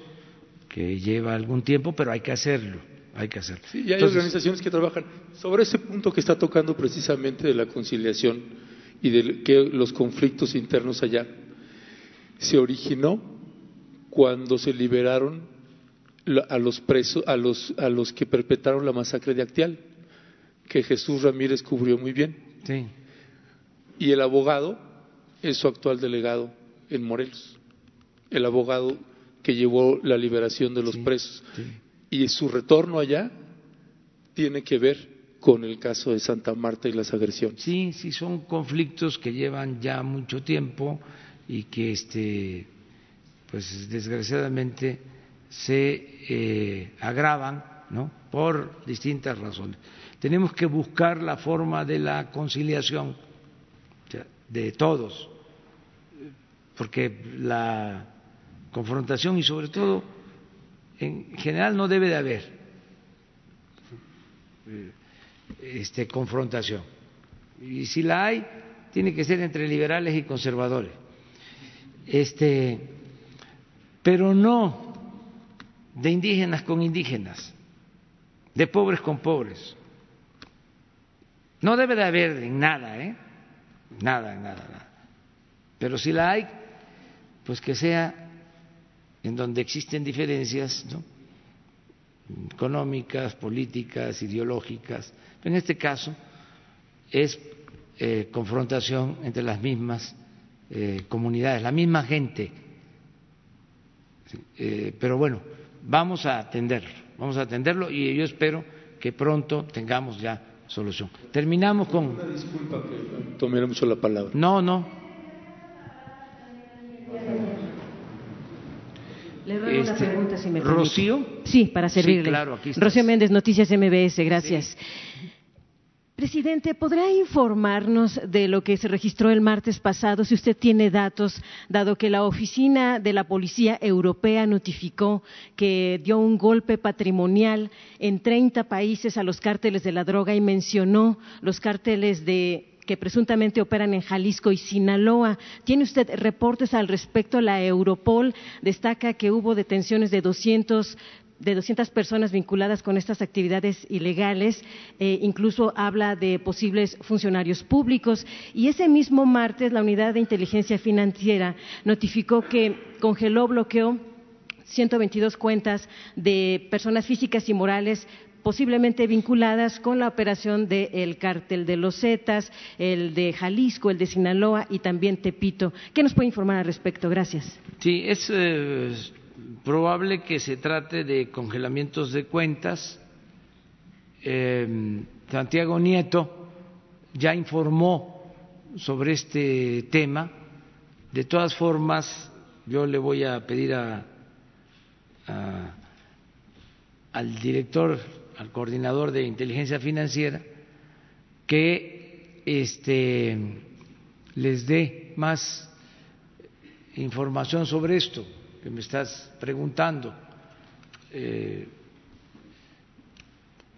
que lleva algún tiempo, pero hay que hacerlo, hay que hacerlo. Sí, y hay Entonces, organizaciones que trabajan sobre ese punto que está tocando precisamente de la conciliación y de que los conflictos internos allá. Se originó cuando se liberaron a los presos, a los, a los que perpetraron la masacre de Actial, que Jesús Ramírez cubrió muy bien. Sí. Y el abogado es su actual delegado en Morelos, el abogado que llevó la liberación de los presos. Y su retorno allá tiene que ver con el caso de Santa Marta y las agresiones. Sí, sí, son conflictos que llevan ya mucho tiempo y que, este, pues desgraciadamente se eh, agravan, ¿no? Por distintas razones. Tenemos que buscar la forma de la conciliación de todos, porque la confrontación y sobre todo en general no debe de haber eh, este, confrontación. Y si la hay, tiene que ser entre liberales y conservadores. Este, pero no de indígenas con indígenas. de pobres con pobres. No debe de haber en nada, ¿eh? Nada, nada, nada. Pero si la hay, pues que sea en donde existen diferencias ¿no? económicas, políticas, ideológicas. En este caso es eh, confrontación entre las mismas eh, comunidades, la misma gente. Eh, pero bueno, vamos a atenderlo, vamos a atenderlo y yo espero que pronto tengamos ya solución. Terminamos con. Una disculpa que tomé mucho la palabra. No, no. Le una Este, pregunta, si me permite. ¿Rocío? Sí, para servirle. Sí, claro, aquí. Rocío Méndez, Noticias MBS, gracias. Presidente, ¿podrá informarnos de lo que se registró el martes pasado, si usted tiene datos, dado que la Oficina de la Policía Europea notificó que dio un golpe patrimonial en 30 países a los cárteles de la droga y mencionó los cárteles de que presuntamente operan en Jalisco y Sinaloa. ¿Tiene usted reportes al respecto? La Europol destaca que hubo detenciones de 200 de 200 personas vinculadas con estas actividades ilegales, eh, incluso habla de posibles funcionarios públicos. Y ese mismo martes, la Unidad de Inteligencia Financiera notificó que congeló, bloqueó 122 cuentas de personas físicas y morales posiblemente vinculadas con la operación del cártel de los Zetas, el de Jalisco, el de Sinaloa y también Tepito. ¿Qué nos puede informar al respecto? Gracias. Sí, es eh, probable que se trate de congelamientos de cuentas. Eh, Santiago Nieto ya informó sobre este tema. De todas formas, yo le voy a pedir a, al director, al coordinador de inteligencia financiera, que este, les dé más información sobre esto que me estás preguntando, eh,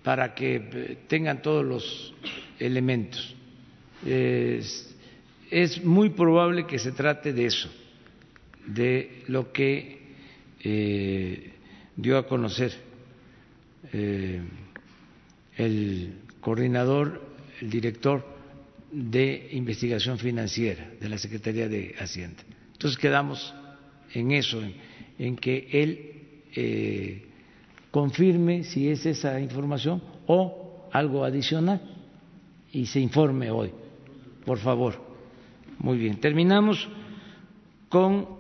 para que eh, tengan todos los elementos. Es, muy probable que se trate de eso, de lo que eh, dio a conocer el coordinador, el director de investigación financiera de la Secretaría de Hacienda. Entonces quedamos en eso, en, que él eh, confirme si es esa información o algo adicional y se informe hoy, por favor. Muy bien, terminamos con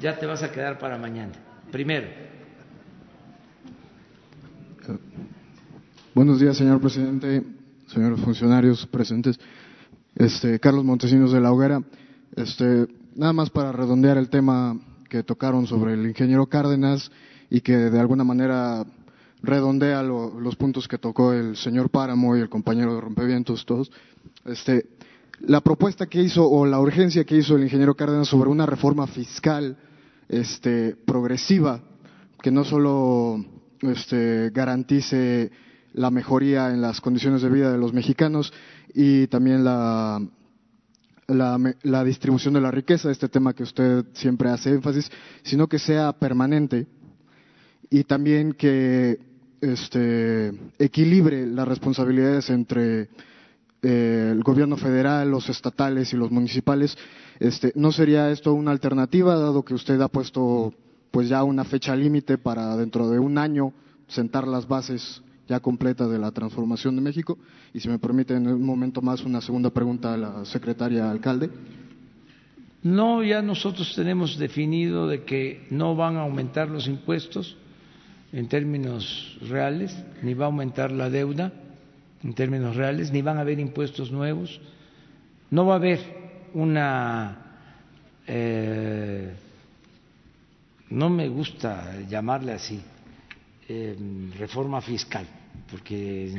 ya te vas a quedar para mañana. Primero, Buenos días, señor presidente, señores funcionarios presentes. Este, Carlos Montesinos de la Hoguera. Este, nada más para redondear el tema que tocaron sobre el ingeniero Cárdenas y que de alguna manera redondea lo- los puntos que tocó el señor Páramo y el compañero de Rompevientos, todos. Este, la propuesta que hizo o la urgencia que hizo el ingeniero Cárdenas sobre una reforma fiscal este, progresiva que no solo este, garantice la mejoría en las condiciones de vida de los mexicanos y también la, la, la distribución de la riqueza, este tema que usted siempre hace énfasis, sino que sea permanente y también que este, equilibre las responsabilidades entre eh, el gobierno federal, los estatales y los municipales. Este, ¿No sería esto una alternativa, dado que usted ha puesto pues ya una fecha límite para dentro de un año sentar las bases ya completas de la transformación de México? Y si me permite en un momento más una segunda pregunta a la secretaria alcalde. no, ya nosotros tenemos definido de que no van a aumentar los impuestos en términos reales, ni va a aumentar la deuda en términos reales, ni van a haber impuestos nuevos, no va a haber una, eh, no me gusta llamarle así, eh, reforma fiscal, porque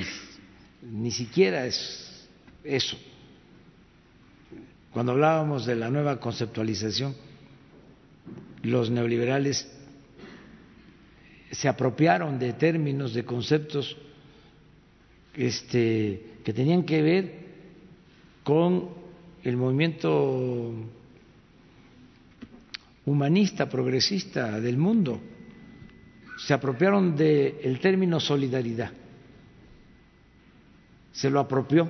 ni siquiera es eso. Cuando hablábamos de la nueva conceptualización, los neoliberales se apropiaron de términos, de conceptos este, que tenían que ver con el movimiento humanista, progresista del mundo. Se apropiaron del término solidaridad. Se lo apropió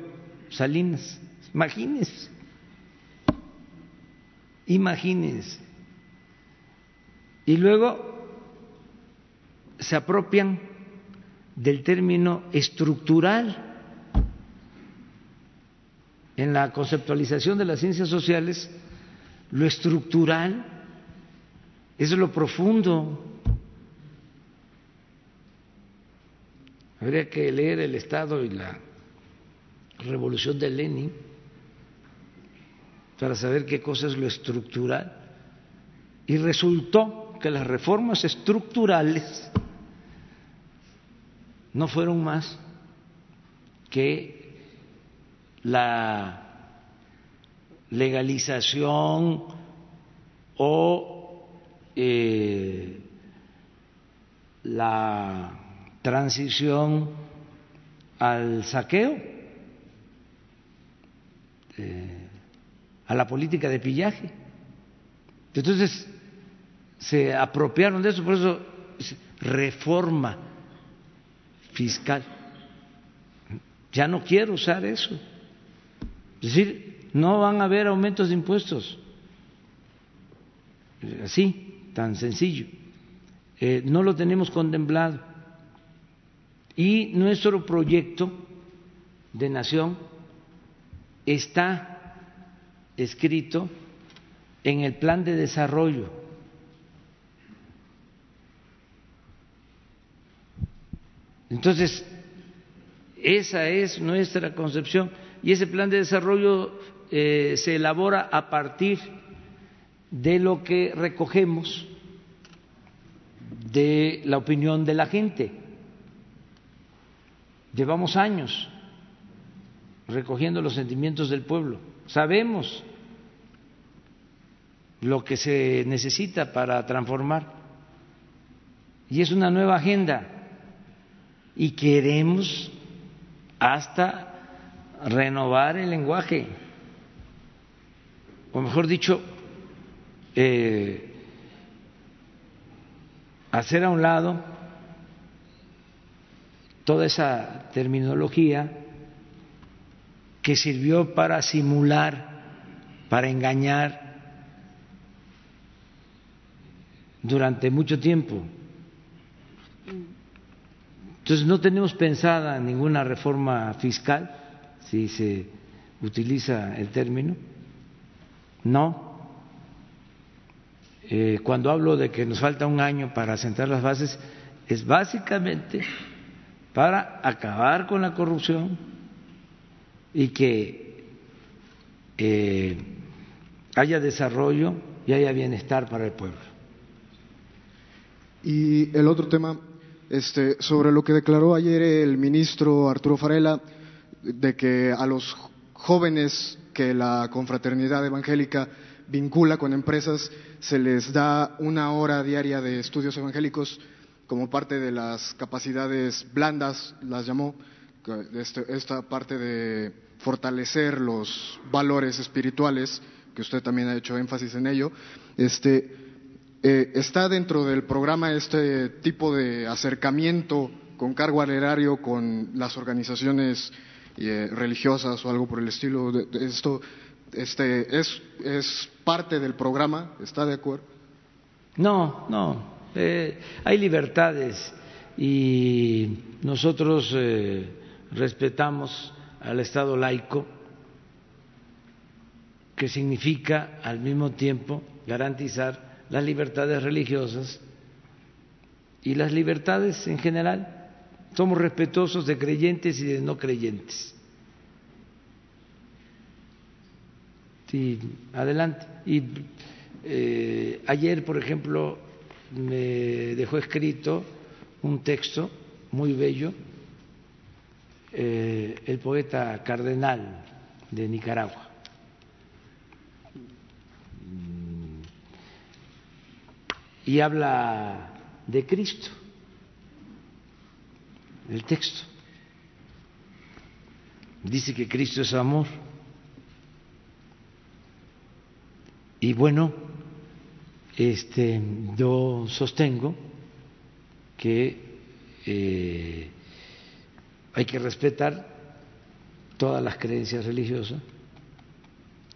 Salinas. Imagínense. Imagínense. Y luego se apropian del término estructural. En la conceptualización de las ciencias sociales, lo estructural es lo profundo. Habría que leer el Estado y la Revolución de Lenin para saber qué cosa es lo estructural. Y resultó que las reformas estructurales no fueron más que la legalización o eh, la transición al saqueo, eh, a la política de pillaje. Entonces, se apropiaron de eso, por eso reforma fiscal. Ya no quiero usar eso. Es decir, no van a haber aumentos de impuestos. Así, tan sencillo. Eh, no lo tenemos contemplado. Y nuestro proyecto de nación está escrito en el plan de desarrollo Entonces, esa es nuestra concepción y ese plan de desarrollo eh, se elabora a partir de lo que recogemos de la opinión de la gente. Llevamos años recogiendo los sentimientos del pueblo. Sabemos lo que se necesita para transformar. Y es una nueva agenda y queremos hasta renovar el lenguaje, o mejor dicho, eh, hacer a un lado toda esa terminología que sirvió para simular, para engañar durante mucho tiempo. Entonces no tenemos pensada ninguna reforma fiscal, si se utiliza el término. No. Eh, cuando hablo de que nos falta un año para sentar las bases, es básicamente para acabar con la corrupción y que eh, haya desarrollo y haya bienestar para el pueblo. Y el otro tema este, sobre lo que declaró ayer el ministro Arturo Farela, de que a los jóvenes que la confraternidad evangélica vincula con empresas se les da una hora diaria de estudios evangélicos como parte de las capacidades blandas, las llamó, este, esta parte de fortalecer los valores espirituales, que usted también ha hecho énfasis en ello. Este, eh, ¿Está dentro del programa este tipo de acercamiento con cargo al con las organizaciones eh, religiosas o algo por el estilo? De, esto este, es, ¿Es parte del programa? ¿Está de acuerdo? No, no. Eh, hay libertades y nosotros respetamos al Estado laico, que significa al mismo tiempo garantizar las libertades religiosas y las libertades en general. Somos respetuosos de creyentes y de no creyentes. Sí, adelante. Y eh, ayer, por ejemplo, me dejó escrito un texto muy bello, eh, el poeta cardenal de Nicaragua y habla de Cristo, el texto. Dice que Cristo es amor. Y bueno, este, yo sostengo que eh, hay que respetar todas las creencias religiosas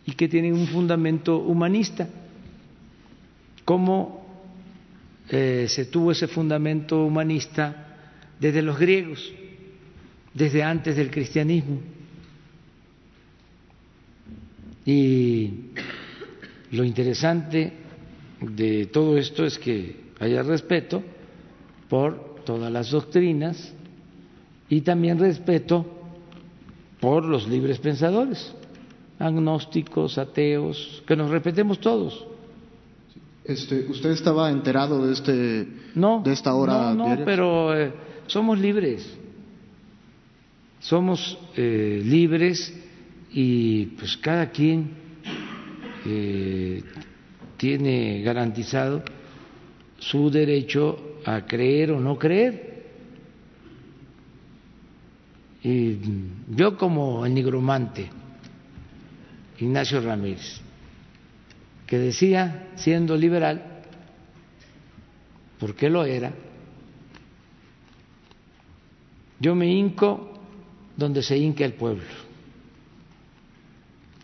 y que tienen un fundamento humanista. ¿Cómo eh, se tuvo ese fundamento humanista desde los griegos, desde antes del cristianismo? Y lo interesante de todo esto es que haya respeto por todas las doctrinas y también respeto por los libres pensadores, agnósticos, ateos, que nos respetemos todos. Este, ¿Usted estaba enterado de este no, de esta hora? No, no, pero eh, somos libres, somos eh, libres y pues cada quien eh, tiene garantizado su derecho a creer o no creer. Y yo como el nigromante, Ignacio Ramírez, que decía, siendo liberal, porque lo era, yo me hinco donde se hinca el pueblo.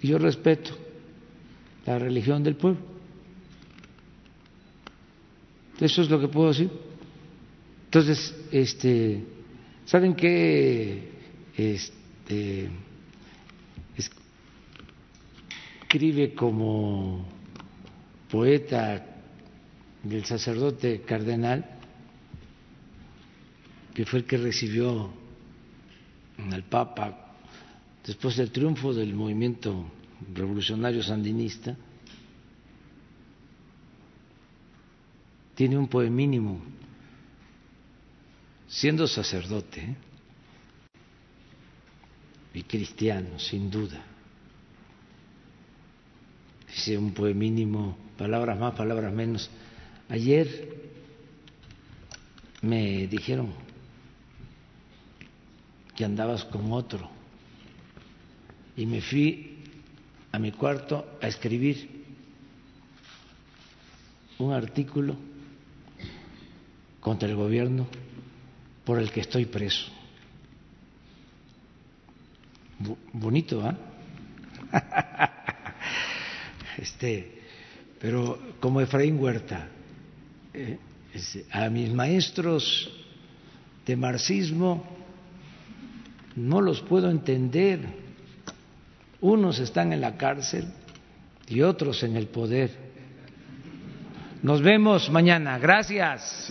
Y yo respeto la religión del pueblo. Eso es lo que puedo decir. Entonces, este, ¿saben qué? Este, escribe como poeta del sacerdote cardenal, que fue el que recibió al Papa después del triunfo del movimiento revolucionario sandinista, tiene un poemínimo, siendo sacerdote y cristiano, sin duda. Dice un poemínimo, palabras más, palabras menos. Ayer me dijeron que andabas con otro y me fui a mi cuarto a escribir un artículo contra el gobierno por el que estoy preso. Bonito, ¿ah? este, pero como Efraín Huerta, eh, a mis maestros de marxismo no los puedo entender. Unos están en la cárcel y otros en el poder. Nos vemos mañana. Gracias.